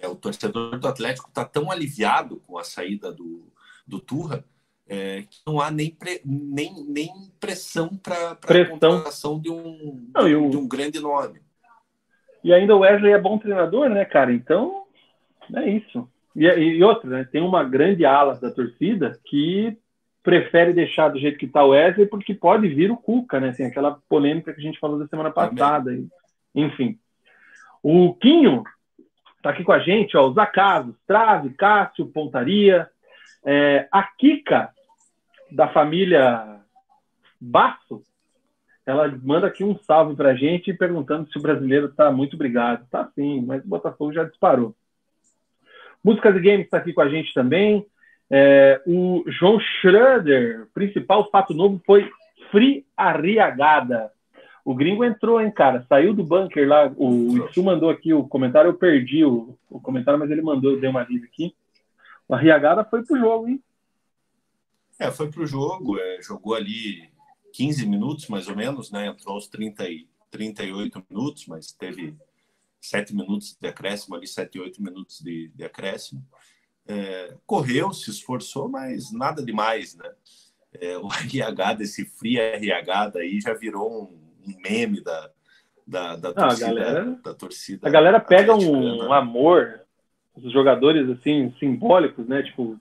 é, o torcedor do Atlético está tão aliviado com a saída do, do Turra é, que não há nem, pre, nem, nem pressão para a contratação de um, Não, de, o- de um grande nome. E ainda o Wesley é bom treinador, né, cara? Então, é isso. E, e outra, né? Tem uma grande ala da torcida que prefere deixar do jeito que tá o Wesley porque pode vir o Cuca, né? Tem aquela polêmica que a gente falou da semana passada. e- Enfim. O Quinho tá aqui com a gente, ó. Os acasos, Trave, Cássio, Pontaria. É, a Kika, da família Basso, ela manda aqui um salve pra gente perguntando se o brasileiro tá muito obrigado. Tá sim, mas o Botafogo já disparou. Músicas e Games está aqui com a gente também. É, o João Schroeder, principal fato novo foi Free Arriagada. O gringo entrou, hein, cara? Saiu do bunker lá. O Isso mandou aqui o comentário, eu perdi o, o comentário, mas ele mandou, eu dei uma lida aqui. O Arriagada foi pro jogo, hein? É, foi pro jogo, é, jogou ali 15 minutos, mais ou menos, né? Entrou aos 30 e 38 minutos, mas teve 7 minutos de acréscimo ali, 7, 8 minutos de, de acréscimo. É, correu, se esforçou, mas nada demais, né? É, o RH desse Free RH daí já virou um, um meme da, da, da, Não, torcida, a galera, da torcida. A galera pega um, um amor, os jogadores assim, simbólicos, né? Tipo,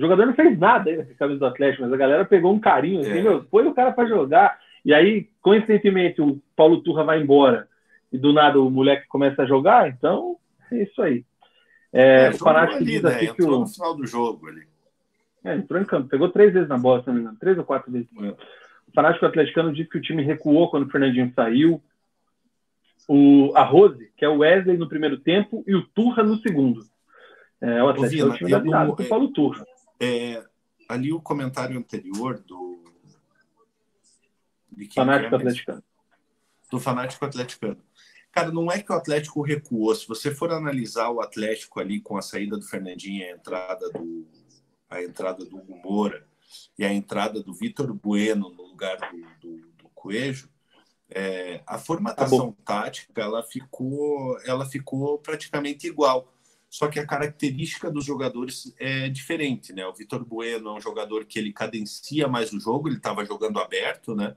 o jogador não fez nada aí na camisa do Atlético, mas a galera pegou um carinho assim, É. meu, põe o cara pra jogar. E aí, coincidentemente, o Paulo Turra vai embora e do nada o moleque começa a jogar, então é isso aí. É, É, o ali, diz né? aqui que Entrou o. no final do jogo ali. É, entrou em campo, pegou três vezes na bola, se não me engano, três ou quatro vezes. É. O Fanático Atleticano diz que o time recuou quando o Fernandinho saiu. O, a Rose, que é o Wesley no primeiro tempo, e o Turra no segundo. É, o Atlético é Vina, o time da eu não- virada, com o Paulo Turra. É, ali o comentário anterior do. Fanático é? Atleticano. do fanático atleticano. Cara, não é que o Atlético recuou. Se você for analisar o Atlético ali com a saída do Fernandinho, a entrada do a entrada do Hugo Moura e a entrada do Vitor Bueno no lugar do, do, do Coelho, é, a formatação tática ela ficou ela ficou praticamente igual. Só que a característica dos jogadores é diferente, né? O Vitor Bueno é um jogador que ele cadencia mais o jogo, ele estava jogando aberto, né?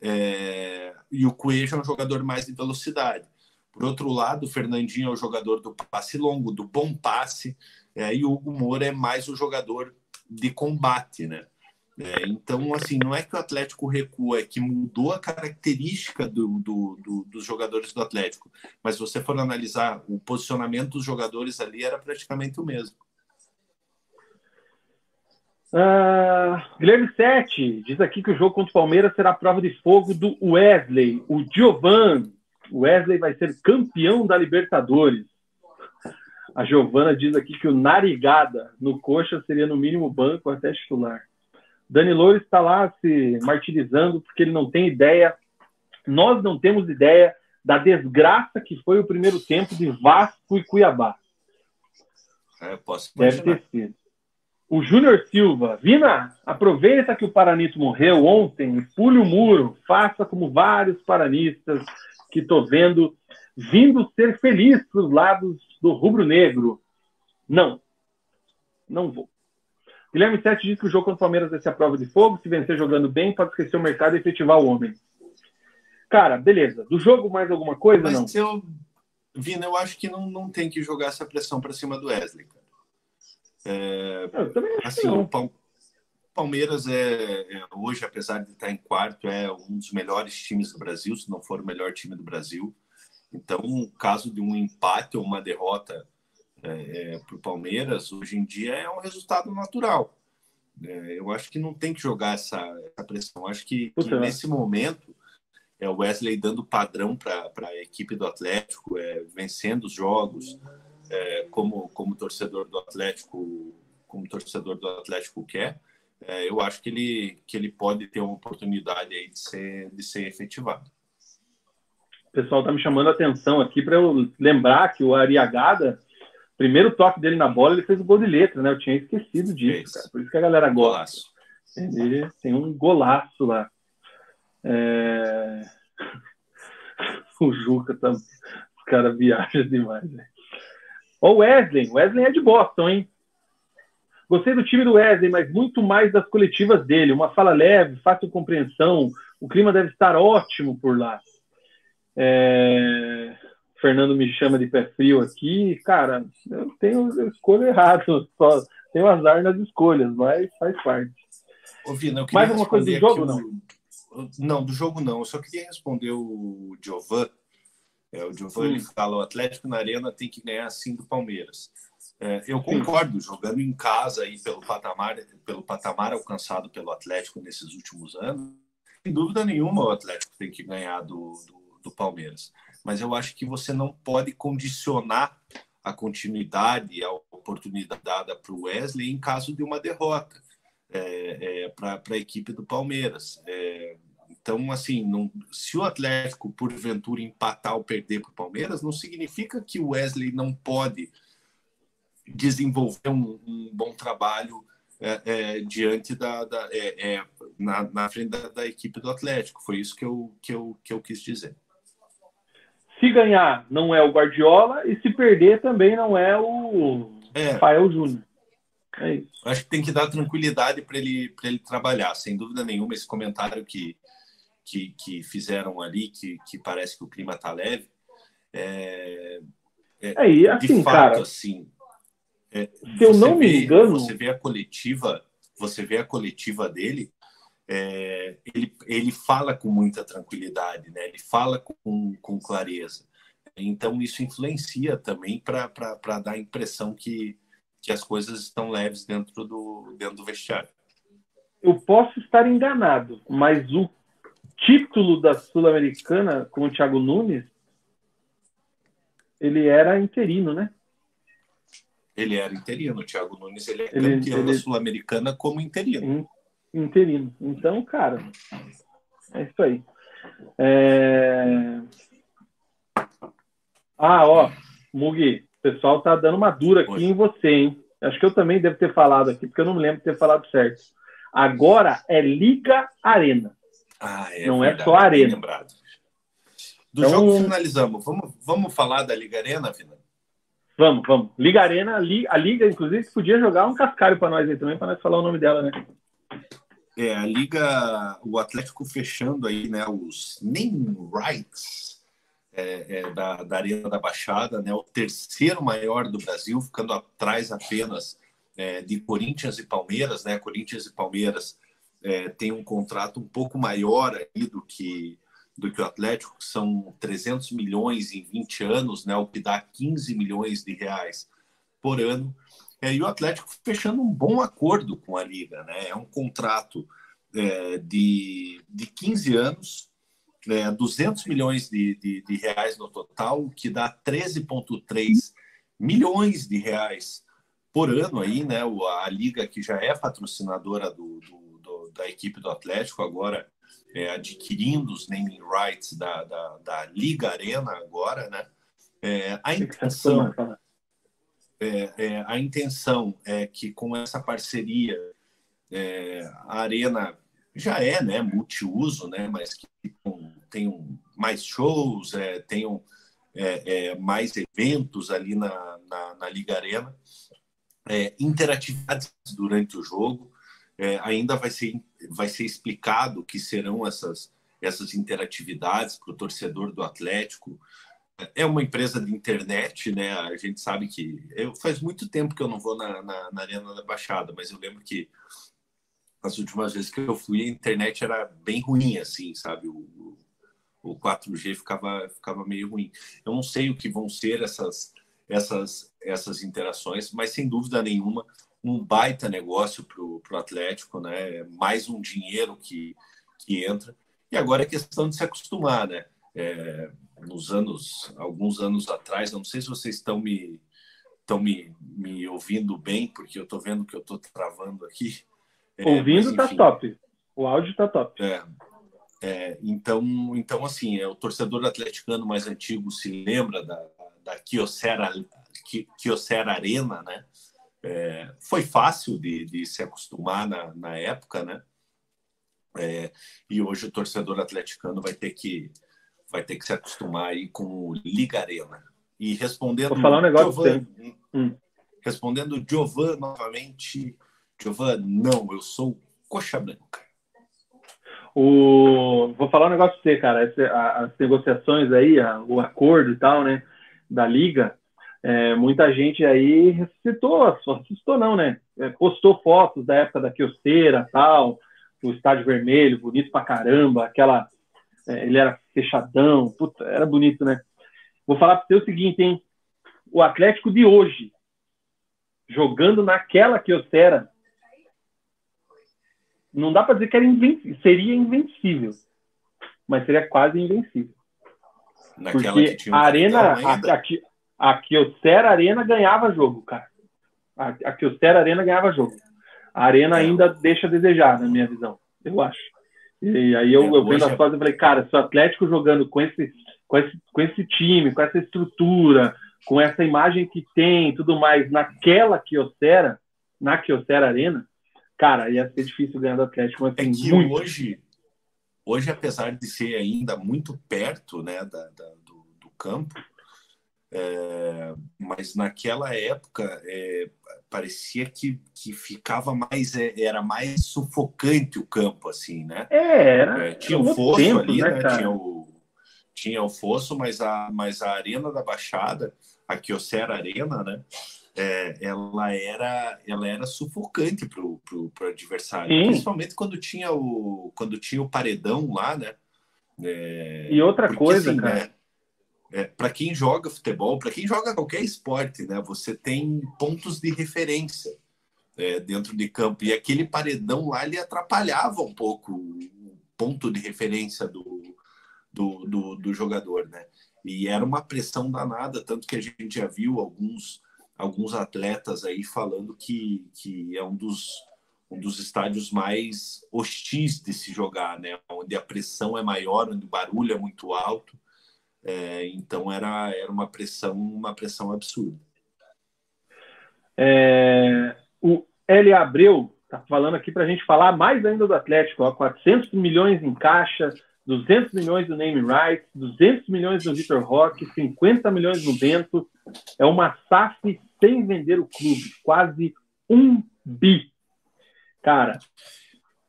É, e o Coelho é um jogador mais de velocidade. Por outro lado, o Fernandinho é o jogador do passe longo, do bom passe, é, e o Hugo Moura é mais o jogador de combate, né? É, então, assim, não é que o Atlético recua, é que mudou a característica do, do, do, dos jogadores do Atlético. Mas se você for analisar, o posicionamento dos jogadores ali era praticamente o mesmo. Ah, Guilherme Sete diz aqui que o jogo contra o Palmeiras será a prova de fogo do Wesley. O Giovan. O Wesley vai ser campeão da Libertadores. A Giovana diz aqui que o Narigada no coxa seria no mínimo banco até titular. Dani Loures está lá se martirizando porque ele não tem ideia. Nós não temos ideia da desgraça que foi o primeiro tempo de Vasco e Cuiabá. É, posso Deve ter sido. O Júnior Silva, Vina, aproveita que o Paranito morreu ontem, pule o muro, faça como vários paranistas que estou vendo vindo ser feliz para os lados do rubro-negro. Não, não vou. Guilherme Sete diz que o jogo contra o Palmeiras vai ser a prova de fogo. Se vencer jogando bem, pode esquecer o mercado e efetivar o homem. Cara, beleza. Do jogo mais alguma coisa? Não. Mas eu, Vina, eu acho que não, não tem que jogar essa pressão para cima do Wesley. Cara. É, Eu também acho que assim, não. o Pal- Palmeiras é, é, hoje, apesar de estar em quarto, é um dos melhores times do Brasil, se não for o melhor time do Brasil. Então, no caso de um empate ou uma derrota é, para o Palmeiras, hoje em dia é um resultado natural. É, eu acho que não tem que jogar essa, essa pressão. Eu acho que, que Puta, nesse momento é o Wesley dando padrão para a equipe do Atlético, é, vencendo os jogos, é, como, como torcedor do Atlético, como torcedor do Atlético quer. É, eu acho que ele, que ele pode ter uma oportunidade aí de ser, de ser efetivado. O pessoal tá me chamando a atenção aqui para eu lembrar que o Ariagada, primeiro toque dele na bola, ele fez o gol de letra, né? Eu tinha esquecido disso, cara. Por isso que a galera gosta. Ele tem um golaço lá. É... O Juca tá. Os caras viajam demais, né? Ó, o Wesley. Wesley é de Boston, hein? Gostei do time do Wesley, mas muito mais das coletivas dele. Uma fala leve, fácil compreensão. O clima deve estar ótimo por lá. É... Fernando me chama de pé frio aqui. Cara, eu tenho eu escolho errado. Só tenho azar nas escolhas, mas faz parte. Ô, Vina, Mais alguma coisa do jogo, aqui o- Não, do jogo não. Eu só queria responder o Giovan. É, o Giovan Hum. ele fala: o Atlético na Arena tem que ganhar assim do Palmeiras. É, eu concordo, jogando em casa aí pelo patamar, pelo patamar alcançado pelo Atlético nesses últimos anos, dúvida nenhuma o Atlético tem que ganhar do, do, do Palmeiras. Mas eu acho que você não pode condicionar a continuidade, a oportunidade dada para o Wesley em caso de uma derrota é, é, para a equipe do Palmeiras. É, então, assim, não, se o Atlético, porventura, empatar ou perder para o Palmeiras, não significa que o Wesley não pode desenvolver um, um bom trabalho é, é, diante da, da é, é, na, na, frente da, da, equipe do Atlético. Foi isso que eu, que eu, que eu quis dizer. Se ganhar, não é o Guardiola, e se perder, também não é o é. Rafael Júnior. É isso. Acho que tem que dar tranquilidade para ele, ele trabalhar, sem dúvida nenhuma. Esse comentário que, que, que fizeram ali, que, que parece que o clima está leve, é, é, é e assim, de fato, cara, assim, é, se eu não vê, me engano. Você vê a coletiva, você vê a coletiva dele, é, ele, ele fala com muita tranquilidade, né? ele fala com, com clareza. Então, isso influencia também para dar a impressão que, que as coisas estão leves dentro do, dentro do vestiário. Eu posso estar enganado, mas o título da Sul-Americana com o Thiago Nunes, ele era interino, né? Ele era interino. O Thiago Nunes ele é ele, campeão ele... da Sul-Americana como interino. Interino. Então, cara, é isso aí. É... Ah, ó, Mugi, o pessoal tá dando uma dura aqui Oi. em você, hein? Acho que eu também devo ter falado aqui, porque eu não me lembro de ter falado certo. Agora é Liga Arena. Ah, é não verdade, é só Arena. Lembrado. Do então, jogo finalizamos. Vamos, vamos falar da Liga Arena, Vina? Vamos, vamos. Liga Arena, a Liga, inclusive, podia jogar um cascalho para nós aí também, para nós falar o nome dela, né? É, a Liga, o Atlético fechando aí, né, os name rights é, é, da, da Arena da Baixada, né, o terceiro maior do Brasil, ficando atrás apenas é, de Corinthians e Palmeiras, né, Corinthians e Palmeiras é, tem um contrato um pouco maior aí do que do que o Atlético, que são 300 milhões em 20 anos, né, o que dá 15 milhões de reais por ano. É, e o Atlético fechando um bom acordo com a Liga. Né? É um contrato é, de, de 15 anos, é, 200 milhões de, de, de, reais no total, o que dá 13,3 milhões de reais por ano aí, né? A Liga que já é patrocinadora do, do, do da equipe do Atlético, agora é, adquirindo os naming rights da, da, da, Liga Arena agora, né? É, a intenção é, é, a intenção é que com essa parceria é, a arena já é né multiuso né mas que tenham mais shows é, tenham é, mais eventos ali na, na, na Liga Arena interatividades durante o jogo é, ainda vai ser, vai ser explicado que serão essas, essas interatividades para o torcedor do Atlético. É uma empresa de internet, né? A gente sabe que. Eu, faz muito tempo que eu não vou na, na, na Arena da Baixada, mas eu lembro que as últimas vezes que eu fui, a internet era bem ruim, assim, sabe? O, o 4G ficava, ficava meio ruim. Eu não sei o que vão ser essas, essas, essas interações, mas sem dúvida nenhuma um baita negócio para o Atlético, né? Mais um dinheiro que, que entra. E agora é questão de se acostumar, né? É, nos anos, alguns anos atrás, não sei se vocês estão me estão me, me ouvindo bem, porque eu estou vendo que eu estou travando aqui. É, Ouvindo está top. O áudio está top. É, é, então, então, assim, é, o torcedor atleticano mais antigo se lembra da, da Kyocera, Kyocera Arena, né? É, foi fácil de, de, se acostumar na, na época, né? É, e hoje o torcedor atleticano vai ter que vai ter que se acostumar aí com o Liga Arena. E respondendo Vou falar um negócio Giovan, hum. respondendo Giovan novamente, Giovan, não, eu sou coxa branca. O... Vou falar um negócio pra você, cara. as negociações aí, o acordo e tal, né, da liga, é, muita gente aí ressuscitou, ressuscitou não, né? É, postou fotos da época da Quioceira, tal, o estádio vermelho, bonito pra caramba, aquela. É, ele era fechadão, puta, era bonito, né? Vou falar para você o seguinte, hein? O Atlético de hoje, jogando naquela Quioceira, Não dá para dizer que era invencível, seria invencível, mas seria quase invencível. Naquela Porque um a Arena, a, a, a Kyocera Arena ganhava jogo, cara. A, a Kyocera Arena ganhava jogo. A Arena é. ainda deixa a desejar, na minha visão, eu acho. E aí eu, é, eu vendo as coisas e falei, cara, se o Atlético jogando com esse, com, esse, com esse time, com essa estrutura, com essa imagem que tem tudo mais, naquela Kyocera, na Kyocera Arena, cara, ia ser difícil ganhar do Atlético. Mas, assim, é que muito... hoje, hoje, apesar de ser ainda muito perto né, da, da do, do, campo, é, mas naquela época é, parecia que, que ficava mais é, era mais sufocante o campo assim né? É, era, é, tinha o fosso tempo, ali né, né? tinha o tinha o fosso mas a mas a arena da Baixada a Kyocera Arena né? É, ela era ela era sufocante para o adversário Sim. principalmente quando tinha o quando tinha o paredão lá né? E outra porque, coisa assim, cara né, é, para quem joga futebol, para quem joga qualquer esporte, né, você tem pontos de referência é, dentro de campo. E aquele paredão lá ele atrapalhava um pouco o ponto de referência do, do, do, do jogador. Né? E era uma pressão danada, tanto que a gente já viu alguns, alguns atletas aí falando que, que é um dos, um dos estádios mais hostis de se jogar, né? onde a pressão é maior, onde o barulho é muito alto. É, então era, era uma pressão uma pressão absurda. É, o L. Abreu está falando aqui para a gente falar mais ainda do Atlético. Ó, 400 milhões em caixa, 200 milhões do name rights, 200 milhões do Vitor Roque, 50 milhões no Bento. É uma SAF sem vender o clube, quase um bi. Cara,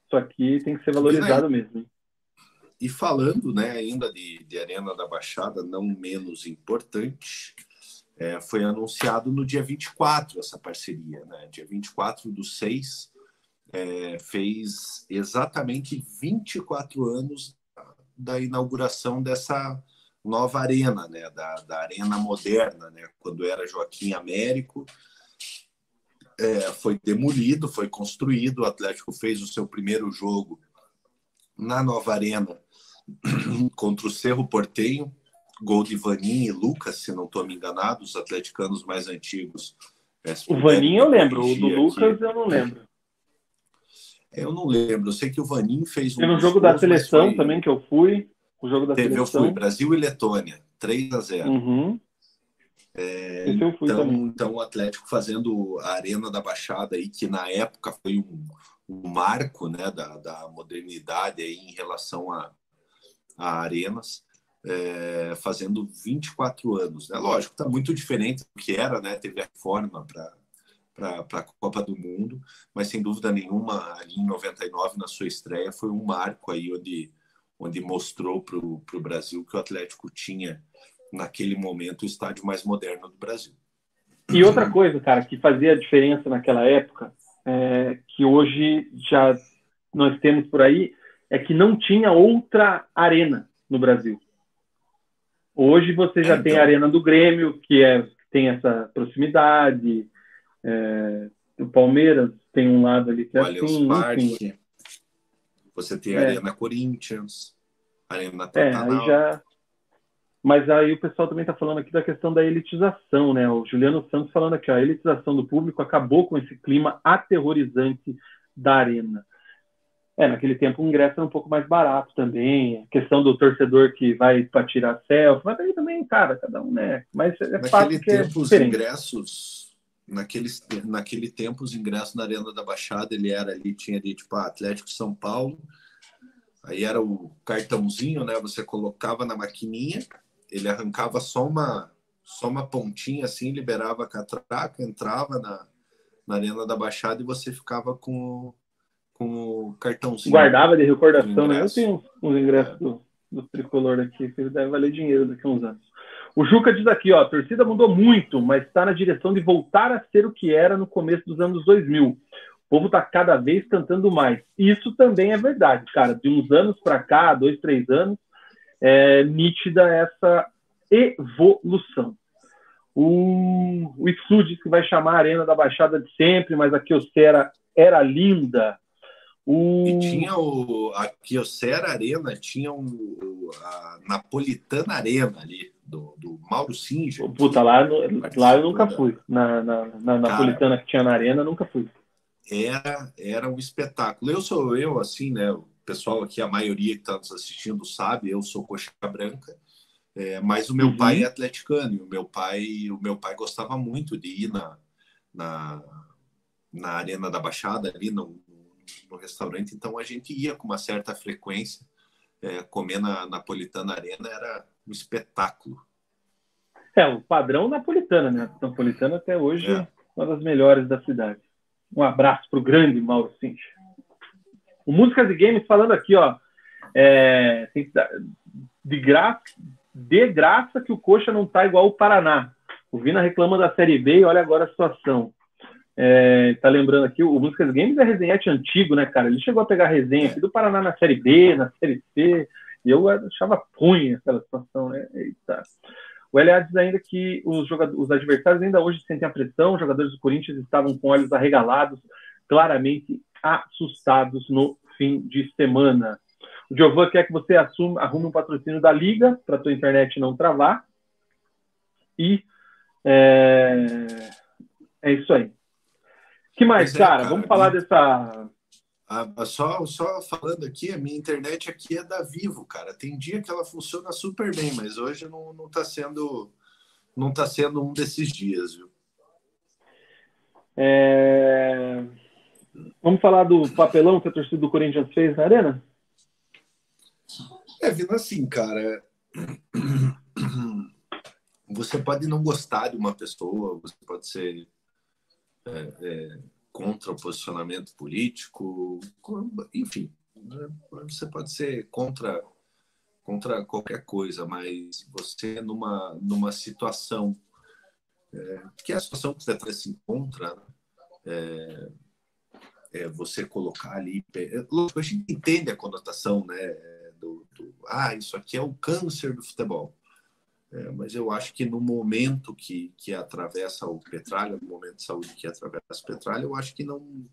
isso aqui tem que ser valorizado mesmo. Hein? E falando né, ainda de, de Arena da Baixada, não menos importante, é, foi anunciado no dia 24 essa parceria. Né? Dia 24 do 6 é, fez exatamente 24 anos da inauguração dessa nova arena, né? da, da Arena Moderna, né? quando era Joaquim Américo. É, foi demolido, foi construído. O Atlético fez o seu primeiro jogo na nova arena contra o Cerro Portenho, gol de Vaninho e Lucas, se não estou me enganado, os atleticanos mais antigos. O Vaninho eu lembro, o do Lucas aqui. eu não lembro. Eu não lembro, eu sei que o Vaninho fez um. Tem um jogo da seleção foi... também que eu fui. O jogo da Teve, seleção. Eu fui, Brasil e Letônia, 3 a 0. Uhum. É, então, então, o Atlético fazendo a Arena da Baixada aí, que na época foi um, um marco né, da, da modernidade aí em relação a, a Arenas, é, fazendo 24 anos. Né? Lógico, está muito diferente do que era, né? teve a reforma para a Copa do Mundo, mas sem dúvida nenhuma, ali em 99, na sua estreia, foi um marco aí onde, onde mostrou para o Brasil que o Atlético tinha, naquele momento, o estádio mais moderno do Brasil. E outra coisa, cara, que fazia diferença naquela época, é, que hoje já nós temos por aí, é que não tinha outra arena no Brasil. Hoje você já é, tem a então. arena do Grêmio, que é, tem essa proximidade. É, o Palmeiras tem um lado ali que é assim. Parque. Você tem a é. Arena Corinthians, Arena Pantanal. É, já... Mas aí o pessoal também está falando aqui da questão da elitização, né? O Juliano Santos falando aqui, ó, a elitização do público acabou com esse clima aterrorizante da arena. É, naquele tempo o ingresso era um pouco mais barato também. A questão do torcedor que vai para tirar selfie, mas aí também, cara, cada um, né? Mas é naquele que é tempo, é os ingressos, naquele, naquele tempo, os ingressos na Arena da Baixada, ele era ali, tinha ali, tipo, ah, Atlético São Paulo, aí era o cartãozinho, né? Você colocava na maquininha, ele arrancava só uma, só uma pontinha assim, liberava a catraca, entrava na, na Arena da Baixada e você ficava com com o cartãozinho. Guardava de recordação, né? Eu tenho uns ingressos é. do, do tricolor aqui, que deve valer dinheiro daqui a uns anos. O Juca diz aqui, ó, a torcida mudou muito, mas está na direção de voltar a ser o que era no começo dos anos 2000. O povo está cada vez cantando mais. Isso também é verdade, cara. De uns anos para cá, dois, três anos, é nítida essa evolução. O, o Itsu diz que vai chamar a Arena da Baixada de sempre, mas a Kyocera era linda. O... E tinha o, a Kyocera Arena, tinha o, a Napolitana Arena ali, do, do Mauro Singer. Puta, lá, no, lá eu nunca fui. Na, na, na Napolitana que tinha na Arena, nunca fui. Era, era um espetáculo. Eu sou eu, assim, né? O pessoal aqui, a maioria que está nos assistindo sabe, eu sou coxa branca. É, mas o meu uhum. pai é atleticano e o meu pai, o meu pai gostava muito de ir na, na, na Arena da Baixada, ali no, no restaurante, então a gente ia com uma certa frequência. É, comer na Napolitana Arena era um espetáculo. É, o padrão napolitana, né? Napolitana até hoje é uma das melhores da cidade. Um abraço para o grande Mauro Cincha. O Músicas e Games falando aqui, ó. É, de graça, de graça que o Coxa não tá igual o Paraná. O Vina reclama da Série B e olha agora a situação. É, tá lembrando aqui, o Músicas Games é resenhete antigo, né, cara? Ele chegou a pegar resenha aqui do Paraná na Série B, na Série C, e eu achava ruim aquela situação, né? Eita. O LA diz ainda que os, os adversários ainda hoje sentem a pressão, os jogadores do Corinthians estavam com olhos arregalados, claramente assustados no fim de semana. O Giovanni quer que você assume, arrume um patrocínio da Liga para a tua internet não travar. E é, é isso aí que mais, é, cara? Vamos falar dessa. A, só, só falando aqui, a minha internet aqui é da Vivo, cara. Tem dia que ela funciona super bem, mas hoje não, não tá sendo não tá sendo um desses dias, viu? É... Vamos falar do papelão que a torcida do Corinthians fez na arena? É, vindo assim, cara. Você pode não gostar de uma pessoa, você pode ser é, é, contra o posicionamento político, enfim, né? você pode ser contra contra qualquer coisa, mas você numa numa situação é, que é a situação que você se encontra, é, é, você colocar ali, é, a gente entende a conotação, né, do, do, ah, isso aqui é o câncer do futebol. É, mas eu acho que no momento que, que atravessa o Petralha, no momento de saúde que atravessa o Petralha, eu acho que não,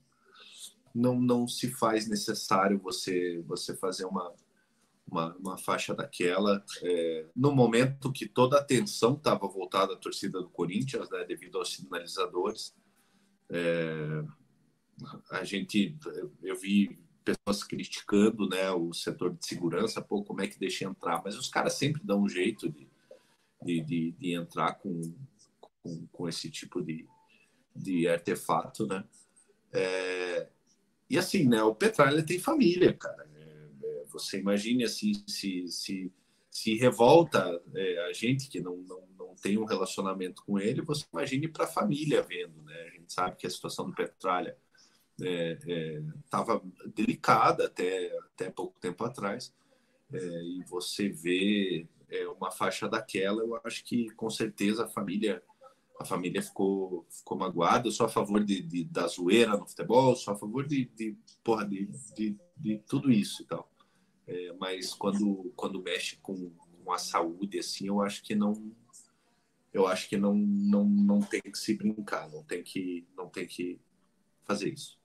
não, não se faz necessário você, você fazer uma, uma, uma faixa daquela. É, no momento que toda a atenção estava voltada à torcida do Corinthians, né, devido aos sinalizadores, é, a gente, eu vi pessoas criticando né, o setor de segurança, pô, como é que deixa entrar? Mas os caras sempre dão um jeito de de, de, de entrar com, com, com, esse tipo de, de artefato, né? É, e assim, né? O Petralha tem família, cara. É, é, você imagine assim, se, se, se revolta é, a gente que não, não, não tem um relacionamento com ele, você imagine para a família vendo, né? A gente sabe que a situação do Petralha estava é, delicada até, até pouco tempo atrás. e você vê é, uma faixa daquela, eu acho que com certeza a família a família ficou, ficou magoada. Eu sou a favor de, de da zoeira no futebol, sou a favor de, de, porra, de, de, de tudo isso e tal. É, mas quando, quando mexe com, com a saúde, assim, eu acho que não eu acho que não, não, não tem que se brincar, não tem que, não tem que fazer isso.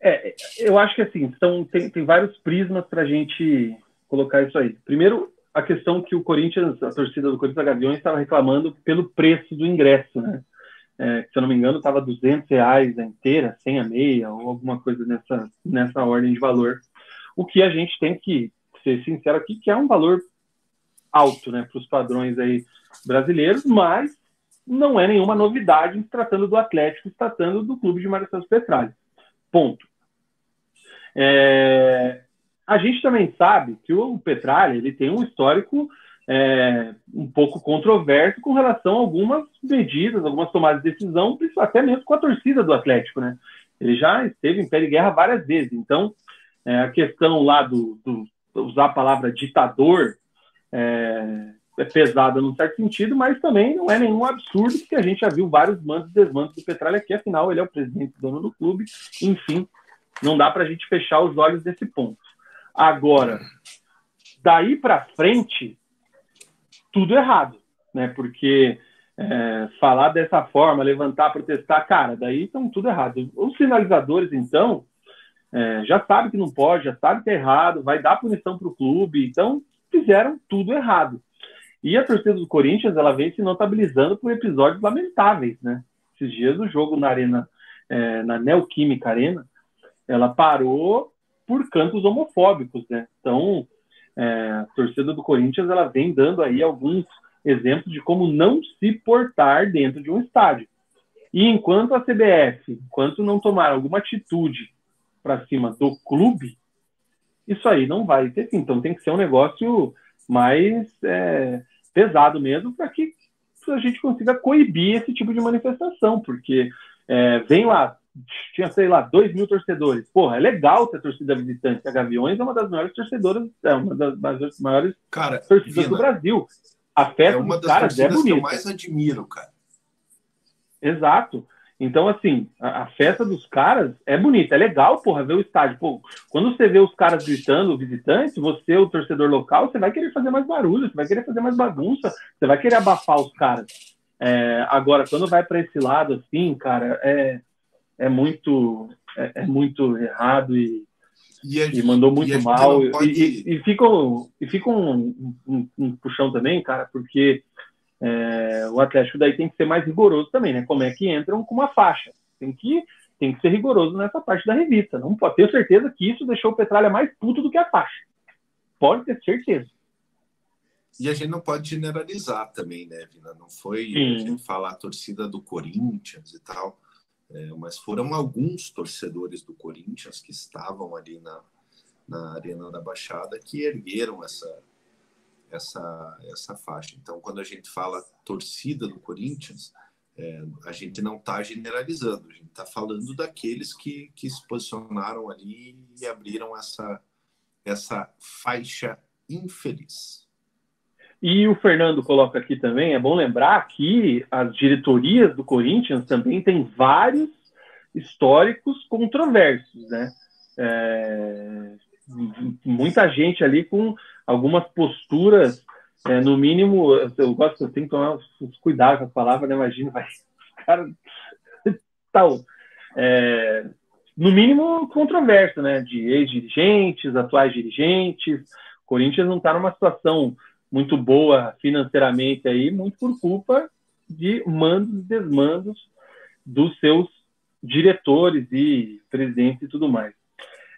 É, eu acho que assim, são, tem, tem vários prismas para a gente colocar isso aí. Primeiro, a questão que o Corinthians, a torcida do Corinthians Gaviões estava reclamando pelo preço do ingresso, né? É, se eu não me engano, estava 200 reais a inteira, sem a meia, ou alguma coisa nessa, nessa ordem de valor. O que a gente tem que ser sincero aqui, que é um valor alto, né, para os padrões aí brasileiros, mas não é nenhuma novidade tratando do Atlético, tratando do clube de Marcelo Petralha. Ponto. É, a gente também sabe que o Petralha ele tem um histórico é, um pouco controverso com relação a algumas medidas, algumas tomadas de decisão, até mesmo com a torcida do Atlético, né? Ele já esteve em pé de guerra várias vezes. Então, é, a questão lá do, do, usar a palavra ditador é, é pesada num certo sentido, mas também não é nenhum absurdo, porque a gente já viu vários mandos e desmandos do Petralha, que afinal ele é o presidente dono do clube. Enfim, não dá para a gente fechar os olhos desse ponto. Agora, daí para frente, tudo errado, né? Porque é, falar dessa forma, levantar, protestar, cara, daí estão tudo errado. Os sinalizadores, então, é, já sabe que não pode, já sabe que é errado, vai dar punição para o clube, então fizeram tudo errado. E a torcida do Corinthians ela vem se notabilizando por episódios lamentáveis, né? Esses dias o jogo na arena, é, na Neoquímica Arena, ela parou por cantos homofóbicos, né? Então, é, a torcida do Corinthians ela vem dando aí alguns exemplos de como não se portar dentro de um estádio. E enquanto a CBF, enquanto não tomar alguma atitude para cima do clube, isso aí não vai ter fim. Então tem que ser um negócio mais é, pesado mesmo para que a gente consiga coibir esse tipo de manifestação, porque é, vem lá, tinha, sei lá, dois mil torcedores. Porra, é legal ter torcida visitante. A Gaviões é uma das maiores torcedoras, é uma das maiores cara, torcidas Vina, do Brasil. A festa é uma das caras é bonita. que eu mais admiro, cara. Exato. Então, assim, a, a, festa dos caras é bonita, é legal, porra, ver o estádio. Pô, quando você vê os caras gritando, o visitante, você, o torcedor local, você vai querer fazer mais barulho, você vai querer fazer mais bagunça, você vai querer abafar os caras. É, agora, quando vai para esse lado, assim, cara, é, é muito é, é muito errado e, e, e mandou muito e mal. Pode... E, e, fica, e fica um, um, um, puxão também, cara, porque é, o Atlético daí tem que ser mais rigoroso também, né? Como é que entram com uma faixa? Tem que, tem que ser rigoroso nessa parte da revista. Não pode ter certeza que isso deixou o Petralha mais puto do que a faixa. Pode ter certeza. E a gente não pode generalizar também, né, Vina? Não foi Sim. a gente falar a torcida do Corinthians e tal. É, mas foram alguns torcedores do Corinthians que estavam ali na, na Arena da Baixada que ergueram essa, essa, essa faixa. Então, quando a gente fala torcida do Corinthians, é, a gente não está generalizando, a gente está falando daqueles que, que se posicionaram ali e abriram essa, essa faixa infeliz. E o Fernando coloca aqui também, é bom lembrar que as diretorias do Corinthians também têm vários históricos controversos, né? É, muita gente ali com algumas posturas, é, no mínimo, eu gosto, eu tenho que tomar uns cuidados com a palavra, né? Imagina, vai, cara, tal, é, no mínimo controverso, né? De ex-dirigentes, atuais dirigentes. O Corinthians não está numa situação muito boa financeiramente aí, muito por culpa de mandos e desmandos dos seus diretores e presidentes e tudo mais.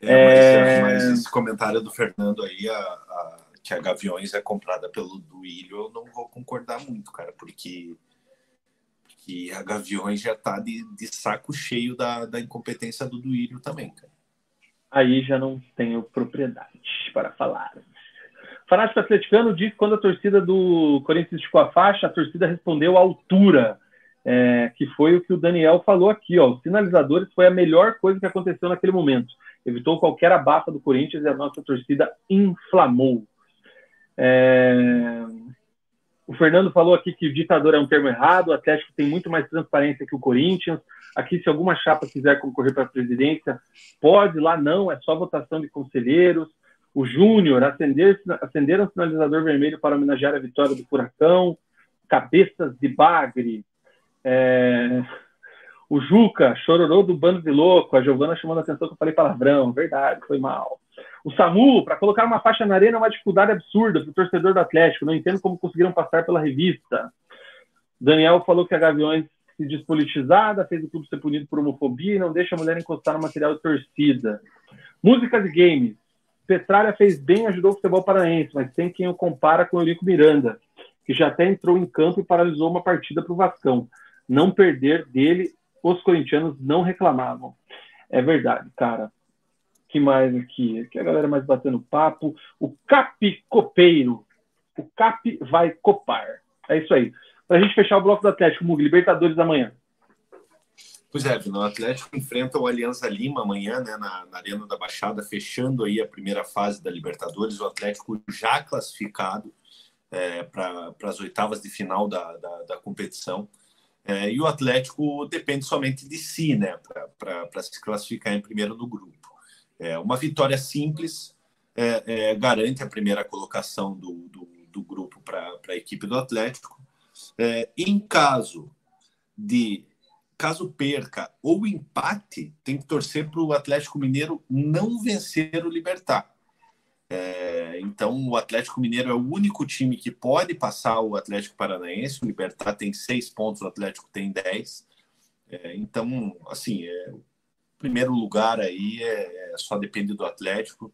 É, mas, é... mas, esse comentário do Fernando aí, a, a, que a Gaviões é comprada pelo Duílio, eu não vou concordar muito, cara, porque, porque a Gaviões já tá de, de saco cheio da, da incompetência do Duílio também, cara. Aí já não tenho propriedade para falar. Fanático atleticano diz que quando a torcida do Corinthians esticou a faixa, a torcida respondeu à altura, é, que foi o que o Daniel falou aqui. Ó, os sinalizadores foi a melhor coisa que aconteceu naquele momento. Evitou qualquer abafa do Corinthians e a nossa torcida inflamou. É... O Fernando falou aqui que ditador é um termo errado, o Atlético tem muito mais transparência que o Corinthians. Aqui, se alguma chapa quiser concorrer para a presidência, pode, lá não, é só votação de conselheiros o Júnior acender, acenderam o sinalizador vermelho para homenagear a vitória do Furacão, Cabeças de Bagre, é, o Juca, chororô do bando de louco, a Giovana chamando a atenção que eu falei palavrão, verdade, foi mal. O Samu, para colocar uma faixa na arena é uma dificuldade absurda para o torcedor do Atlético, não entendo como conseguiram passar pela revista. Daniel falou que a Gaviões se despolitizada, fez o clube ser punido por homofobia e não deixa a mulher encostar no material de torcida. Músicas e games. Petralha fez bem, ajudou o futebol paranaense, mas tem quem o compara com o Eurico Miranda, que já até entrou em campo e paralisou uma partida para o Vascão. Não perder dele, os corintianos não reclamavam. É verdade, cara. que mais aqui? Aqui a galera mais batendo papo. O Cap Copeiro. O Cap vai copar. É isso aí. Para a gente fechar o bloco do Atlético, Mug, Libertadores amanhã. Pois é, o Atlético enfrenta o Alianza Lima amanhã, né, na, na, Arena da Baixada, fechando aí a primeira fase da Libertadores. O Atlético já classificado é, para as oitavas de final da, da, da competição. É, e o Atlético depende somente de si, né, para se classificar em primeiro no grupo. É, uma vitória simples é, é, garante a primeira colocação do, do, do grupo para a equipe do Atlético. É, em caso de caso perca ou empate, tem que torcer para o Atlético Mineiro não vencer o Libertar. É, então, o Atlético Mineiro é o único time que pode passar o Atlético Paranaense. O Libertar tem seis pontos, o Atlético tem dez. É, então, assim, é, o primeiro lugar aí é, é, só depende do Atlético.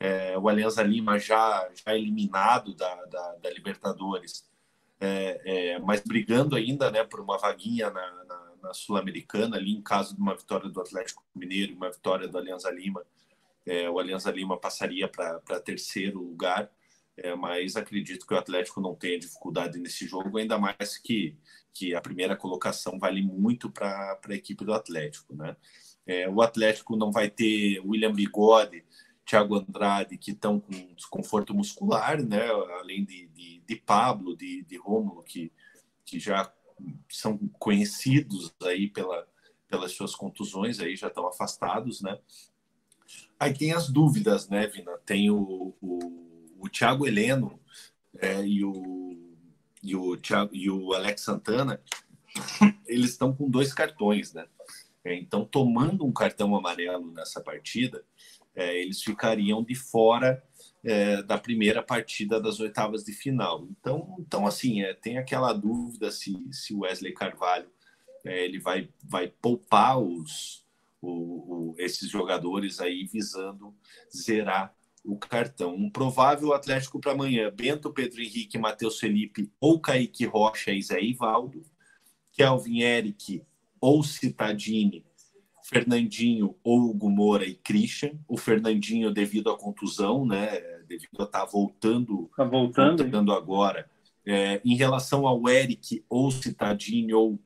É, o Alianza Lima já, já eliminado da, da, da Libertadores, é, mas brigando ainda né, por uma vaguinha na, na, na Sul-Americana, ali em caso de uma vitória do Atlético Mineiro uma vitória do Alianza Lima é, o Alianza Lima passaria para terceiro lugar, é, mas acredito que o Atlético não tenha dificuldade nesse jogo, ainda mais que, que a primeira colocação vale muito para a equipe do Atlético. Né? É, o Atlético não vai ter William Bigode, Thiago Andrade, que estão com desconforto muscular, né? além de, de, de Pablo, de, de Rômulo, que, que já são conhecidos aí pela, pelas suas contusões, aí já estão afastados, né? Aí tem as dúvidas, né, Vina? Tem o, o, o Thiago Heleno é, e, o, e, o Thiago, e o Alex Santana, eles estão com dois cartões, né? É, então, tomando um cartão amarelo nessa partida, é, eles ficariam de fora é, da primeira partida das oitavas de final. Então, então assim, é, tem aquela dúvida se, o Wesley Carvalho é, ele vai, vai poupar os, o, o, esses jogadores aí visando zerar o cartão. Um provável Atlético para amanhã: Bento, Pedro Henrique, Matheus Felipe ou Kaique Rocha e Zé Ivaldo, Kelvin Eric ou Citadini, Fernandinho ou Hugo Moura e Christian. O Fernandinho, devido à contusão, né, devido a estar tá voltando, tá voltando, voltando agora. É, em relação ao Eric ou Citadini ou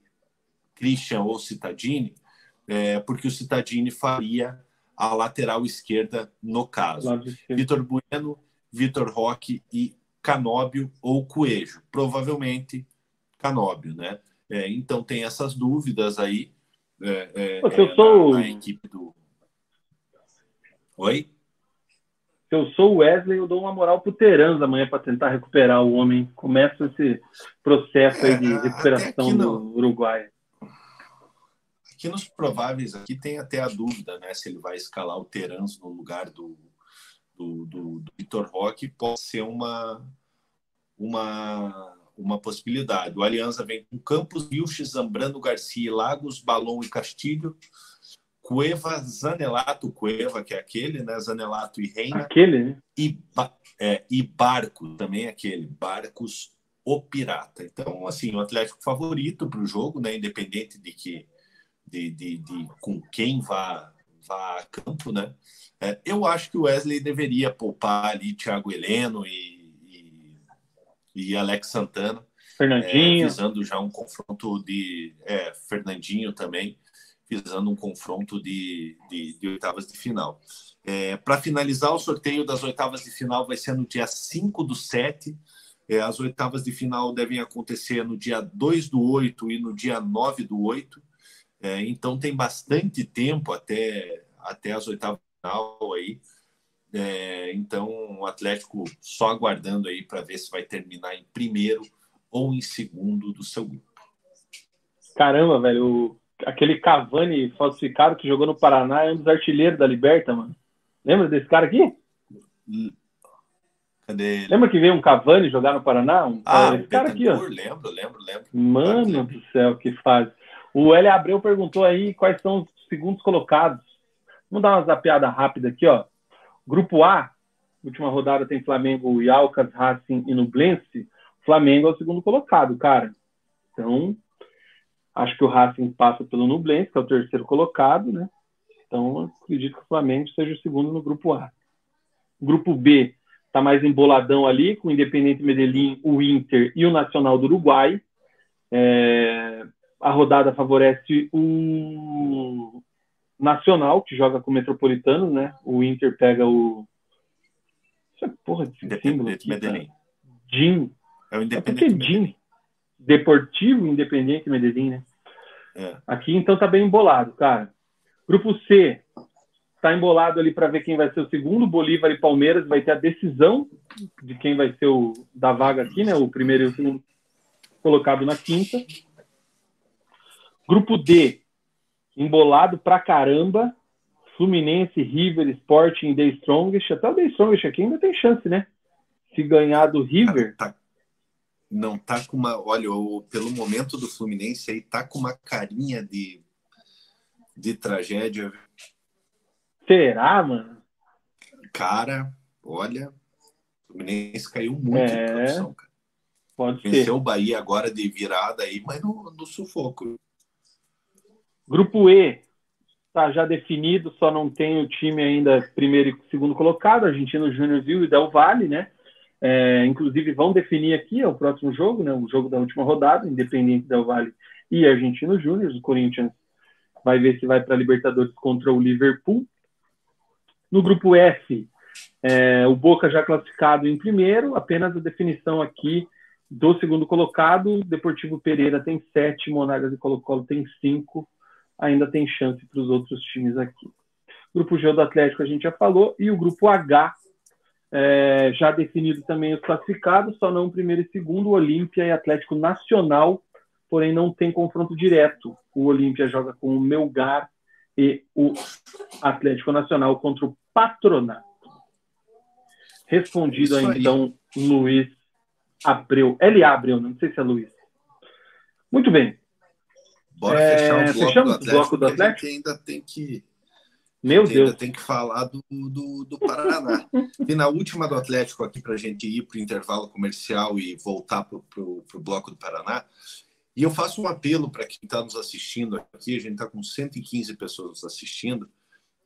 Christian ou Citadini, é, porque o Citadini faria a lateral esquerda no caso. Vitor Bueno, Vitor Roque e Canóbio ou Coelho. Provavelmente Canóbio, né? É, então tem essas dúvidas aí. É, é, eu é, sou... na, na equipe do. Oi? Se eu sou o Wesley, eu dou uma moral pro Terans amanhã para tentar recuperar o homem. Começa esse processo aí de é, recuperação do Uruguai. Aqui nos prováveis, aqui tem até a dúvida, né? Se ele vai escalar o Terans no lugar do, do, do, do Vitor Roque, pode ser uma, uma, uma possibilidade. O Aliança vem com Campos, Vilches, Zambrano, Garcia, Lagos, Balon e Castilho. Cueva, Zanelato, Cueva, que é aquele, né? Zanelato e Reina. Aquele, né? E, é, e Barco, também é aquele. Barcos, o Pirata. Então, assim, o Atlético favorito para o jogo, né? Independente de que de, de, de com quem vá, vá a campo, né? É, eu acho que o Wesley deveria poupar ali Thiago Heleno e, e, e Alex Santana. Fernandinho. É, visando já um confronto de. É, Fernandinho também, visando um confronto de, de, de oitavas de final. É, Para finalizar, o sorteio das oitavas de final vai ser no dia 5 do 7. É, as oitavas de final devem acontecer no dia 2 do 8 e no dia 9 do 8. É, então tem bastante tempo até, até as oitavas final aí. É, então o Atlético só aguardando aí para ver se vai terminar em primeiro ou em segundo do seu grupo. Caramba, velho, aquele Cavani falsificado que jogou no Paraná é um dos artilheiros da Liberta, mano. Lembra desse cara aqui? Cadê ele? Lembra que veio um Cavani jogar no Paraná? Um, ah, esse cara aqui, ó. Lembro, lembro, lembro. Mano do céu, que fase. O L. Abreu perguntou aí quais são os segundos colocados. Vamos dar uma zapeada rápida aqui, ó. Grupo A, última rodada tem Flamengo Alcas, Racing e Nublense. Flamengo é o segundo colocado, cara. Então, acho que o Racing passa pelo Nublense, que é o terceiro colocado, né? Então, acredito que o Flamengo seja o segundo no grupo A. Grupo B está mais emboladão ali, com o Independente Medellín, o Inter e o Nacional do Uruguai. É a rodada favorece o Nacional, que joga com o Metropolitano, né? O Inter pega o. Isso é porra de símbolo aqui, Medellín. Jim. É o Independente. É Jim. Deportivo Independente Medellín, né? É. Aqui então tá bem embolado, cara. Grupo C tá embolado ali para ver quem vai ser o segundo. Bolívar e Palmeiras vai ter a decisão de quem vai ser o da vaga aqui, né? O primeiro e o segundo colocado na quinta. Grupo D, embolado pra caramba. Fluminense, River, Sporting, The Strongest. Até o The Strongest aqui ainda tem chance, né? Se ganhar do River. Tá, não tá com uma. Olha, o, pelo momento do Fluminense aí, tá com uma carinha de, de tragédia. Será, mano? Cara, olha, o Fluminense caiu muito É, em produção, cara. Pode ser. Venceu o Bahia agora de virada aí, mas no, no sufoco. Grupo E está já definido, só não tem o time ainda primeiro e segundo colocado, Argentino Júnior Viu e Del Valle, né? É, inclusive vão definir aqui é o próximo jogo, né? O jogo da última rodada, Independente Del Valle e Argentino Júnior. O Corinthians vai ver se vai para a Libertadores contra o Liverpool. No grupo F, é, o Boca já classificado em primeiro, apenas a definição aqui do segundo colocado. Deportivo Pereira tem sete, Monagas e Colo-Colo tem cinco. Ainda tem chance para os outros times aqui. Grupo G do Atlético a gente já falou. E o grupo H, é, já definido também os classificados, só não o primeiro e segundo, Olímpia e Atlético Nacional, porém não tem confronto direto. O Olímpia joga com o Melgar e o Atlético Nacional contra o Patronato. Respondido aí, então, Luiz Abreu. L.A. Abreu, não sei se é Luiz. Muito bem. Bora É, fechar o bloco fechamos do Atlético, bloco do Atlético? gente ainda tem que Meu ainda Deus. tem que falar do, do, do Paraná. e na última do Atlético aqui para a gente ir para o intervalo comercial e voltar para o bloco do Paraná. E eu faço um apelo para quem está nos assistindo aqui, a gente está com 115 pessoas nos assistindo.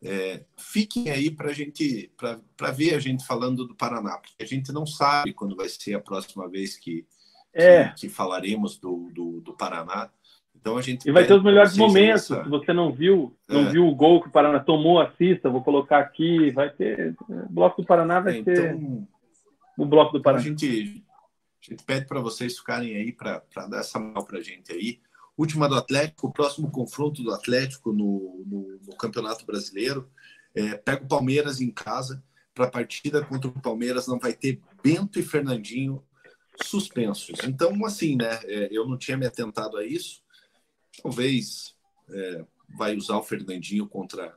É, fiquem aí para gente para ver a gente falando do Paraná, porque a gente não sabe quando vai ser a próxima vez que, É. que, que falaremos do, do, do Paraná. Então a gente E vai ter os melhores momentos. Se você não viu, não É. viu o gol que o Paraná tomou, assista. Vou colocar aqui. Vai ter. O bloco do Paraná vai É, então, o bloco do Então, a Paraná. gente, a gente pede para vocês ficarem aí para dar essa mal para a gente aí. Última do Atlético, o próximo confronto do Atlético no, no, no Campeonato Brasileiro. É, pega o Palmeiras em casa. Para a partida contra o Palmeiras não vai ter Bento e Fernandinho suspensos. Então, assim, né? é, eu não tinha me atentado a isso. Talvez é, vai usar o Fernandinho contra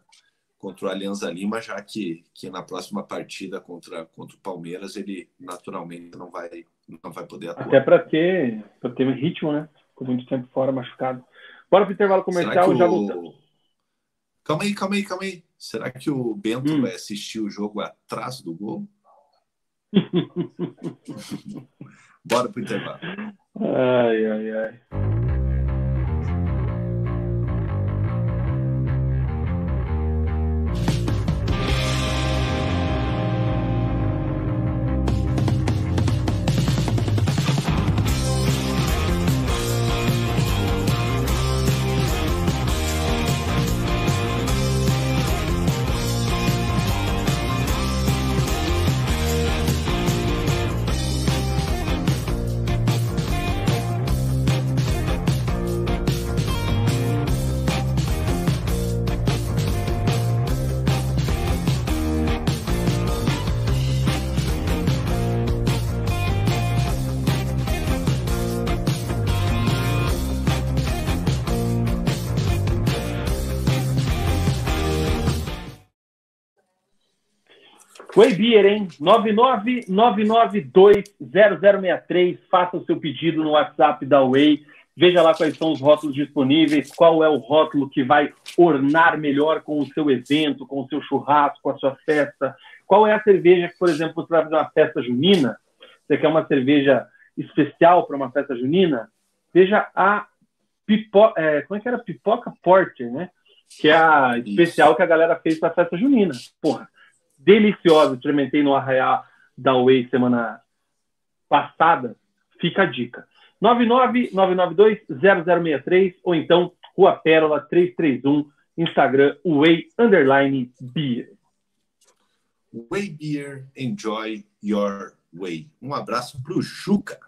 contra o Alianza Lima, já que, que na próxima partida contra, contra o Palmeiras ele naturalmente não vai, não vai poder atuar. Até para ter, pra ter ritmo, né? Ficou muito tempo fora, machucado. Bora pro intervalo comercial já o- voltamos. Calma aí, calma aí, calma aí. Será que o Bento Hum. vai assistir o jogo atrás do gol? Bora pro intervalo. Ai, ai, ai. Beer, hein? 999920063. Faça o seu pedido no WhatsApp da Way. Veja lá quais são os rótulos disponíveis, qual é o rótulo que vai ornar melhor com o seu evento, com o seu churrasco, com a sua festa. Qual é a cerveja que, por exemplo, você vai fazer uma festa junina? Você quer uma cerveja especial para uma festa junina? Veja a pipoca, é, como é que era? Pipoca Porter, né? Que é a especial que a galera fez para a festa junina. Porra, deliciosa. Experimentei no Arraial da Way semana passada. Fica a dica. 999920063 ou então Rua Pérola 331, Instagram Way Underline Beer. Way Beer, enjoy your way. Um abraço pro Juca.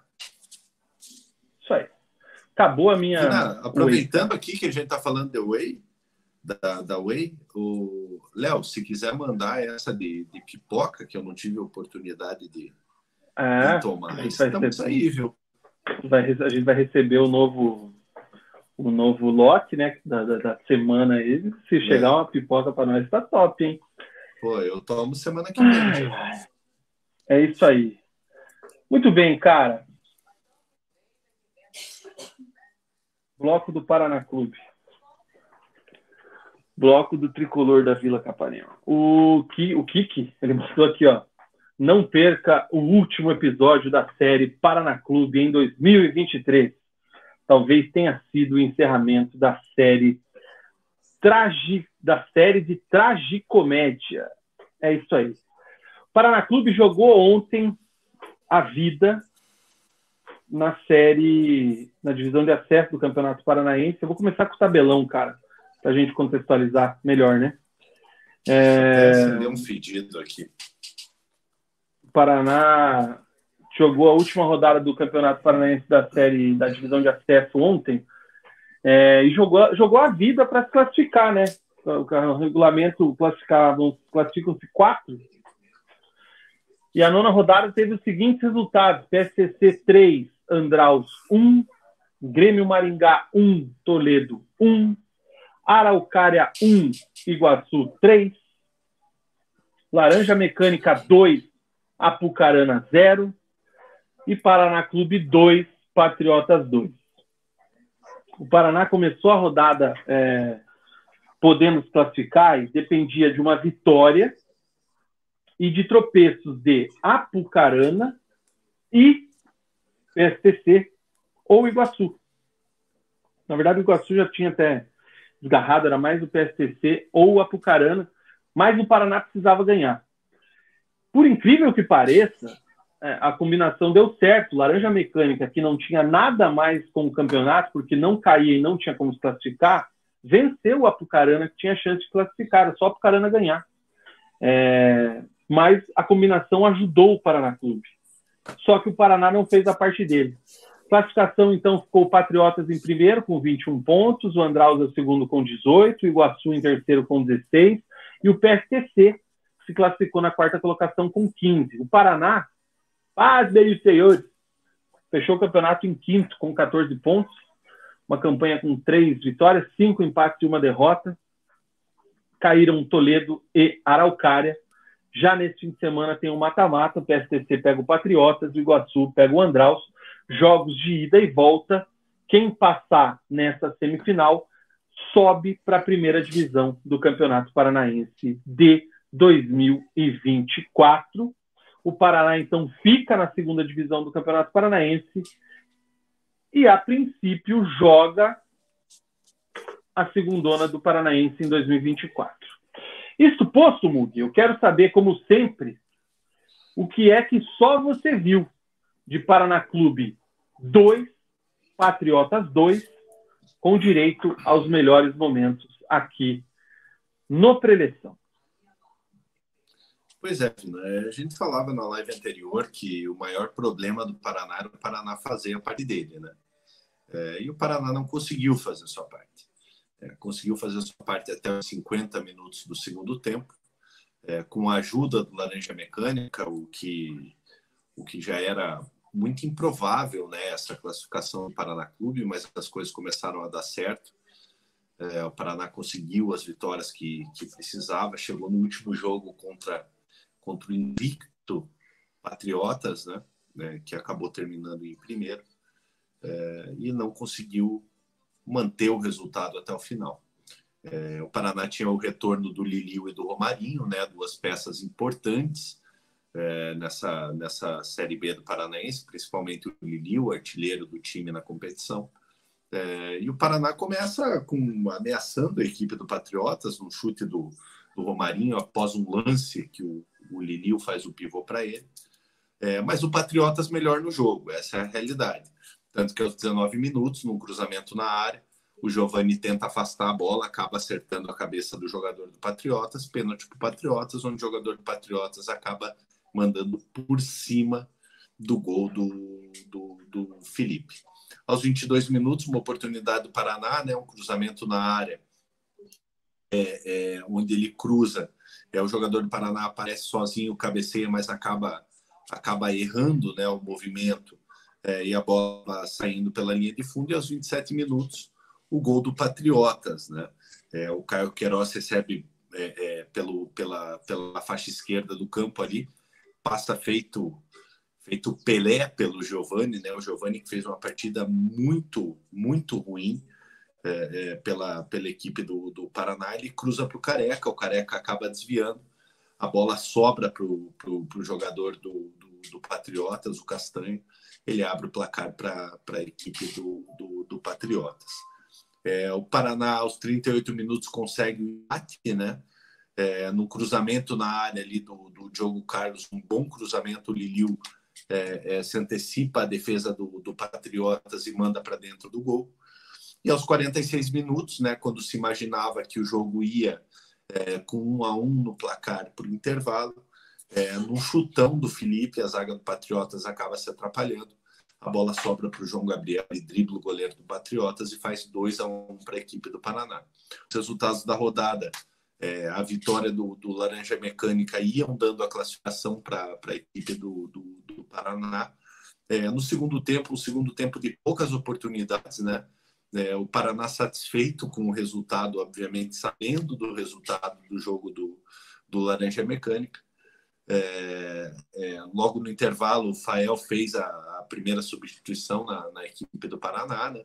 Isso aí. Acabou a minha. Vina, Way. aproveitando aqui que a gente tá falando da Way, da, da Way, o Léo, se quiser mandar essa de, de pipoca, que eu não tive oportunidade de, É, de tomar, a estamos receber. aí, viu? vai, a gente vai receber o novo o novo lote, né? Da, da, da semana aí. Se chegar é. uma pipoca para nós, tá top, hein? Pô, eu tomo semana que vem. é isso aí. Muito bem, cara. Bloco do Paraná Clube. Bloco do tricolor da Vila Capanema. O, Ki, o Kiki, ele mostrou aqui, ó. Não perca o último episódio da série Paraná Clube em 2023 talvez tenha sido o encerramento da série tragi, da série de tragicomédia. É isso aí. Paraná Clube jogou ontem a vida na série, na divisão de acesso do Campeonato Paranaense. Eu vou começar com o tabelão, cara, para a gente contextualizar melhor, né? É... Deu um fedido aqui. O Paraná jogou a última rodada do Campeonato Paranaense da série da divisão de acesso ontem é, e jogou, jogou a vida para se classificar, né? O, o regulamento classificavam, classificam-se quatro. E a nona rodada teve os seguintes resultados: PSCC 3, Andraus 1, Grêmio Maringá 1, Toledo 1, Araucária 1, Iguaçu 3, Laranja Mecânica 2, Apucarana 0, e Paraná Clube 2, Patriotas 2. O Paraná começou a rodada é, podendo classificar e dependia de uma vitória e de tropeços de Apucarana e PSTC ou Iguaçu. Na verdade, o Iguaçu já tinha até desgarrado, era mais o PSTC ou o Apucarana, mas o Paraná precisava ganhar. Por incrível que pareça, é, a combinação deu certo. Laranja Mecânica, que não tinha nada mais com o campeonato, porque não caía e não tinha como se classificar, venceu o Apucarana, que tinha chance de classificar, era só o Apucarana ganhar. É, mas a combinação ajudou o Paraná Clube. Só que o Paraná não fez a parte dele. Classificação, então, ficou o Patriotas em primeiro, com 21 pontos, o Andraus em segundo com 18, o Iguaçu em terceiro com 16, e o PSTC se classificou na quarta colocação com 15. O Paraná Paz, meus senhores. Fechou o campeonato em quinto, com 14 pontos. Uma campanha com três vitórias, cinco empates e uma derrota. Caíram Toledo e Araucária. Já neste fim de semana tem o um mata-mata. O PSTC pega o Patriotas, o Iguaçu pega o Andraus. Jogos de ida e volta. Quem passar nessa semifinal sobe para a primeira divisão do Campeonato Paranaense de 2024. O Paraná, então, fica na segunda divisão do Campeonato Paranaense e, a princípio, joga a segundona do Paranaense em 2024. Isto posto, Mug, eu quero saber, como sempre, o que é que só você viu de Paraná Clube 2, Patriotas 2, com direito aos melhores momentos aqui no Preleção. Pois é, a gente falava na live anterior que o maior problema do Paraná era o Paraná fazer a parte dele, né? É, e o Paraná não conseguiu fazer a sua parte. É, conseguiu fazer a sua parte até os 50 minutos do segundo tempo, é, com a ajuda do Laranja Mecânica, o que, o que já era muito improvável, né? Essa classificação do Paraná Clube, mas as coisas começaram a dar certo. É, o Paraná conseguiu as vitórias que, que precisava, chegou no último jogo contra contra o invicto Patriotas, né, né, que acabou terminando em primeiro, é, e não conseguiu manter o resultado até o final. É, o Paraná tinha o retorno do Liliu e do Romarinho, né, duas peças importantes é, nessa, nessa Série B do Paranaense, principalmente o Liliu, artilheiro do time na competição. É, e o Paraná começa com ameaçando a equipe do Patriotas, um chute do, do Romarinho após um lance que o o Lilio faz o pivô para ele. É, mas o Patriotas melhor no jogo, essa é a realidade. Tanto que aos 19 minutos, num cruzamento na área, o Giovani tenta afastar a bola, acaba acertando a cabeça do jogador do Patriotas, pênalti para Patriotas, onde o jogador do Patriotas acaba mandando por cima do gol do, do, do Felipe. Aos 22 minutos, uma oportunidade do Paraná, né, um cruzamento na área, é, é, onde ele cruza é, o jogador do Paraná aparece sozinho, cabeceia, mas acaba, acaba errando né, o movimento é, e a bola saindo pela linha de fundo. E aos 27 minutos, o gol do Patriotas. Né? É, o Caio Queiroz recebe é, é, pelo, pela, pela faixa esquerda do campo ali, passa feito feito Pelé pelo Giovani, né? O Giovani que fez uma partida muito, muito ruim é, é, pela, pela equipe do, do Paraná, ele cruza para o Careca, o Careca acaba desviando, a bola sobra para o jogador do, do, do, Patriotas, o Castanho, ele abre o placar para a equipe do, do, do Patriotas. É, o Paraná, aos 38 minutos, consegue o empate, né? É, no cruzamento na área ali do, do Diogo Carlos, um bom cruzamento, o Liliu é, é, se antecipa a defesa do, do Patriotas e manda para dentro do gol. E aos 46 minutos, né, quando se imaginava que o jogo ia é, com um a um no placar por intervalo, é, num chutão do Felipe, a zaga do Patriotas acaba se atrapalhando. A bola sobra para o João Gabriel e dribla o goleiro do Patriotas e faz 2 a 1 um para a equipe do Paraná. Os resultados da rodada é, a vitória do, do, Laranja Mecânica iam dando a classificação para a equipe do, do, do Paraná. É, no segundo tempo, um segundo tempo de poucas oportunidades, né? É, o Paraná satisfeito com o resultado, obviamente, sabendo do resultado do jogo do, do Laranja Mecânica. É, é, logo no intervalo, o Fael fez a, a primeira substituição na, na, equipe do Paraná, né?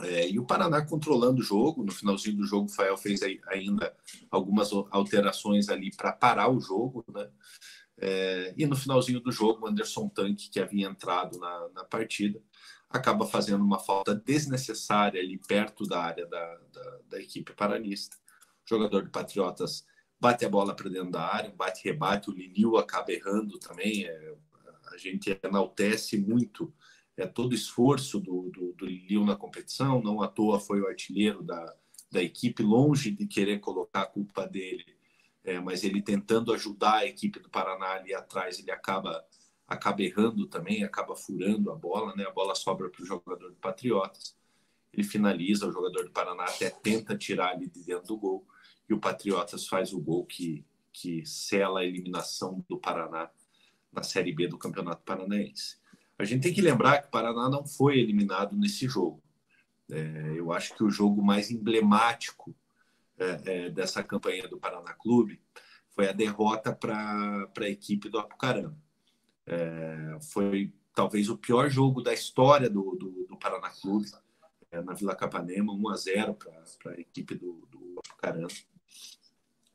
É, e o Paraná controlando o jogo, no finalzinho do jogo, o Fael fez ainda algumas alterações ali para parar o jogo, né? É, e no finalzinho do jogo, o Anderson Tanque, que havia entrado na, na, partida, acaba fazendo uma falta desnecessária ali perto da área da, da, da equipe paranista. O jogador de Patriotas bate a bola para dentro da área, bate-rebate, o Liliu acaba errando também. É, a gente enaltece muito é, todo o esforço do, do, do Lille na competição, não à toa foi o artilheiro da, da equipe, longe de querer colocar a culpa dele, é, mas ele tentando ajudar a equipe do Paraná ali atrás, ele acaba acaba errando também, acaba furando a bola, né? A bola sobra para o jogador do Patriotas. Ele finaliza, o jogador do Paraná até tenta tirar ali de dentro do gol e o Patriotas faz o gol que, que sela a eliminação do Paraná na Série B do Campeonato Paranaense. A gente tem que lembrar que o Paraná não foi eliminado nesse jogo. É, eu acho que o jogo mais emblemático é, é, dessa campanha do Paraná Clube foi a derrota para a equipe do Apucarana. É, foi talvez o pior jogo da história do, do, do Paraná Clube, é, na Vila Capanema, 1 a 0 para a equipe do, do Apucarana.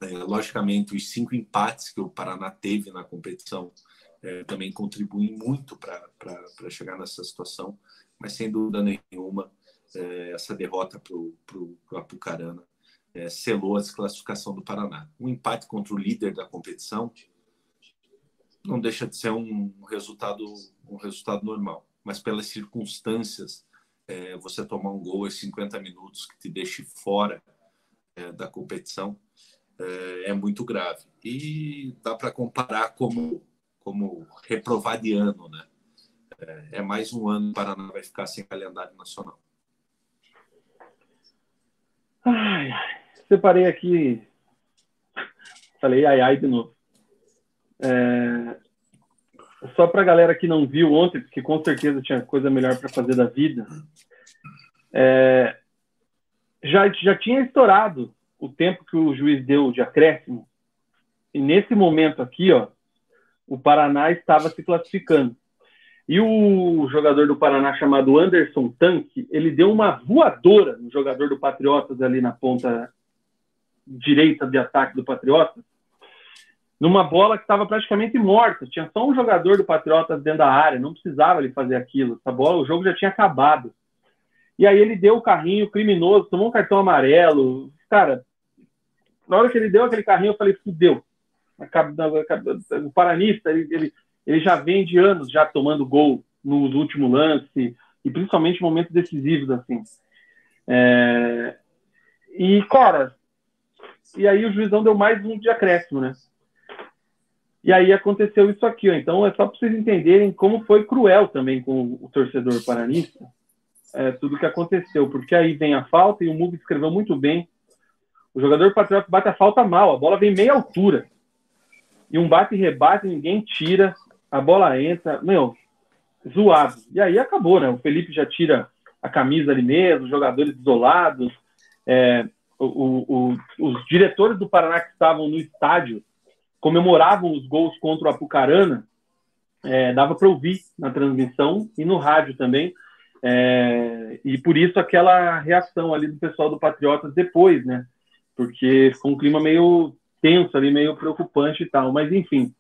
É, logicamente, os cinco empates que o Paraná teve na competição é, também contribuem muito para chegar nessa situação, mas sem dúvida nenhuma, é, essa derrota para o Apucarana é, selou a desclassificação do Paraná. Um empate contra o líder da competição não deixa de ser um resultado, um resultado normal, mas pelas circunstâncias, é, você tomar um gol em 50 minutos que te deixe fora é, da competição é, é muito grave. E dá para comparar como como reprovar de ano, né? É, é mais um ano o Paraná vai ficar sem calendário nacional. Ai, separei aqui. Falei ai ai de novo. É... Só para a galera que não viu ontem, porque com certeza tinha coisa melhor para fazer da vida. É... Já, já tinha estourado o tempo que o juiz deu de acréscimo. E nesse momento aqui, ó, o Paraná estava se classificando. E o jogador do Paraná chamado Anderson Tanque, ele deu uma voadora no jogador do Patriotas ali na ponta direita de ataque do Patriotas, numa bola que estava praticamente morta. Tinha só um jogador do Patriotas dentro da área, não precisava ele fazer aquilo. Essa bola, o jogo já tinha acabado. E aí ele deu o carrinho criminoso, tomou um cartão amarelo. Cara, na hora que ele deu aquele carrinho, eu falei, fudeu o Paranista, ele, ele, ele já vem de anos já tomando gol no último lance, e principalmente momentos decisivos, assim. É... E, cara, e aí o juizão deu mais um de acréscimo, né? E aí aconteceu isso aqui, ó. Então é só para vocês entenderem como foi cruel também com o torcedor paranista, é, tudo que aconteceu, porque aí vem a falta e o Mugo escreveu muito bem. O jogador patriota bate a falta mal, a bola vem meia altura e um bate e rebate, ninguém tira, a bola entra, meu, zoado. E aí acabou, né? O Felipe já tira a camisa ali mesmo, jogadores isolados. É, o, o, os diretores do Paraná que estavam no estádio comemoravam os gols contra o Apucarana, é, dava para ouvir na transmissão e no rádio também. É, e por isso aquela reação ali do pessoal do Patriotas depois, né? Porque ficou um clima meio tenso ali, meio preocupante e tal. Mas enfim,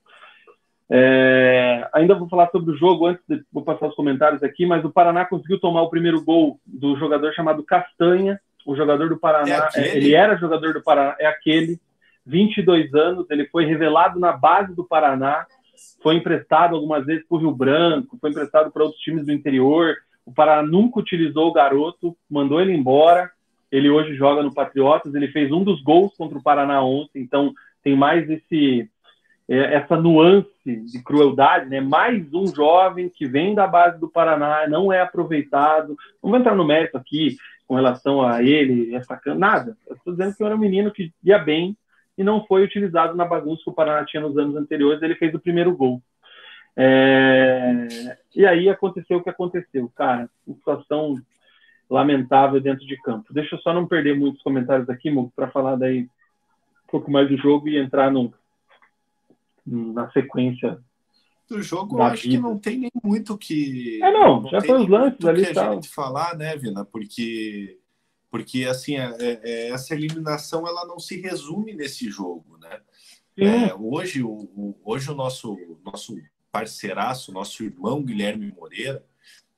é, ainda vou falar sobre o jogo antes, de, vou passar os comentários aqui, mas o Paraná conseguiu tomar o primeiro gol do jogador chamado Castanha, o jogador do Paraná, é ele era jogador do Paraná, é aquele, 22 anos, ele foi revelado na base do Paraná, foi emprestado algumas vezes para o Rio Branco, foi emprestado para outros times do interior, o Paraná nunca utilizou o garoto, mandou ele embora, ele hoje joga no Patriotas, ele fez um dos gols contra o Paraná ontem, então tem mais esse é, essa nuance de crueldade, né? Mais um jovem que vem da base do Paraná, não é aproveitado. Não vou entrar no mérito aqui com relação a ele, essa nada. Estou dizendo que era um menino que ia bem e não foi utilizado na bagunça que o Paraná tinha nos anos anteriores. Ele fez o primeiro gol. É... E aí aconteceu o que aconteceu, cara. Uma situação lamentável dentro de campo. Deixa eu só não perder muitos comentários aqui, para falar daí um pouco mais do jogo e entrar no, na sequência do jogo, eu acho vida. que não tem nem muito que. É, não, não já foi os lances ali. A gente falar, né, Vina? Porque, porque assim, é, é, é, essa eliminação ela não se resume nesse jogo, né? É, hoje, o, o, hoje o nosso, nosso parceiraço, nosso irmão Guilherme Moreira,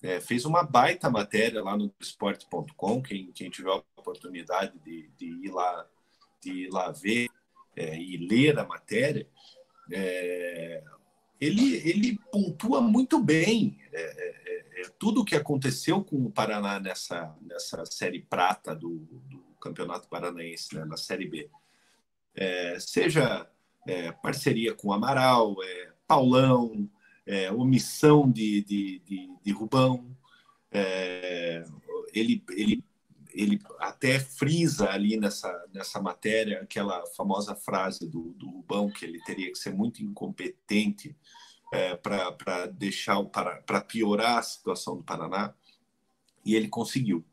é, fez uma baita matéria lá no esporte.com. Quem, quem tiver a oportunidade de, de, ir, lá, de ir lá ver é, e ler a matéria, é, ele, ele pontua muito bem é, é, é, tudo o que aconteceu com o Paraná nessa, nessa Série Prata do, do Campeonato Paranaense, né, na Série B. Seja parceria com o Amaral, Paulão, omissão de, de, de, de Rubão, ele, ele ele até frisa ali nessa, nessa matéria aquela famosa frase do, do Rubão que ele teria que ser muito incompetente é, para deixar para piorar a situação do Paraná e ele conseguiu.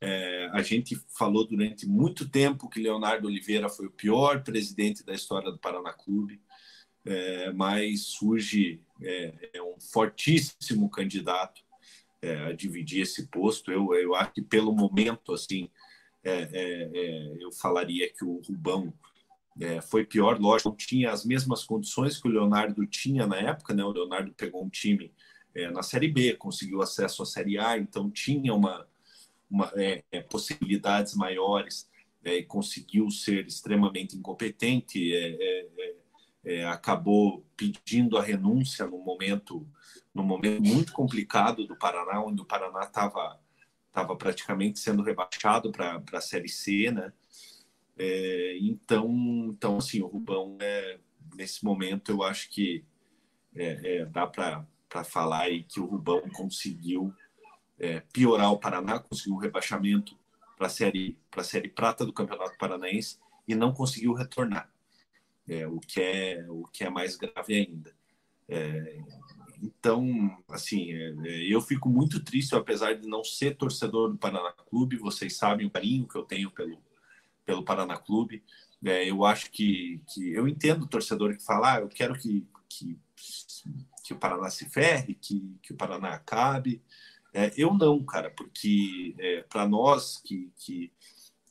É, a gente falou durante muito tempo que Leonardo Oliveira foi o pior presidente da história do Paraná Clube, é, mas surge é, é um fortíssimo candidato é, a dividir esse posto. Eu, eu acho que pelo momento, assim, é, é, é eu falaria que o Rubão é, foi pior. Lógico, não tinha as mesmas condições que o Leonardo tinha na época, né? O Leonardo pegou um time é, na Série B, conseguiu acesso à Série A, então tinha uma, uma possibilidades maiores e conseguiu ser extremamente incompetente. Acabou pedindo a renúncia no momento num momento muito complicado do Paraná, onde o Paraná estava tava praticamente sendo rebaixado para a Série C, né? É, então, então, assim, o Rubão, é, nesse momento, eu acho que é, é dá para falar aí que o Rubão conseguiu é, piorar o Paraná, conseguiu o rebaixamento para a série, a série prata do Campeonato Paranaense e não conseguiu retornar, é, o, que é, o que é mais grave ainda. É, então, assim, é, é, eu fico muito triste, apesar de não ser torcedor do Paraná Clube, vocês sabem o carinho que eu tenho pelo, pelo Paraná Clube. É, eu acho que, que eu entendo o torcedor que fala, ah, eu quero que, que, que o Paraná se ferre, que, que o Paraná acabe. É, eu não, cara, porque é, para nós que, que,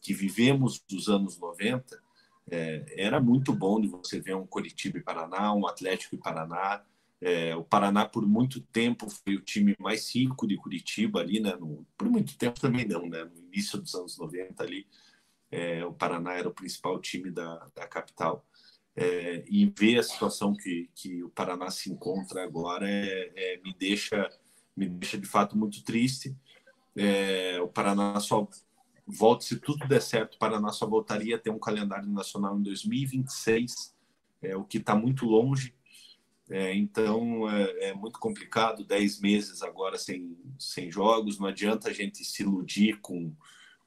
que vivemos dos anos 90, é, era muito bom de você ver um Curitiba e Paraná, um Atlético e Paraná, é, o Paraná, por muito tempo, foi o time mais rico de Curitiba ali, né? No, por muito tempo também não, né? No início dos anos 90 ali, é, o Paraná era o principal time da, da capital. É, e ver a situação que, que o Paraná se encontra agora é, é me, deixa, me deixa de fato muito triste. O Paraná só volta, se tudo der certo, o Paraná só voltaria ter um calendário nacional em 2026, é, o que está muito longe é, então é, é, muito complicado, 10 meses agora sem, sem jogos, não adianta a gente se iludir com,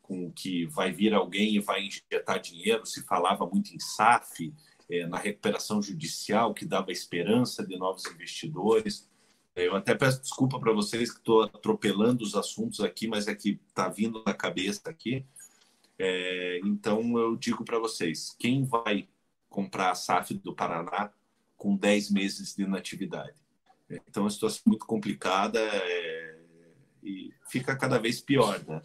com que vai vir alguém e vai injetar dinheiro. Se falava muito em SAF, é, na recuperação judicial, que dava esperança de novos investidores. Eu até peço desculpa para vocês que estou atropelando os assuntos aqui, mas é que está vindo na cabeça aqui. É, então eu digo para vocês: quem vai comprar a SAF do Paraná com 10 meses de inatividade? Então a situação é muito complicada é, e fica cada vez pior. Né?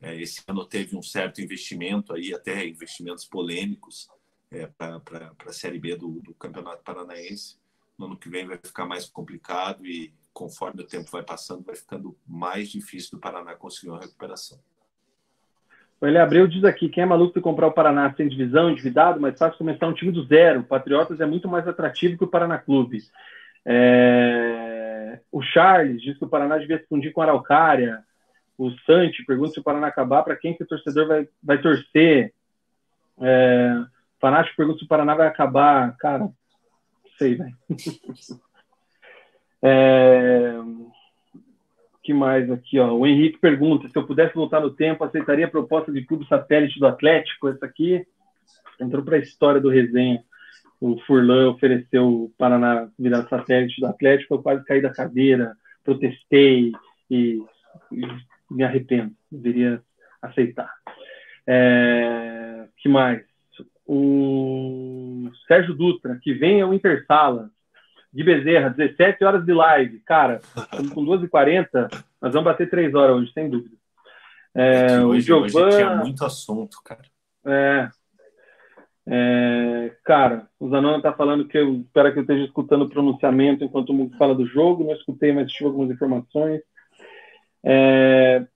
É, esse ano teve um certo investimento aí, até investimentos polêmicos é, para a Série B do, do Campeonato Paranaense no ano que vem vai ficar mais complicado e conforme o tempo vai passando, vai ficando mais difícil do Paraná conseguir uma recuperação. Ele Abreu diz aqui: quem é maluco de comprar o Paraná sem divisão, endividado, mas fácil começar um time do zero. O Patriotas é muito mais atrativo que o Paraná Clube. É... O Charles diz que o Paraná devia se fundir com a Araucária. O Santi pergunta se o Paraná acabar, para quem que o torcedor vai, vai torcer. É... Fanático pergunta se o Paraná vai acabar. Cara, sei, velho. é... que mais aqui, ó? O Henrique pergunta se eu pudesse voltar no tempo, aceitaria a proposta de clube satélite do Atlético? Essa aqui entrou para a história do resenha. O Furlan ofereceu o Paraná virar satélite do Atlético, eu quase caí da cadeira, protestei e, e me arrependo. Deveria aceitar. É... que mais? O Sérgio Dutra, que vem ao Intersala, de Bezerra, 17 horas de live. Cara, estamos com 2h40, nós vamos bater 3 horas hoje, sem dúvida. É, hoje, o Giovana, hoje tinha muito assunto, cara. É, é, cara, o Zanon está falando que eu espero que eu esteja escutando o pronunciamento enquanto o mundo fala do jogo. Não escutei, mas tive algumas informações. É,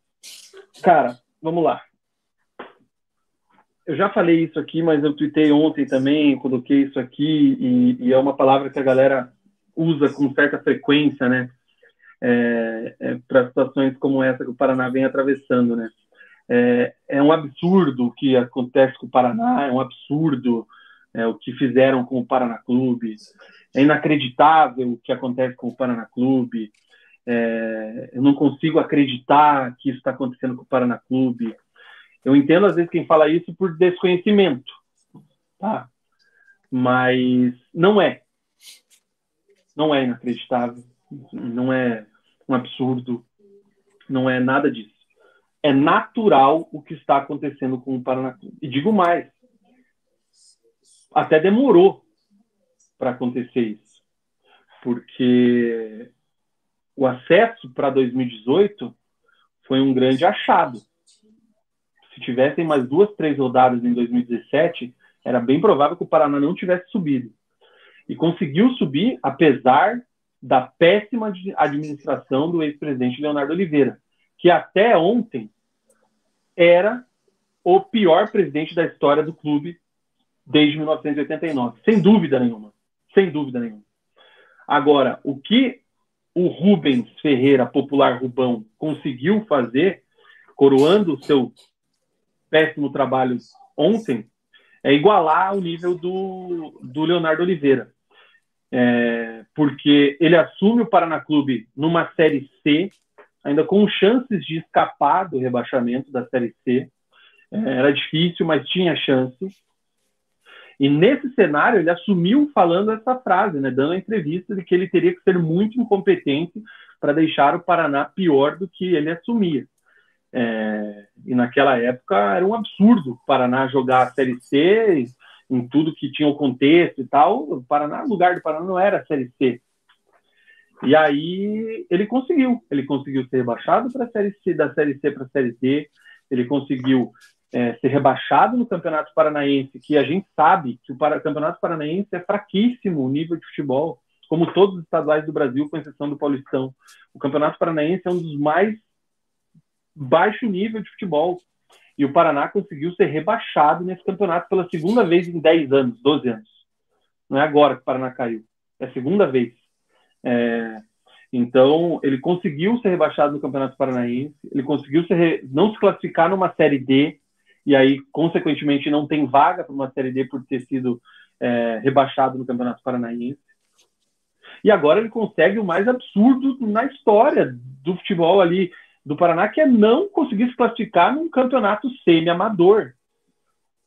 cara, vamos lá eu já falei isso aqui, mas eu tuitei ontem também, coloquei isso aqui, e, e é uma palavra que a galera usa com certa frequência, né? É, é, para situações como essa que o Paraná vem atravessando, né? É, é, um absurdo o que acontece com o Paraná, é um absurdo é, o que fizeram com o Paraná Clube, é inacreditável o que acontece com o Paraná Clube, é, eu não consigo acreditar que isso está acontecendo com o Paraná Clube, eu entendo às vezes quem fala isso por desconhecimento, tá? Mas não é. Não é inacreditável, não é um absurdo, não é nada disso. É natural o que está acontecendo com o Paraná. E digo mais, até demorou para acontecer isso, porque o acesso para 2018 foi um grande achado se tivessem mais duas, três rodadas em 2017, era bem provável que o Paraná não tivesse subido. E conseguiu subir apesar da péssima administração do ex-presidente Leonardo Oliveira, que até ontem era o pior presidente da história do clube desde 1989, sem dúvida nenhuma, sem dúvida nenhuma. Agora, o que o Rubens Ferreira, popular Rubão, conseguiu fazer, coroando o seu péssimo trabalho ontem, é igualar o nível do, do Leonardo Oliveira. É, porque ele assume o Paraná Clube numa Série C, ainda com chances de escapar do rebaixamento da Série C. É, era difícil, mas tinha chance. E nesse cenário, ele assumiu falando essa frase, né, dando a entrevista de que ele teria que ser muito incompetente para deixar o Paraná pior do que ele assumia. É, e naquela época era um absurdo o Paraná jogar a Série C em tudo que tinha o contexto e tal. O Paraná, lugar do Paraná não era a Série C. E aí ele conseguiu, ele conseguiu ser rebaixado para a Série C, da Série C para a Série D, ele conseguiu é, ser rebaixado no Campeonato Paranaense, que a gente sabe que o Campeonato Paranaense é fraquíssimo o nível de futebol, como todos os estaduais do Brasil, com exceção do Paulistão. O Campeonato Paranaense é um dos mais baixo nível de futebol. E o Paraná conseguiu ser rebaixado nesse campeonato pela segunda vez em 10 anos, 12 anos. Não é agora que o Paraná caiu, é a segunda vez. É, então, ele conseguiu ser rebaixado no Campeonato Paranaense, ele conseguiu re... não se classificar numa Série D, e aí, consequentemente, não tem vaga para uma Série D por ter sido é, rebaixado no Campeonato Paranaense. E agora ele consegue o mais absurdo na história do futebol ali do Paraná, que é não conseguir se classificar num campeonato semi-amador.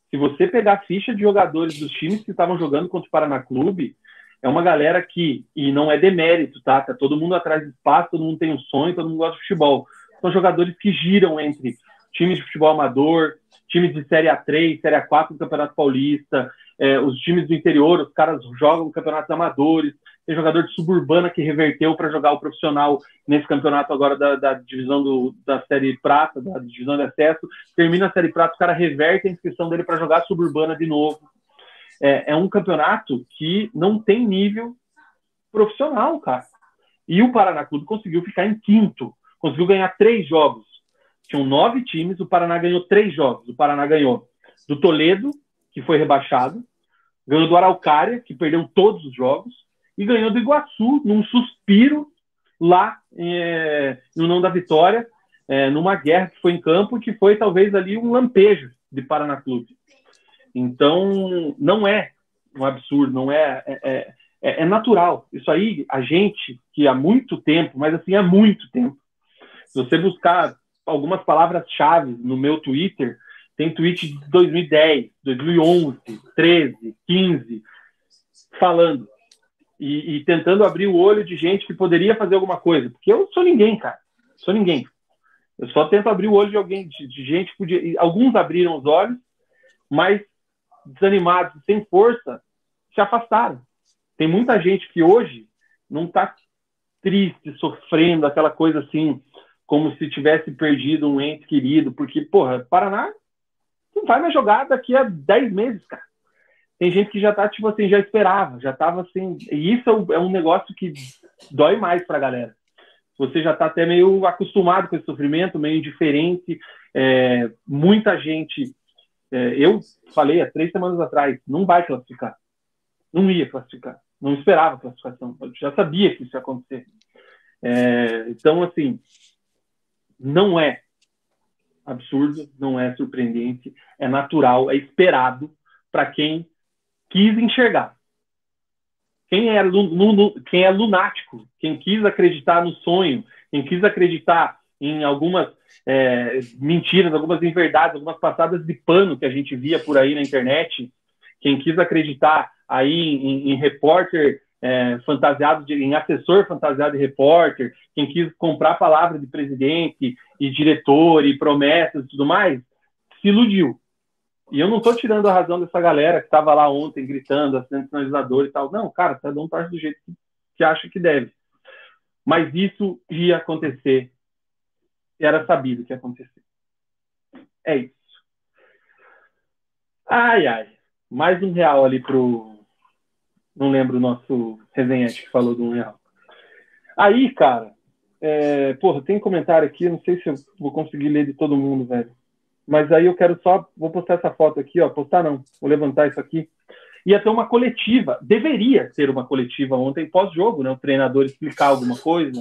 Se você pegar a ficha de jogadores dos times que estavam jogando contra o Paraná Clube, é uma galera que, e não é demérito, tá? Tá todo mundo atrás de espaço, todo mundo tem um sonho, todo mundo gosta de futebol. São jogadores que giram entre times de futebol amador, times de Série A3, Série A4 do Campeonato Paulista, é, os times do interior, os caras jogam campeonatos amadores, tem jogador de suburbana que reverteu para jogar o profissional nesse campeonato agora da, da divisão do, da Série Prata, da divisão de acesso, termina a Série Prata, o cara reverte a inscrição dele para jogar suburbana de novo. É, é um campeonato que não tem nível profissional, cara. E o Paraná Clube conseguiu ficar em quinto, conseguiu ganhar três jogos. Tinham nove times, o Paraná ganhou três jogos. O Paraná ganhou do Toledo, que foi rebaixado, ganhou do Araucária, que perdeu todos os jogos, e ganhou do Iguaçu, num suspiro lá é, no não da vitória, é, numa guerra que foi em campo, que foi talvez ali um lampejo de Paraná Clube. Então, não é um absurdo, não é, é, é, é, é natural. Isso aí, a gente, que há muito tempo, mas assim, há muito tempo, se você buscar algumas palavras-chave no meu Twitter, tem tweet de 2010, 2011, 13, 15, falando e, e, tentando abrir o olho de gente que poderia fazer alguma coisa. Porque eu sou ninguém, cara. Sou ninguém. Eu só tento abrir o olho de alguém, de, de gente que podia. Alguns abriram os olhos, mas desanimados, sem força, se afastaram. Tem muita gente que hoje não está triste, sofrendo, aquela coisa assim, como se tivesse perdido um ente querido, porque, porra, Paraná não vai mais jogar daqui a 10 meses, cara. Tem gente que já tá, tipo assim, já esperava, já tava assim. E isso é um é negócio que dói mais pra galera. Você já tá até meio acostumado com esse sofrimento, meio indiferente. É, muita gente. É, eu falei há três semanas atrás, não vai classificar. Não ia classificar. Não esperava classificação. Eu já sabia que isso ia acontecer. É, então, assim, não é absurdo, não é surpreendente, é natural, é esperado para quem quis enxergar. Quem é, quem é lunático, quem quis acreditar no sonho, quem quis acreditar em algumas é, mentiras, algumas inverdades, algumas passadas de pano que a gente via por aí na internet, quem quis acreditar aí em, em repórter é, fantasiado de, em assessor fantasiado de repórter, quem quis comprar palavra de presidente e diretor e promessas e tudo mais, se iludiu. E eu não estou tirando a razão dessa galera que estava lá ontem gritando, assinando sinalizador e tal. Não, cara, cada um parte do jeito que, que acha que deve. Mas isso ia acontecer. Era sabido que ia acontecer. É isso. Ai, ai. Mais um real ali pro. Não lembro o nosso resenhante que falou do um real. Aí, cara, é, porra, tem comentário aqui, não sei se eu vou conseguir ler de todo mundo, velho. Mas aí eu quero só, vou postar essa foto aqui, ó, postar não, vou levantar isso aqui. Ia ter uma coletiva, deveria ter uma coletiva ontem pós-jogo, né? O treinador explicar alguma coisa.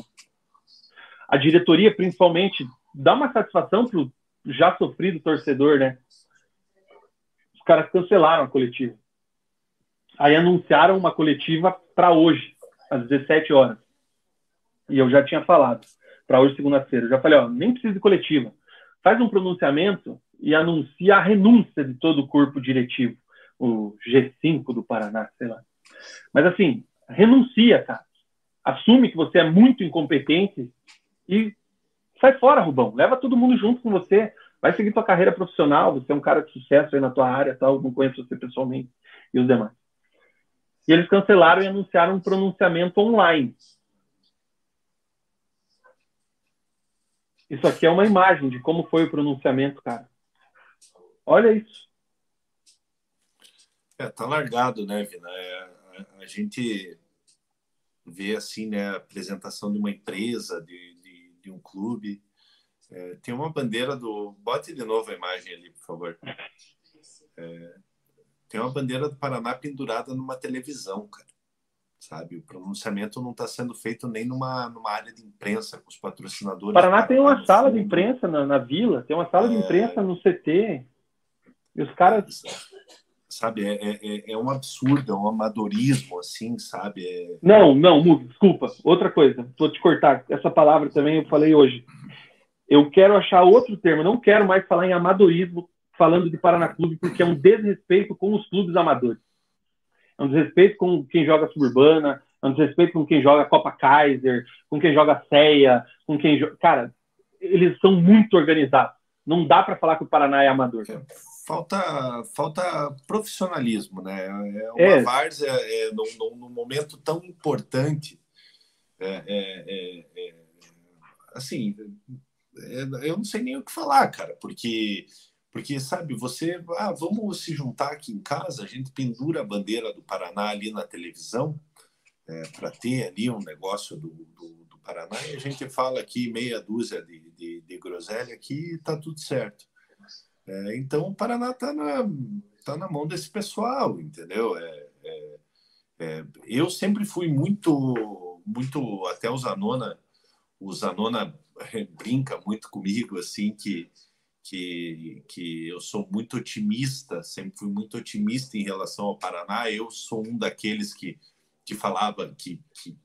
A diretoria, principalmente, dá uma satisfação pro já sofrido torcedor, né? Os caras cancelaram a coletiva. Aí anunciaram uma coletiva para hoje, às 17 horas. E eu já tinha falado, para hoje, segunda-feira. Já falei, ó, nem precisa de coletiva. Faz um pronunciamento e anuncia a renúncia de todo o corpo diretivo, o G5 do Paraná, sei lá. Mas assim, renuncia, cara. Assume que você é muito incompetente e sai fora, Rubão. Leva todo mundo junto com você. Vai seguir tua carreira profissional. Você é um cara de sucesso aí na tua área, tal. Não conheço você pessoalmente e os demais. E eles cancelaram e anunciaram um pronunciamento online. Isso aqui é uma imagem de como foi o pronunciamento, cara. Olha isso. É, tá largado, né, Vina? É, a, a, gente vê assim, né, a apresentação de uma empresa, de, de, de um clube. É, tem uma bandeira do. Bote de novo a imagem ali, por favor. É, tem uma bandeira do Paraná pendurada numa televisão, cara sabe? O pronunciamento não está sendo feito nem numa, numa área de imprensa com os patrocinadores. Paraná tem uma sala de imprensa na, na vila, tem uma sala é... de imprensa no CT. E os caras. Sabe, é, é, é, é um absurdo, é um amadorismo, assim, sabe? É... Não, não, Mugo, desculpa. Outra coisa, vou te cortar. Essa palavra também eu falei hoje. Eu quero achar outro termo, não quero mais falar em amadorismo falando de Paraná Clube, porque é um desrespeito com os clubes amadores é um desrespeito com quem joga suburbana, é um desrespeito com quem joga Copa Kaiser, com quem joga Ceia, com quem joga. Cara, eles são muito organizados. Não dá para falar que o Paraná é amador. Falta, falta profissionalismo, né? É uma é. várzea é, num, num, momento tão importante. É, é, é, é assim, eu não sei nem o que falar, cara, porque porque, sabe, você, ah, vamos se juntar aqui em casa, a gente pendura a bandeira do Paraná ali na televisão, é, para ter ali um negócio do, do, do, Paraná, e a gente fala aqui meia dúzia de, de, de groselha aqui tá tudo certo. É, então, o Paraná está na, tá na mão desse pessoal, entendeu? É, é, é, eu sempre fui muito, muito, até o Zanona, o Zanona brinca muito comigo, assim, que que, que eu sou muito otimista, sempre fui muito otimista em relação ao Paraná. Eu sou um daqueles que, que falava, que, que,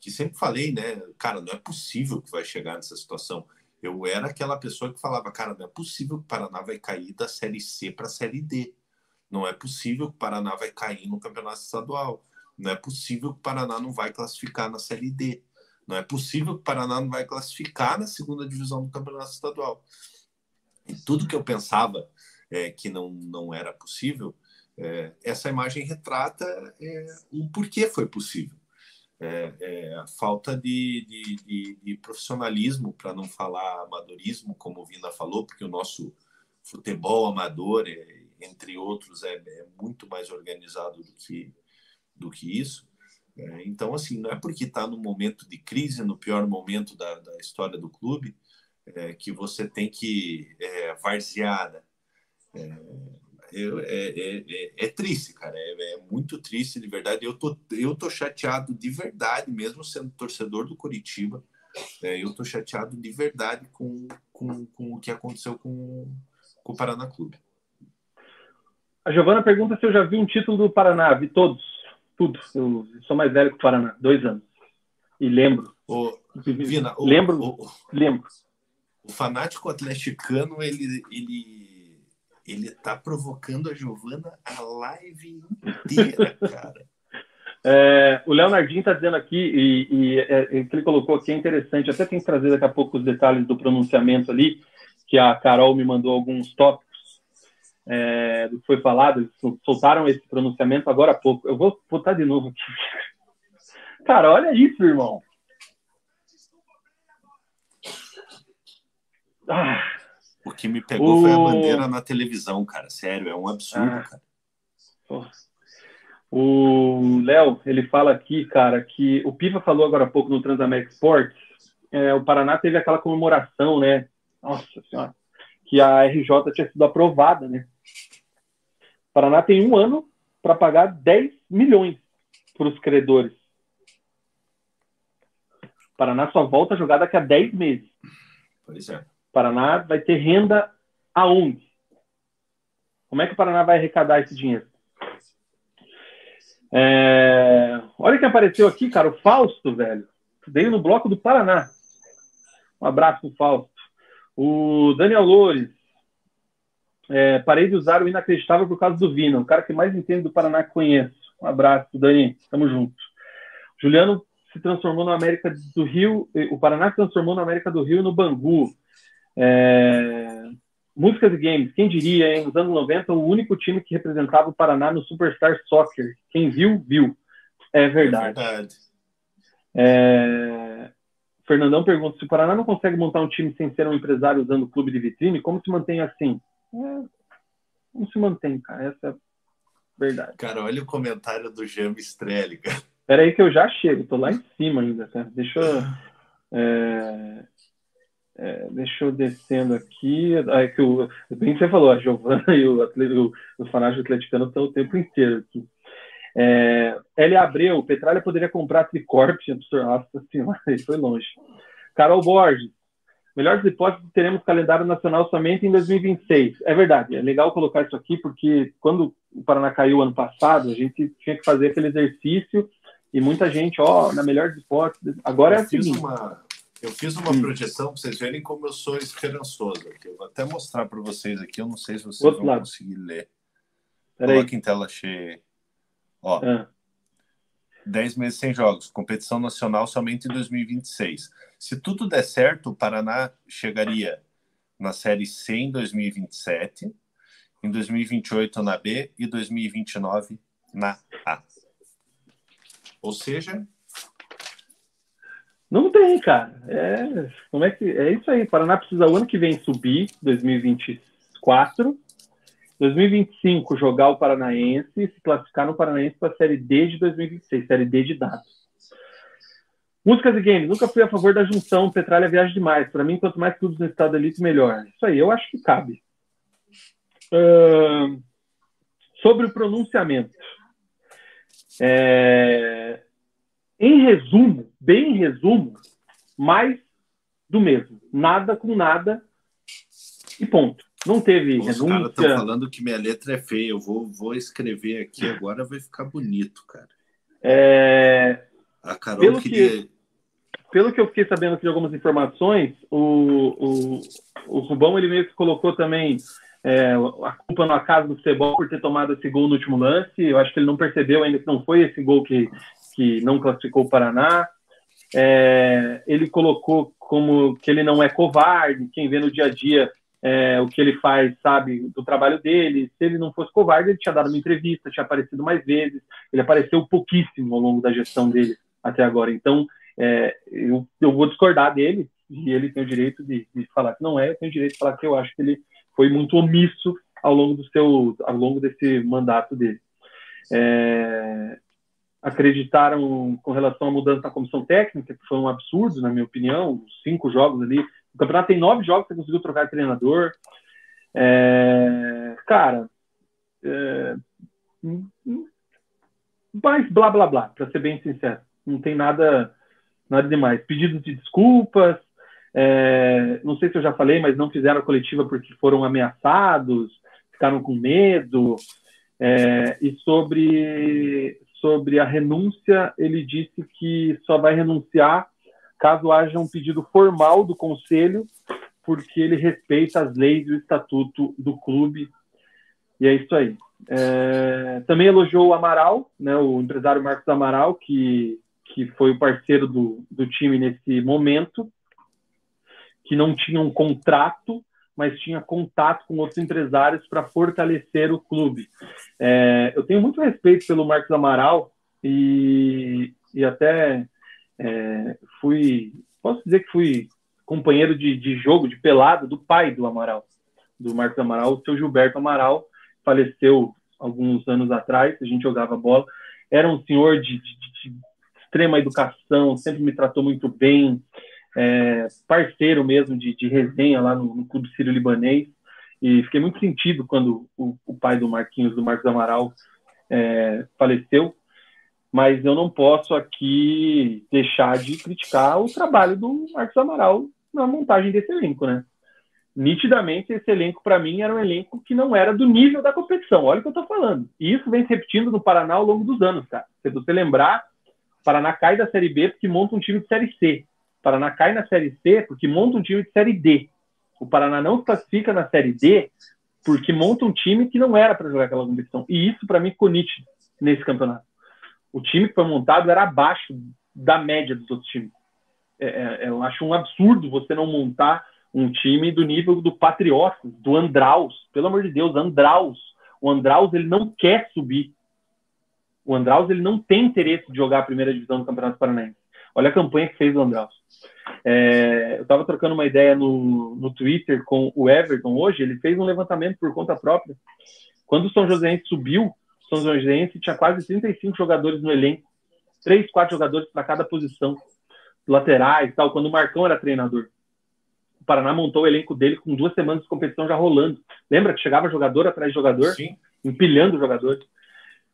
que sempre falei, né? Cara, não é possível que vai chegar nessa situação. Eu era aquela pessoa que falava, cara, não é possível que o Paraná vai cair da Série C para a Série D. Não é possível que o Paraná vai cair no campeonato estadual. Não é possível que o Paraná não vai classificar na Série D. Não é possível que o Paraná não vai classificar na segunda divisão do campeonato estadual. Tudo que eu pensava é, que não, não era possível, é, essa imagem retrata é, o porquê foi possível. É, é, a falta de, de, de, de profissionalismo, para não falar amadorismo, como o Vina falou, porque o nosso futebol amador, é, entre outros, é, muito mais organizado do que, do que isso. Então, assim, não é porque está no momento de crise, no pior momento da, da história do clube, é, que você tem que é, varzear. Né? É, é, é, é, triste, cara. É, muito triste, de verdade. Eu tô, eu tô chateado de verdade, mesmo sendo torcedor do Curitiba. eu tô chateado de verdade com, com, com o que aconteceu com, com o Paraná Clube. A Giovana pergunta se eu já vi um título do Paraná. Vi todos, tudo. Eu sou mais velho que o Paraná, dois anos. E lembro. Ô, Vina, lembro, ô, lembro o fanático atleticano, ele, ele, ele tá provocando a Giovana a live inteira, cara. É, o Leonardinho está dizendo aqui, e, e é, o que ele colocou aqui é interessante, até tem que trazer daqui a pouco os detalhes do pronunciamento ali, que a Carol me mandou alguns tópicos é, do que foi falado, soltaram esse pronunciamento agora há pouco. Eu vou botar de novo aqui. Cara, olha isso, irmão. Ah, o que me pegou o... foi a bandeira na televisão, cara. Sério, é um absurdo, ah. cara. O Léo, ele fala aqui, cara, que o Piva falou agora há pouco no Transamérica Sports, é, o Paraná teve aquela comemoração, né? Nossa Senhora, que a RJ tinha sido aprovada, né? O Paraná tem um ano para pagar 10 milhões para os credores. O Paraná só volta a jogar daqui a 10 meses. Pois é. Paraná vai ter renda aonde? Como é que o Paraná vai arrecadar esse dinheiro? É... Olha quem apareceu aqui, cara, o Fausto, velho. Veio no bloco do Paraná. Um abraço Fausto. O Daniel Loures. É, parei de usar o inacreditável por causa do Vina, o cara que mais entende do Paraná que conheço. Um abraço, Dani. Tamo junto. Juliano se transformou na América do Rio, o Paraná se transformou na América do Rio e no Bangu. É... Músicas e games, quem diria, hein? Nos anos 90, o único time que representava o Paraná no Superstar Soccer. Quem viu, viu. É verdade. É verdade. É... Fernandão pergunta: se o Paraná não consegue montar um time sem ser um empresário usando o clube de vitrine, como se mantém assim? É... Não se mantém, cara. Essa é a verdade. Cara, olha o comentário do Jamie Strelli, cara. Pera aí que eu já chego, tô lá em cima ainda, cara. Deixa eu. É... É, deixa eu descendo aqui. É que o, bem que você falou, a Giovana e o, o, o fanático atleticano estão o tempo inteiro aqui. É, L. Abreu, Petralha poderia comprar Tricorp. Nossa senhora, ele foi longe. Carol Borges, melhores hipóteses, teremos calendário nacional somente em 2026. É verdade, é legal colocar isso aqui, porque quando o Paraná caiu ano passado, a gente tinha que fazer aquele exercício e muita gente, ó, na melhor hipótese. Agora é assim. Uma eu fiz uma hum. projeção para vocês verem como eu sou esperançoso. Aqui. Eu vou até mostrar para vocês aqui. Eu não sei se vocês Outro vão lado. conseguir ler. Pera Coloque aí. em tela cheia. Ó, é. 10 meses sem jogos, competição nacional somente em 2026. Se tudo der certo, o Paraná chegaria na Série C em 2027, em 2028 na B e 2029 na A. Ou seja, não tem, cara. É, como é que é isso aí? O Paraná precisa o ano que vem subir, 2024. 2025 jogar o Paranaense e se classificar no Paranaense para a Série D de 2026, Série D de dados. Músicas e games. Nunca fui a favor da junção Petralha Viagem Demais. Para mim, quanto mais clubes no estado elite, melhor. Isso aí, eu acho que cabe. Uh, sobre o pronunciamento. É, em resumo, bem em resumo, mais do mesmo. Nada com nada e ponto. Não teve Os renúncia. Os caras estão falando que minha letra é feia. Eu vou, vou escrever aqui agora, vai ficar bonito, cara. É... A Carol pelo queria. Que, pelo que eu fiquei sabendo aqui de algumas informações, o, o, o Rubão ele meio que colocou também é, a culpa no acaso do futebol por ter tomado esse gol no último lance. Eu acho que ele não percebeu ainda que não foi esse gol que, que não classificou o Paraná. É, ele colocou como que ele não é covarde, quem vê no dia a dia é, o que ele faz, sabe, do trabalho dele. Se ele não fosse covarde, ele tinha dado uma entrevista, tinha aparecido mais vezes. Ele apareceu pouquíssimo ao longo da gestão dele até agora. Então, é, eu, eu, vou discordar dele, e ele tem o direito de, de, falar que não é, eu tenho o direito de falar que eu acho que ele foi muito omisso ao longo do seu, ao longo desse mandato dele. É, acreditaram com relação à mudança da comissão técnica, que foi um absurdo, na minha opinião, cinco jogos ali. O campeonato tem nove jogos, você conseguiu trocar de treinador. É, cara, é, mas blá blá blá, para ser bem sincero, não tem nada, nada demais. Pedidos de desculpas, é, não sei se eu já falei, mas não fizeram a coletiva porque foram ameaçados, ficaram com medo. É, e sobre sobre a renúncia, ele disse que só vai renunciar caso haja um pedido formal do conselho, porque ele respeita as leis e o estatuto do clube. E é isso aí. É, também elogiou o Amaral, né, o empresário Marcos Amaral, que, que foi o parceiro do, do time nesse momento, que não tinha um contrato, mas tinha contato com outros empresários para fortalecer o clube. É, eu tenho muito respeito pelo Marcos Amaral e, e até é, fui, posso dizer que fui companheiro de, de jogo, de pelado, do pai do Amaral, do Marcos Amaral, o seu Gilberto Amaral, faleceu alguns anos atrás, a gente jogava bola. Era um senhor de, de, de extrema educação, sempre me tratou muito bem, é, parceiro mesmo de, de resenha lá no, no Clube Sírio Libanês. E fiquei muito sentido quando o, o pai do Marquinhos, do Marcos Amaral, é, faleceu. Mas eu não posso aqui deixar de criticar o trabalho do Marcos Amaral na montagem desse elenco, né? Nitidamente, esse elenco, para mim, era um elenco que não era do nível da competição. Olha o que eu estou falando. E isso vem se repetindo no Paraná ao longo dos anos, cara. Se você lembrar, o Paraná cai da Série B porque monta um time de Série C. Paraná cai na Série C porque monta um time de Série D. O Paraná não classifica na Série D porque monta um time que não era para jogar aquela competição. E isso, para mim, ficou nítido nesse campeonato. O time que foi montado era abaixo da média dos outros times. É, é, eu acho um absurdo você não montar um time do nível do Patriotas, do Andraus. Pelo amor de Deus, Andraus. O Andraus ele não quer subir. O Andraus ele não tem interesse de jogar a primeira divisão do Campeonato Paranaense. Olha a campanha que fez o Andraus. É, eu estava trocando uma ideia no, no Twitter com o Everton hoje, ele fez um levantamento por conta própria. Quando o São Joséense subiu, o São Joséense tinha quase 35 jogadores no elenco, três, quatro jogadores para cada posição, laterais tal, quando o Marcão era treinador. O Paraná montou o elenco dele com duas semanas de competição já rolando. Lembra que chegava jogador atrás de jogador, Sim. empilhando jogadores?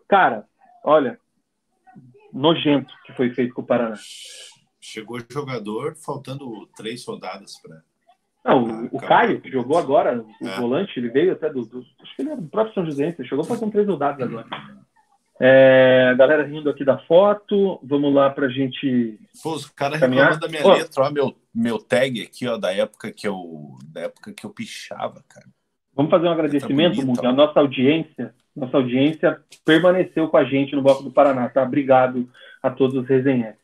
Cara, olha, nojento que foi feito com o Paraná. Chegou jogador faltando três rodadas para. Não, o, Caio, que jogou agora, o é. volante, ele veio até do, do, Acho que ele é do próprio São José, ele chegou faltando três rodadas agora. É, galera rindo aqui da foto, vamos lá pra gente. Pô, os caras da minha letra, ó, meu, meu tag aqui, ó, da época que eu. Da época que eu pichava, cara. Vamos fazer um agradecimento, tá bonito, a nossa audiência Nossa audiência permaneceu com a gente no Bloco do Paraná, tá? Obrigado a todos os resenhantes.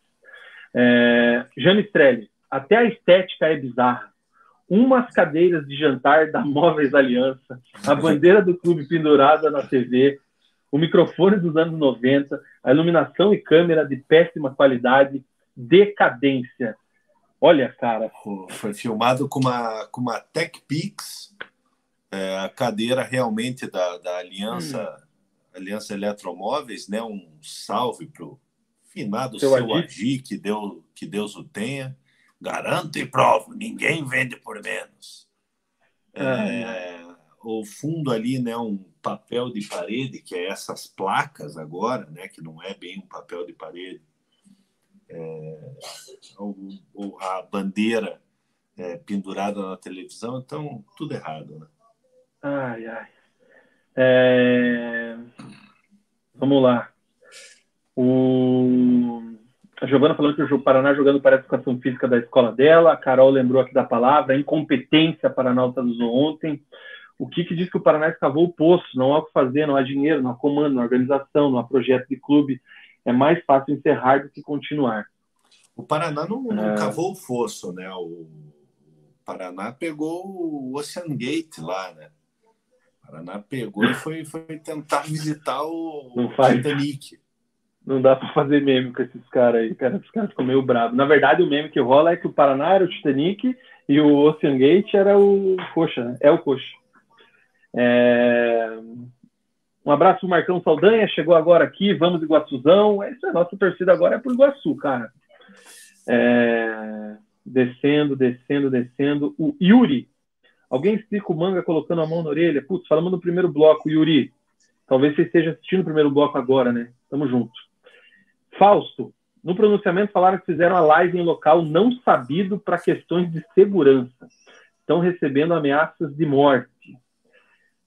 É, Jane Strelli, até a estética é bizarra. Umas cadeiras de jantar da Móveis Aliança, a bandeira do clube pendurada na TV, o microfone dos anos 90, a iluminação e câmera de péssima qualidade, decadência. Olha, cara. Foi filmado com uma, com uma TechPix, é, a cadeira realmente da, da Aliança, hum. Aliança Eletromóveis, né? Um salve para o finado seu, seu Adi, que, deu, que Deus o tenha. Garanto e provo, ninguém vende por menos. É, o fundo ali, né, um papel de parede, que é essas placas agora, né, que não é bem um papel de parede. É, a bandeira é, pendurada na televisão, então tudo errado, né? Ai, ai. É... Vamos lá. O... A Giovana falando que o Paraná jogando para a educação física da escola dela. A Carol lembrou aqui da palavra. A incompetência Paranauta usou ontem. O Kiki diz que o Paraná escavou o poço. Não há o que fazer, não há dinheiro, não há comando, não há organização, não há projeto de clube. É mais fácil encerrar do que continuar. O Paraná não, não é... cavou o fosso, né? O Paraná pegou o Ocean Gate lá, né? O Paraná pegou e foi, foi tentar visitar o, não faz. Titanic. Não dá para fazer meme com esses caras aí, cara. Esses caras ficam meio bravos. Na verdade, o meme que rola é que o Paraná era o Titanic e o Ocean Gate era o Coxa, né? É o Coxa. É... Um abraço Marcão Saldanha, chegou agora aqui, vamos Iguaçuzão. É isso é nossa torcida agora é pro Iguaçu, cara. É... Descendo, descendo, descendo. O Yuri. Alguém explica o manga colocando a mão na orelha? Putz, falamos no primeiro bloco, Yuri. Talvez você esteja assistindo o primeiro bloco agora, né? Tamo junto. Fausto, no pronunciamento falaram que fizeram a live em local não sabido para questões de segurança. Estão recebendo ameaças de morte.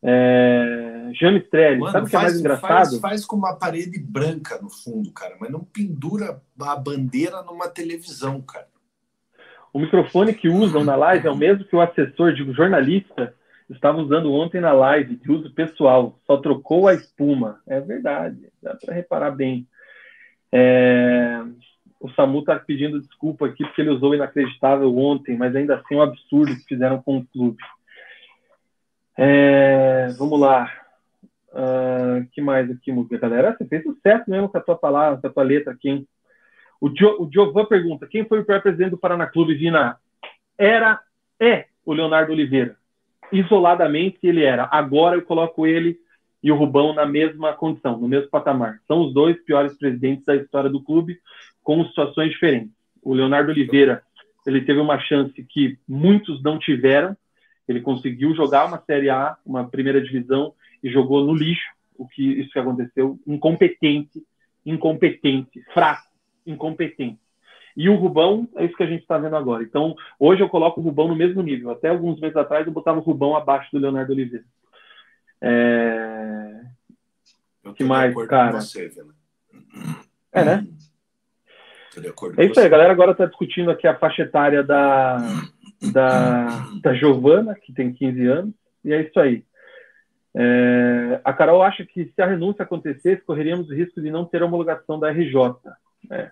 É... Jane Strelli, Mano, sabe o que é mais engraçado? Faz, faz, com uma parede branca no fundo, cara, mas não pendura a bandeira numa televisão, cara. O microfone que usam na live é o mesmo que o assessor de jornalista estava usando ontem na live, de uso pessoal. Só trocou a espuma. É verdade, dá para reparar bem. É... O Samu está pedindo desculpa aqui porque ele usou o inacreditável ontem, mas ainda assim é um absurdo que fizeram com o clube. É... Vamos lá. Uh, que mais aqui? Galera, você fez sucesso mesmo com a tua palavra, com a tua letra aqui, hein? O, jo, o pergunta: quem foi o pré-presidente do Paraná Clube, Vina? Era, é o Leonardo Oliveira. Isoladamente ele era. Agora eu coloco ele e o Rubão na mesma condição, no mesmo patamar. São os dois piores presidentes da história do clube, com situações diferentes. O Leonardo Oliveira, ele teve uma chance que muitos não tiveram. Ele conseguiu jogar uma Série A, uma primeira divisão, e jogou no lixo, o que isso que aconteceu, incompetente, incompetente, fraco, incompetente. E o Rubão é isso que a gente está vendo agora. Então, hoje eu coloco o Rubão no mesmo nível. Até alguns meses atrás eu botava o Rubão abaixo do Leonardo Oliveira. É... O que mais, cara? Você, é, né? É isso aí, a galera agora está discutindo aqui a faixa etária da, da, da Giovana, que tem 15 anos, e é isso aí. É, a Carol acha que se a renúncia acontecesse, correríamos o risco de não ter homologação da RJ. É.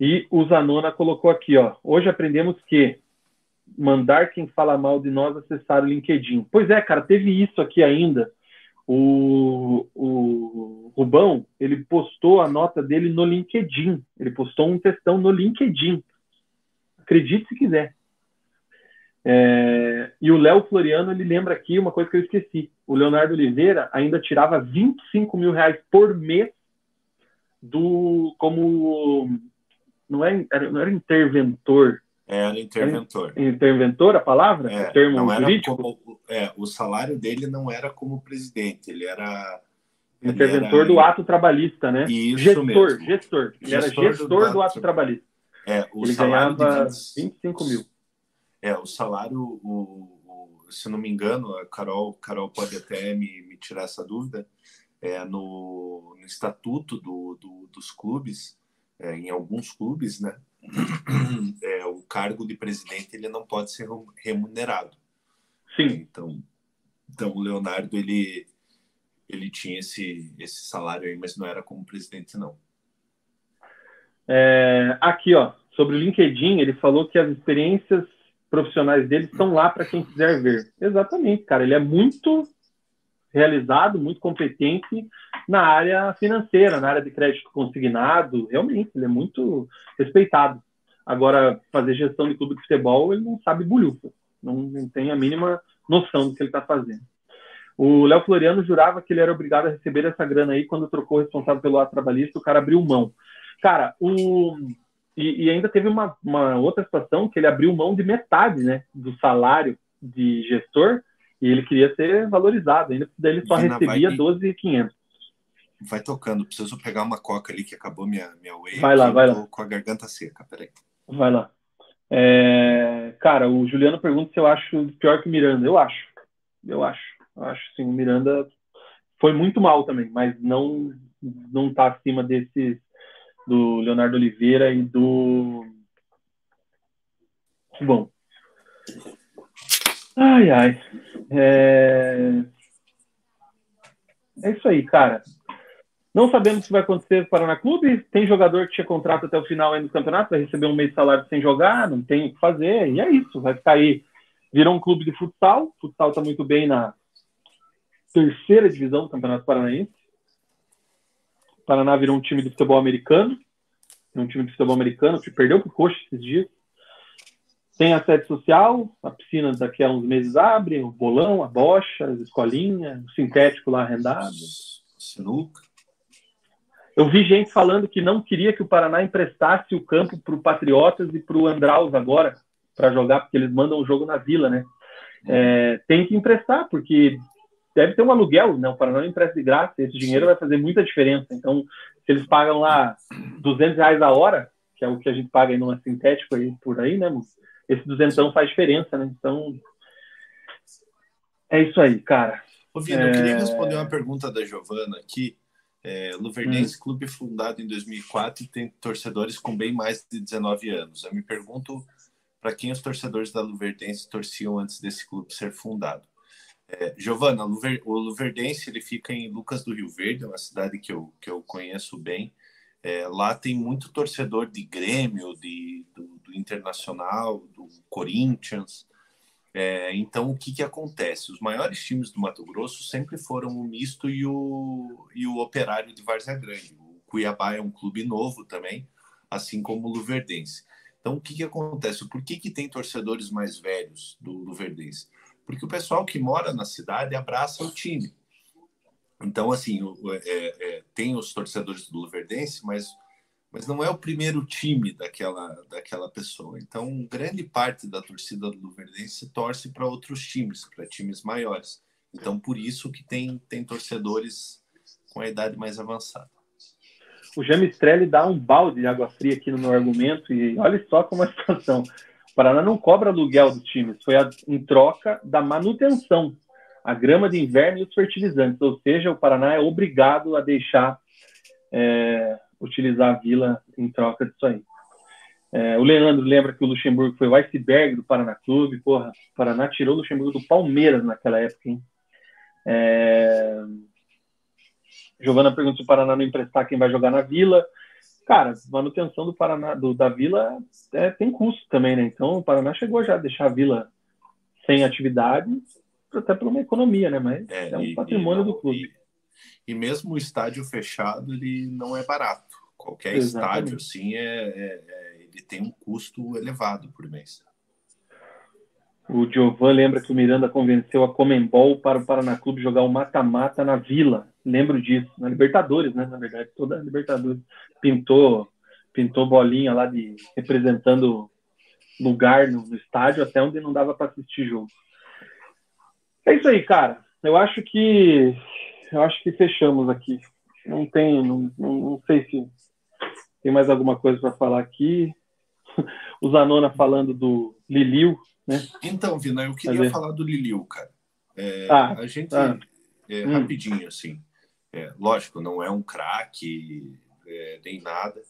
E o Zanona colocou aqui, ó. Hoje aprendemos que mandar quem fala mal de nós acessar o LinkedIn. Pois é, cara, teve isso aqui ainda. O, o Rubão, ele postou a nota dele no LinkedIn. Ele postou um textão no LinkedIn. Acredite se quiser. É, e o Léo Floriano, ele lembra aqui uma coisa que eu esqueci. O Leonardo Oliveira ainda tirava 25 mil reais por mês do como não, é, era, não era interventor, era interventor. Era interventor a palavra? É, o termo não era jurídico? Como, é, o salário dele não era como presidente, ele era. Interventor ele era, do ato trabalhista, né? Isso gestor, mesmo. gestor. Ele gestor era gestor do, do ato trabalhista. É, o ele salário ganhava 20, 25 mil. É, o salário, o, o, se não me engano, a Carol, Carol pode até me, me tirar essa dúvida, é, no, no estatuto do, do, dos clubes, é, em alguns clubes, né? é, o cargo de presidente ele não pode ser remunerado. Sim. Então, então o Leonardo ele ele tinha esse, esse salário aí, mas não era como presidente, não. É, aqui, ó, sobre o LinkedIn, ele falou que as experiências profissionais dele estão lá para quem quiser ver. Exatamente, cara. Ele é muito realizado, muito competente na área financeira, na área de crédito consignado. Realmente, ele é muito respeitado. Agora, fazer gestão de clube de futebol, ele não sabe bulhufa. Não, não tem a mínima noção do que ele está fazendo. O Léo Floriano jurava que ele era obrigado a receber essa grana aí quando trocou o responsável pelo ato trabalhista, o cara abriu mão. Cara, o... E, e, ainda teve uma, uma outra situação que ele abriu mão de metade né, do salário de gestor e ele queria ser valorizado, ainda daí ele só recebia 12,500. Vai tocando, preciso pegar uma coca ali que acabou minha, minha whey. Vai lá, vai lá. com a garganta seca, peraí. Vai lá. É, cara, o Juliano pergunta se eu acho pior que o Miranda. Eu acho. Eu acho. Eu acho sim. O Miranda foi muito mal também, mas não não tá acima desses do Leonardo Oliveira e do. Bom. Ai, ai. É... é isso aí, cara. Não sabemos o que vai acontecer no Paraná Clube. Tem jogador que tinha contrato até o final aí do campeonato, vai receber um mês de salário sem jogar, não tem o que fazer. E é isso, vai ficar aí. Virou um clube de futsal. O futsal está muito bem na terceira divisão do Campeonato Paranaense. O Paraná virou um time de futebol americano. Um time de futebol americano que perdeu para o Coxa esses dias. Tem a sede social, a piscina daqui a uns meses abre, o bolão, a bocha, as escolinhas, o sintético lá arrendado. Sinuca. Eu vi gente falando que não queria que o Paraná emprestasse o campo para o Patriotas e para o Andraus agora, para jogar, porque eles mandam o jogo na vila, né? É, tem que emprestar, porque deve ter um aluguel, né? O Paraná não empresta de graça, esse dinheiro vai fazer muita diferença. Então, se eles pagam lá 200 reais a hora, que é o que a gente paga aí numa sintético aí, por aí, né? Esse duzentão faz diferença, né? Então, é isso aí, cara. Ô, Vino, é... eu queria responder uma pergunta da Giovana aqui. É, Luverdense, hum. clube fundado em 2004 e tem torcedores com bem mais de 19 anos. Eu me pergunto para quem os torcedores da Luverdense torciam antes desse clube ser fundado. É, Giovana, o Luverdense ele fica em Lucas do Rio Verde, é uma cidade que eu, que eu conheço bem. É, lá tem muito torcedor de Grêmio, de, do, do Internacional, do Corinthians. É, então, o que, que acontece? Os maiores times do Mato Grosso sempre foram o Misto e o, e o Operário de Várzea Grande. O Cuiabá é um clube novo também, assim como o Luverdense. Então, o que, que acontece? Por que, que tem torcedores mais velhos do Luverdense? Porque o pessoal que mora na cidade abraça o time. Então, assim, é, é, tem os torcedores do Luverdense, mas mas não é o primeiro time daquela, daquela pessoa. Então, grande parte da torcida do Luverdense torce para outros times, para times maiores. Então, por isso que tem, tem torcedores com a idade mais avançada. O Jamistrelli dá um balde de água fria aqui no meu argumento e olha só como é a situação. O Paraná não cobra aluguel dos times, foi a, em troca da manutenção, a grama de inverno e os fertilizantes. Ou seja, o Paraná é obrigado a deixar é, utilizar a vila em troca disso aí. É, o Leandro lembra que o Luxemburgo foi o iceberg do Paraná Clube. Porra, o Paraná tirou o Luxemburgo do Palmeiras naquela época, hein? É... Giovana pergunta se o Paraná não emprestar quem vai jogar na Vila. Cara, manutenção do Paraná, do, da Vila é, tem custo também, né? Então o Paraná chegou já a deixar a Vila sem atividade, até por uma economia, né? Mas é, é um patrimônio do clube. E mesmo o estádio fechado, ele não é barato. Qualquer Exatamente. estádio, assim, é, é, é, ele tem um custo elevado por mês. O Giovan lembra que o Miranda convenceu a Comembol para o Paraná Clube jogar o mata-mata na Vila. Lembro disso, na Libertadores, né? Na verdade, toda a Libertadores pintou, pintou bolinha lá de representando lugar no, no estádio até onde não dava para assistir jogo. É isso aí, cara. Eu acho que eu acho que fechamos aqui. Não tem, não, não, sei se tem mais alguma coisa para falar aqui. O Zanona falando do Liliu, né? Então, Vina, eu queria falar do Liliu, cara. É, ah, a gente, ah, é, hum. rapidinho, assim, é, lógico, não é um craque é, nem nada,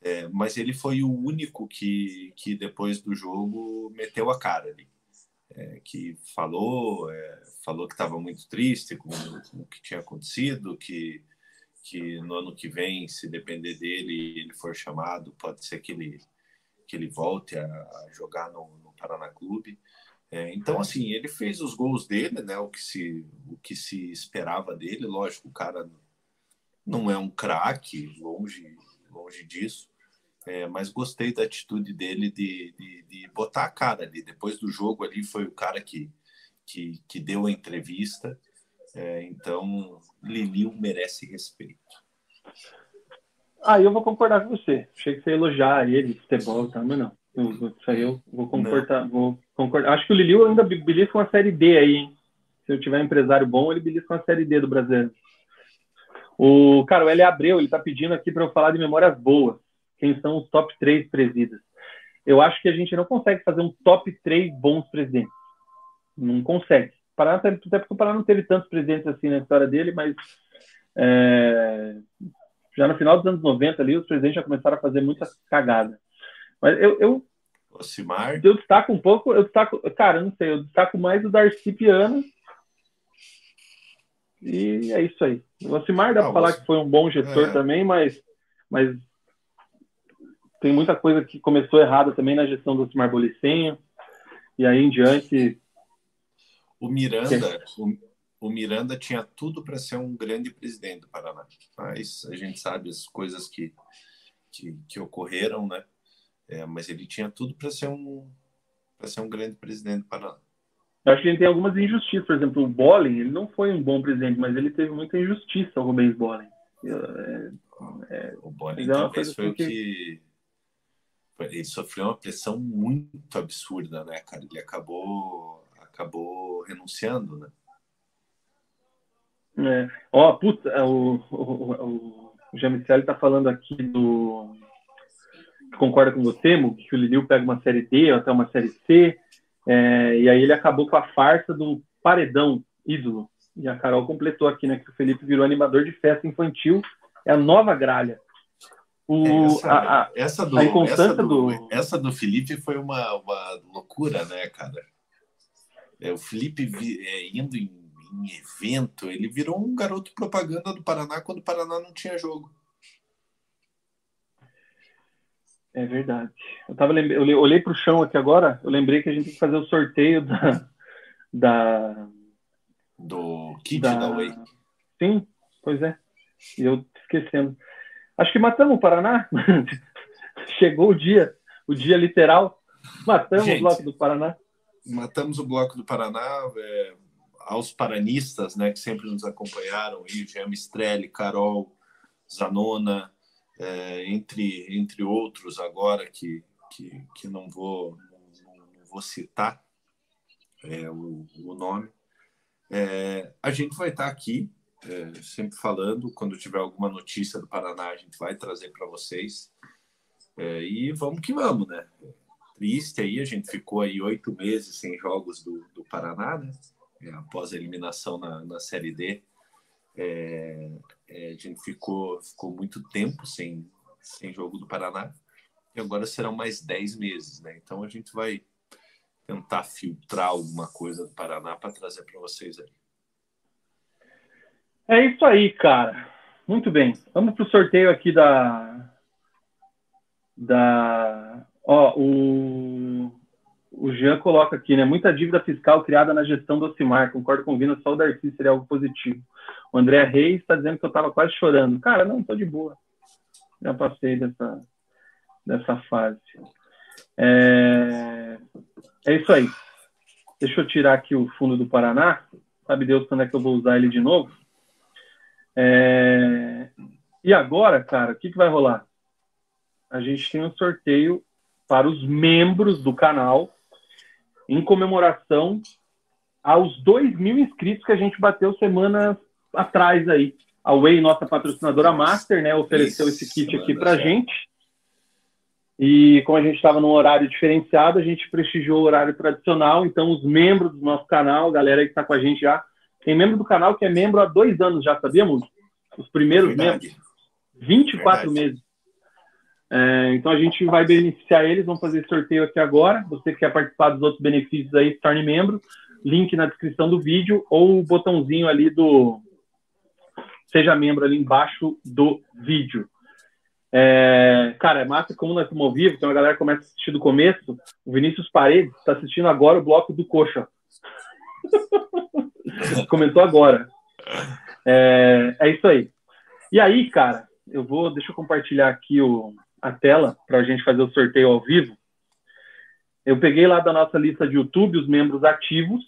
é, mas ele foi o único que, que depois do jogo meteu a cara ali. É, que falou, é, falou que estava muito triste com, com, o que tinha acontecido, que, que no ano que vem, se depender dele ele for chamado, pode ser que ele, que ele volte a, a jogar no, no Paraná Clube. É, então, assim, ele fez os gols dele, né? O que se, o que se esperava dele. Lógico, o cara não é um craque, longe, longe disso. É, mas gostei da atitude dele de, de, de, botar a cara ali. Depois do jogo ali foi o cara que, que, que deu a entrevista. É, então, Liliu merece respeito. Ah, eu vou concordar com você. Achei que você ia elogiar ele, futebol, tá? mas não. Isso aí eu vou concordar, vou concordar. Acho que o Liliu ainda belisca uma série D aí, hein? Se eu tiver um empresário bom, ele belisca uma série D do brasileiro. O cara, o L. Abreu, ele tá pedindo aqui para eu falar de memórias boas. Quem são os top 3 presídios? Eu acho que a gente não consegue fazer um top 3 bons presidentes. Não consegue. Paraná, até porque o Paraná não teve tantos presidentes assim na história dele, mas é, já no final dos anos 90 ali, os presidentes já começaram a fazer muita cagada. Mas eu, eu, Ocimar. eu destaco um pouco, eu destaco, cara, não sei, eu destaco mais o Darcy Piana. E é isso aí. O Ocimar dá ah, para falar que foi um bom gestor é. também, mas, mas tem muita coisa que começou errada também na gestão do Ocimar Bolicenho. E aí em diante. O Miranda, o, o Miranda tinha tudo para ser um grande presidente do Paraná. Mas a gente sabe as coisas que, que, que ocorreram, né? É, mas ele tinha tudo para ser um para ser um grande presidente do Paraná. Eu acho que ele tem algumas injustiças. Por exemplo, o Bolling, ele não foi um bom presidente, mas ele teve muita injustiça, o Rubens Bolling. É, é, o Bolling talvez foi o que... que... Ele sofreu uma pressão muito absurda, né, cara? Ele acabou, acabou renunciando, né? É. Ó, puta, o, o, o, o Jamicel tá falando aqui do concorda com você, Mo, que o Liliu pega uma série D ou até uma série C, é, e aí ele acabou com a farsa do paredão ídolo. E a Carol completou aqui, né, que o Felipe virou animador de festa infantil, é a nova gralha. O, essa, a, essa, do, essa, do, essa do Felipe foi uma, uma loucura, né, cara? É, o Felipe vi, é, indo em, em evento, ele virou um garoto propaganda do Paraná quando o Paraná não tinha jogo. É verdade. Eu, tava, eu olhei para o chão aqui agora, eu lembrei que a gente tem que fazer o sorteio da. da do kit da, da Way. Sim, pois é. E eu esquecendo. Acho que matamos o Paraná. Chegou o dia, o dia literal. Matamos gente, o bloco do Paraná. Matamos o bloco do Paraná. É, aos paranistas, né, que sempre nos acompanharam, aí, Jean Mistrelli, Carol, Zanona, é, entre, entre outros agora que, que, que não, vou, não, não vou citar é, o, o nome. É, a gente vai estar aqui é, sempre falando, quando tiver alguma notícia do Paraná, a gente vai trazer para vocês. É, e vamos que vamos, né? Triste aí, a gente ficou aí oito meses sem jogos do, do Paraná, né? É, após a eliminação na, na Série D. É, a gente ficou, ficou muito tempo sem, sem jogo do Paraná e agora serão mais 10 meses, né? Então a gente vai tentar filtrar alguma coisa do Paraná para trazer para vocês aí. É isso aí, cara. Muito bem. Vamos para o sorteio aqui da. Da. Ó, o. O Jean coloca aqui, né? Muita dívida fiscal criada na gestão do Ocimar. Concordo com o Vina, só o Darcy seria algo positivo. O André Reis está dizendo que eu estava quase chorando. Cara, não, estou de boa. Já passei dessa, dessa fase. É... é isso aí. Deixa eu tirar aqui o fundo do Paraná. Sabe Deus quando é que eu vou usar ele de novo? É... E agora, cara, o que, que vai rolar? A gente tem um sorteio para os membros do canal em comemoração aos 2 mil inscritos que a gente bateu semana atrás aí. A Way, nossa patrocinadora Master, né, ofereceu Isso, esse kit aqui para gente. E como a gente estava num horário diferenciado, a gente prestigiou o horário tradicional. Então, os membros do nosso canal, galera que está com a gente já, tem membro do canal que é membro há dois anos já, sabíamos? Os primeiros Verdade. membros. 24 Verdade. meses. É, então a gente vai beneficiar eles, vamos fazer sorteio aqui agora. Você que quer participar dos outros benefícios aí, se torne membro. Link na descrição do vídeo ou o botãozinho ali do Seja membro ali embaixo do vídeo. É, cara, é massa como nós estamos ao vivo, então a galera começa a assistir do começo. O Vinícius Paredes está assistindo agora o bloco do Coxa. Comentou agora. É, é isso aí. E aí, cara, eu vou. Deixa eu compartilhar aqui o, a tela para a gente fazer o sorteio ao vivo. Eu peguei lá da nossa lista de YouTube os membros ativos,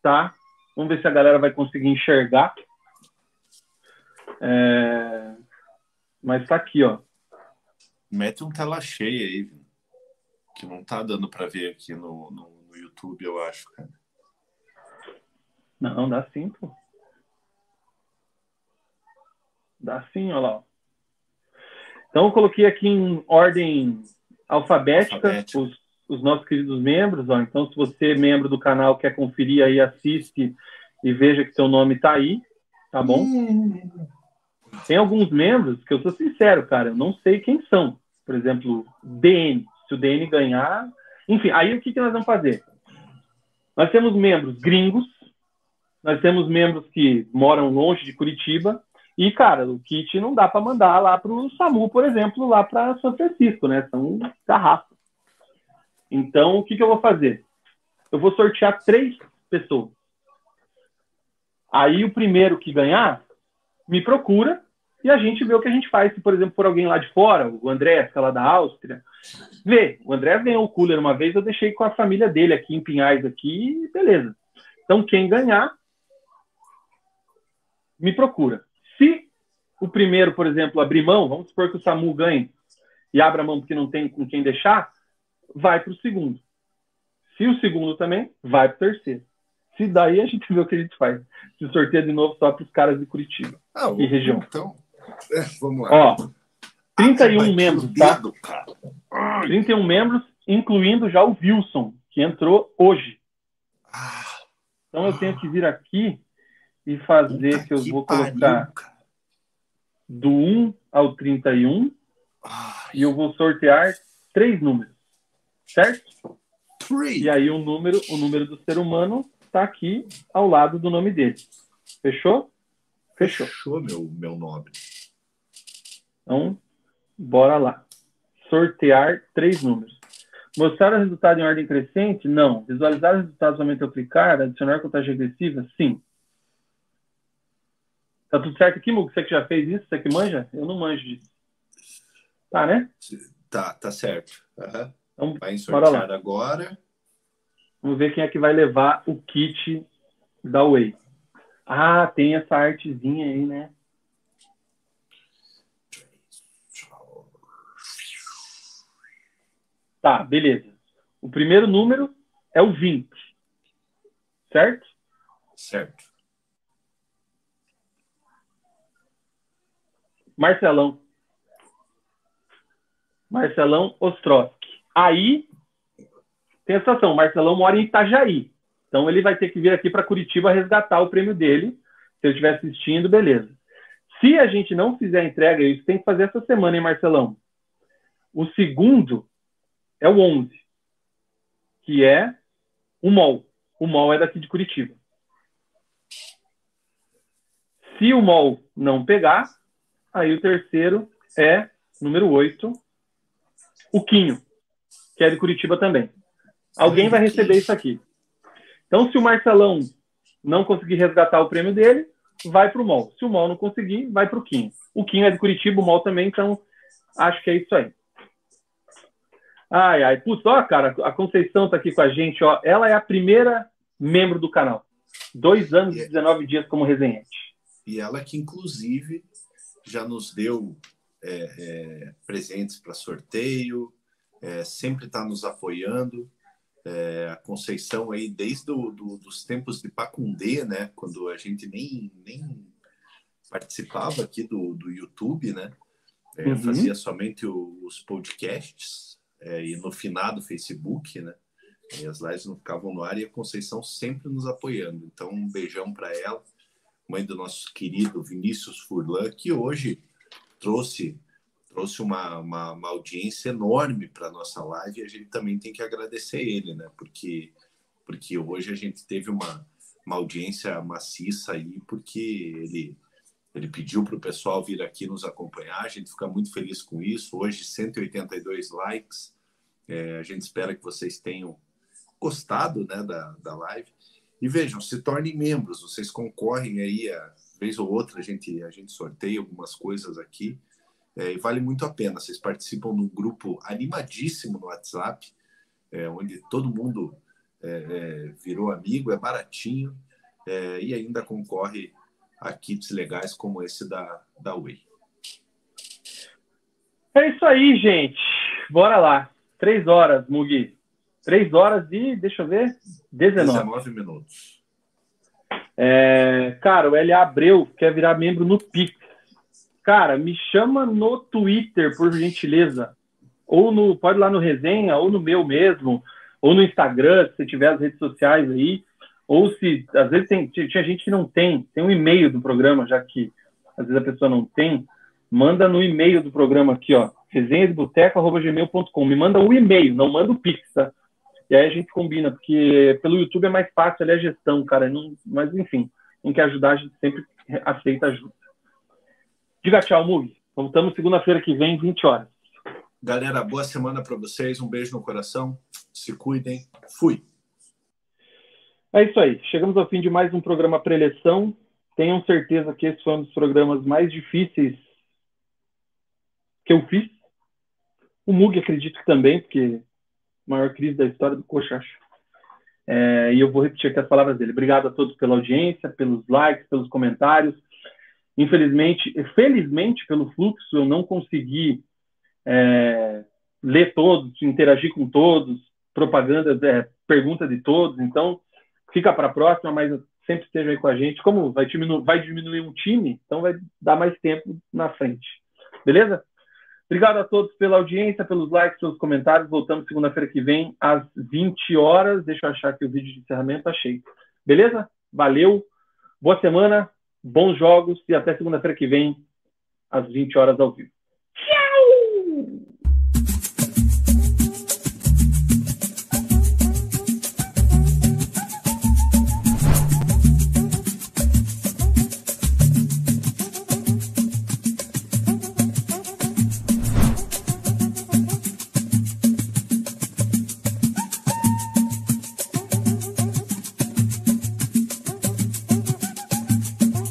tá? Vamos ver se a galera vai conseguir enxergar. É... Mas tá aqui, ó. Mete um tela cheia aí, que não tá dando para ver aqui no, no, no, YouTube, eu acho, cara. Não, dá sim, pô. Dá sim, olha lá. Então, eu coloquei aqui em ordem alfabética, alfabética. Os, os, nossos queridos membros. Ó. Então, se você é membro do canal, quer conferir aí, assiste e veja que seu nome está aí, tá bom? Hum. Tem alguns membros que eu sou sincero, cara, eu não sei quem são. Por exemplo, DN. Se o DN ganhar. Enfim, aí o que, que nós vamos fazer? Nós temos membros gringos, nós temos membros que moram longe de Curitiba, e, cara, o kit não dá para mandar lá para o SAMU, por exemplo, lá para São Francisco, né? São garrafas. Então, o que, que eu vou fazer? Eu vou sortear três pessoas. Aí, o primeiro que ganhar, me procura e a gente vê o que a gente faz. Se, por exemplo, for alguém lá de fora, o André, que é lá da Áustria, vê. O André ganhou o cooler uma vez, eu deixei com a família dele aqui em Pinhais, aqui, beleza. Então, quem ganhar, me procura. Se o primeiro, por exemplo, abrir mão, vamos supor que o SAMU ganhe e abra mão porque não tem com quem deixar, vai para o segundo. Se o segundo também, vai para o terceiro. Se daí a gente vê o que a gente faz. Se sorteia de novo só para os caras de Curitiba ah, e região. Então, é, vamos lá. Ó, 31 ah, membros, tá? Dedo, 31 membros, incluindo já o Wilson, que entrou hoje. Ah, então eu tenho que vir aqui e fazer que eu vou colocar pariu, do 1 ao 31 Ai. e eu vou sortear três números, certo? Three. E aí o número, o número do ser humano está aqui ao lado do nome dele. Fechou? Fechou. Fechou meu, meu nome. Então, bora lá. Sortear três números. Mostrar o resultado em ordem crescente? Não. Visualizar os resultados somente aplicar? Adicionar contagem regressiva? Sim. Tá tudo certo aqui, Mugo? Você que já fez isso? Você que manja? Eu não manjo disso. Tá, né? Tá, tá certo. Uhum. Então, vai sortear agora. Vamos ver quem é que vai levar o kit da Way. Ah, tem essa artezinha aí, né? Tá, beleza. O primeiro número é o 20. Certo? Certo. Marcelão. Marcelão Ostrowski. Aí tem a situação, Marcelão mora em Itajaí. Então ele vai ter que vir aqui para Curitiba resgatar o prêmio dele. Se eu estiver assistindo, beleza. Se a gente não fizer a entrega, isso tem que fazer essa semana, hein, Marcelão? O segundo é o 11, que é o MOL. O MOL é daqui de Curitiba. Se o MOL não pegar, Aí o terceiro é número 8, o Quinho, que é de Curitiba também. Alguém vai receber isso aqui. Então, se o Marcelão não conseguir resgatar o prêmio dele, vai para o MOL. Se o MOL não conseguir, vai para o Quinho. O Quinho é de Curitiba, o MOL também, então acho que é isso aí. Ai, ai. Putz, ó, cara, a Conceição tá aqui com a gente, ó. Ela é a primeira membro do canal. Dois anos e 19 dias como resenhante. E ela que, inclusive, já nos deu é, é, presentes para sorteio, é, sempre está nos apoiando. É, a Conceição aí desde do, do, dos tempos de Pacundê, né, quando a gente nem, nem participava aqui do, do YouTube, né, é, uhum. fazia somente o, os podcasts é, e no final do Facebook, né, e as lives não ficavam no ar e a Conceição sempre nos apoiando. Então um beijão para ela mãe do nosso querido Vinícius Furlan, que hoje trouxe trouxe uma, uma, uma audiência enorme para nossa live e a gente também tem que agradecer ele, né? Porque, porque hoje a gente teve uma, uma audiência maciça aí, porque ele, ele pediu para o pessoal vir aqui nos acompanhar, a gente fica muito feliz com isso. Hoje, 182 likes, é, a gente espera que vocês tenham gostado né, da, da live. E vejam, se tornem membros, vocês concorrem aí, a vez ou outra a gente, a gente sorteia algumas coisas aqui. É, e vale muito a pena. Vocês participam de um grupo animadíssimo no WhatsApp, é, onde todo mundo é, é virou amigo, é baratinho é, e ainda concorre a kits legais como esse da, da Way. É isso aí, gente. Bora lá. Três horas, Mugi. Três horas e, deixa eu ver, 19. 19 minutos. É, cara, o L. Abreu quer virar membro no Pix. Cara, me chama no Twitter, por gentileza. Ou no, pode ir lá no resenha, ou no meu mesmo, ou no Instagram, se tiver as redes sociais aí. Ou se, às vezes, tem, tinha gente que não tem, tem um e-mail do programa, já que às vezes a pessoa não tem, manda no e-mail do programa aqui, ó, resenhadeboteco.gmail.com. Me manda o e-mail, não manda o Pix, tá? E aí a gente combina, porque pelo YouTube é mais fácil, ali é gestão, cara. Não, mas, enfim, quem quer ajudar, a gente sempre aceita ajuda. Diga tchau, Mugi. Voltamos segunda-feira que vem, 20 horas. Galera, boa semana para vocês. Um beijo no coração. Se cuidem. Fui. É isso aí. Chegamos ao fim de mais um programa pré-eleição. Tenham certeza que esse foi um dos programas mais difíceis que eu fiz. O Mug acredito que também, porque maior crise da história do Coxacho. É, e eu vou repetir aqui as palavras dele. Obrigado a todos pela audiência, pelos likes, pelos comentários. Infelizmente, felizmente pelo fluxo, eu não consegui é, ler todos, interagir com todos, propaganda, é, pergunta de todos. Então, fica para a próxima, mas sempre esteja aí com a gente. Como vai diminuir, vai diminuir um time, então vai dar mais tempo na frente. Beleza? Obrigado a todos pela audiência, pelos likes, pelos comentários. Voltamos segunda-feira que vem, às 20 horas. Deixa eu achar aqui o vídeo de encerramento. Achei. Beleza? Valeu. Boa semana bons jogos e até segunda-feira que vem, às 20 horas ao vivo.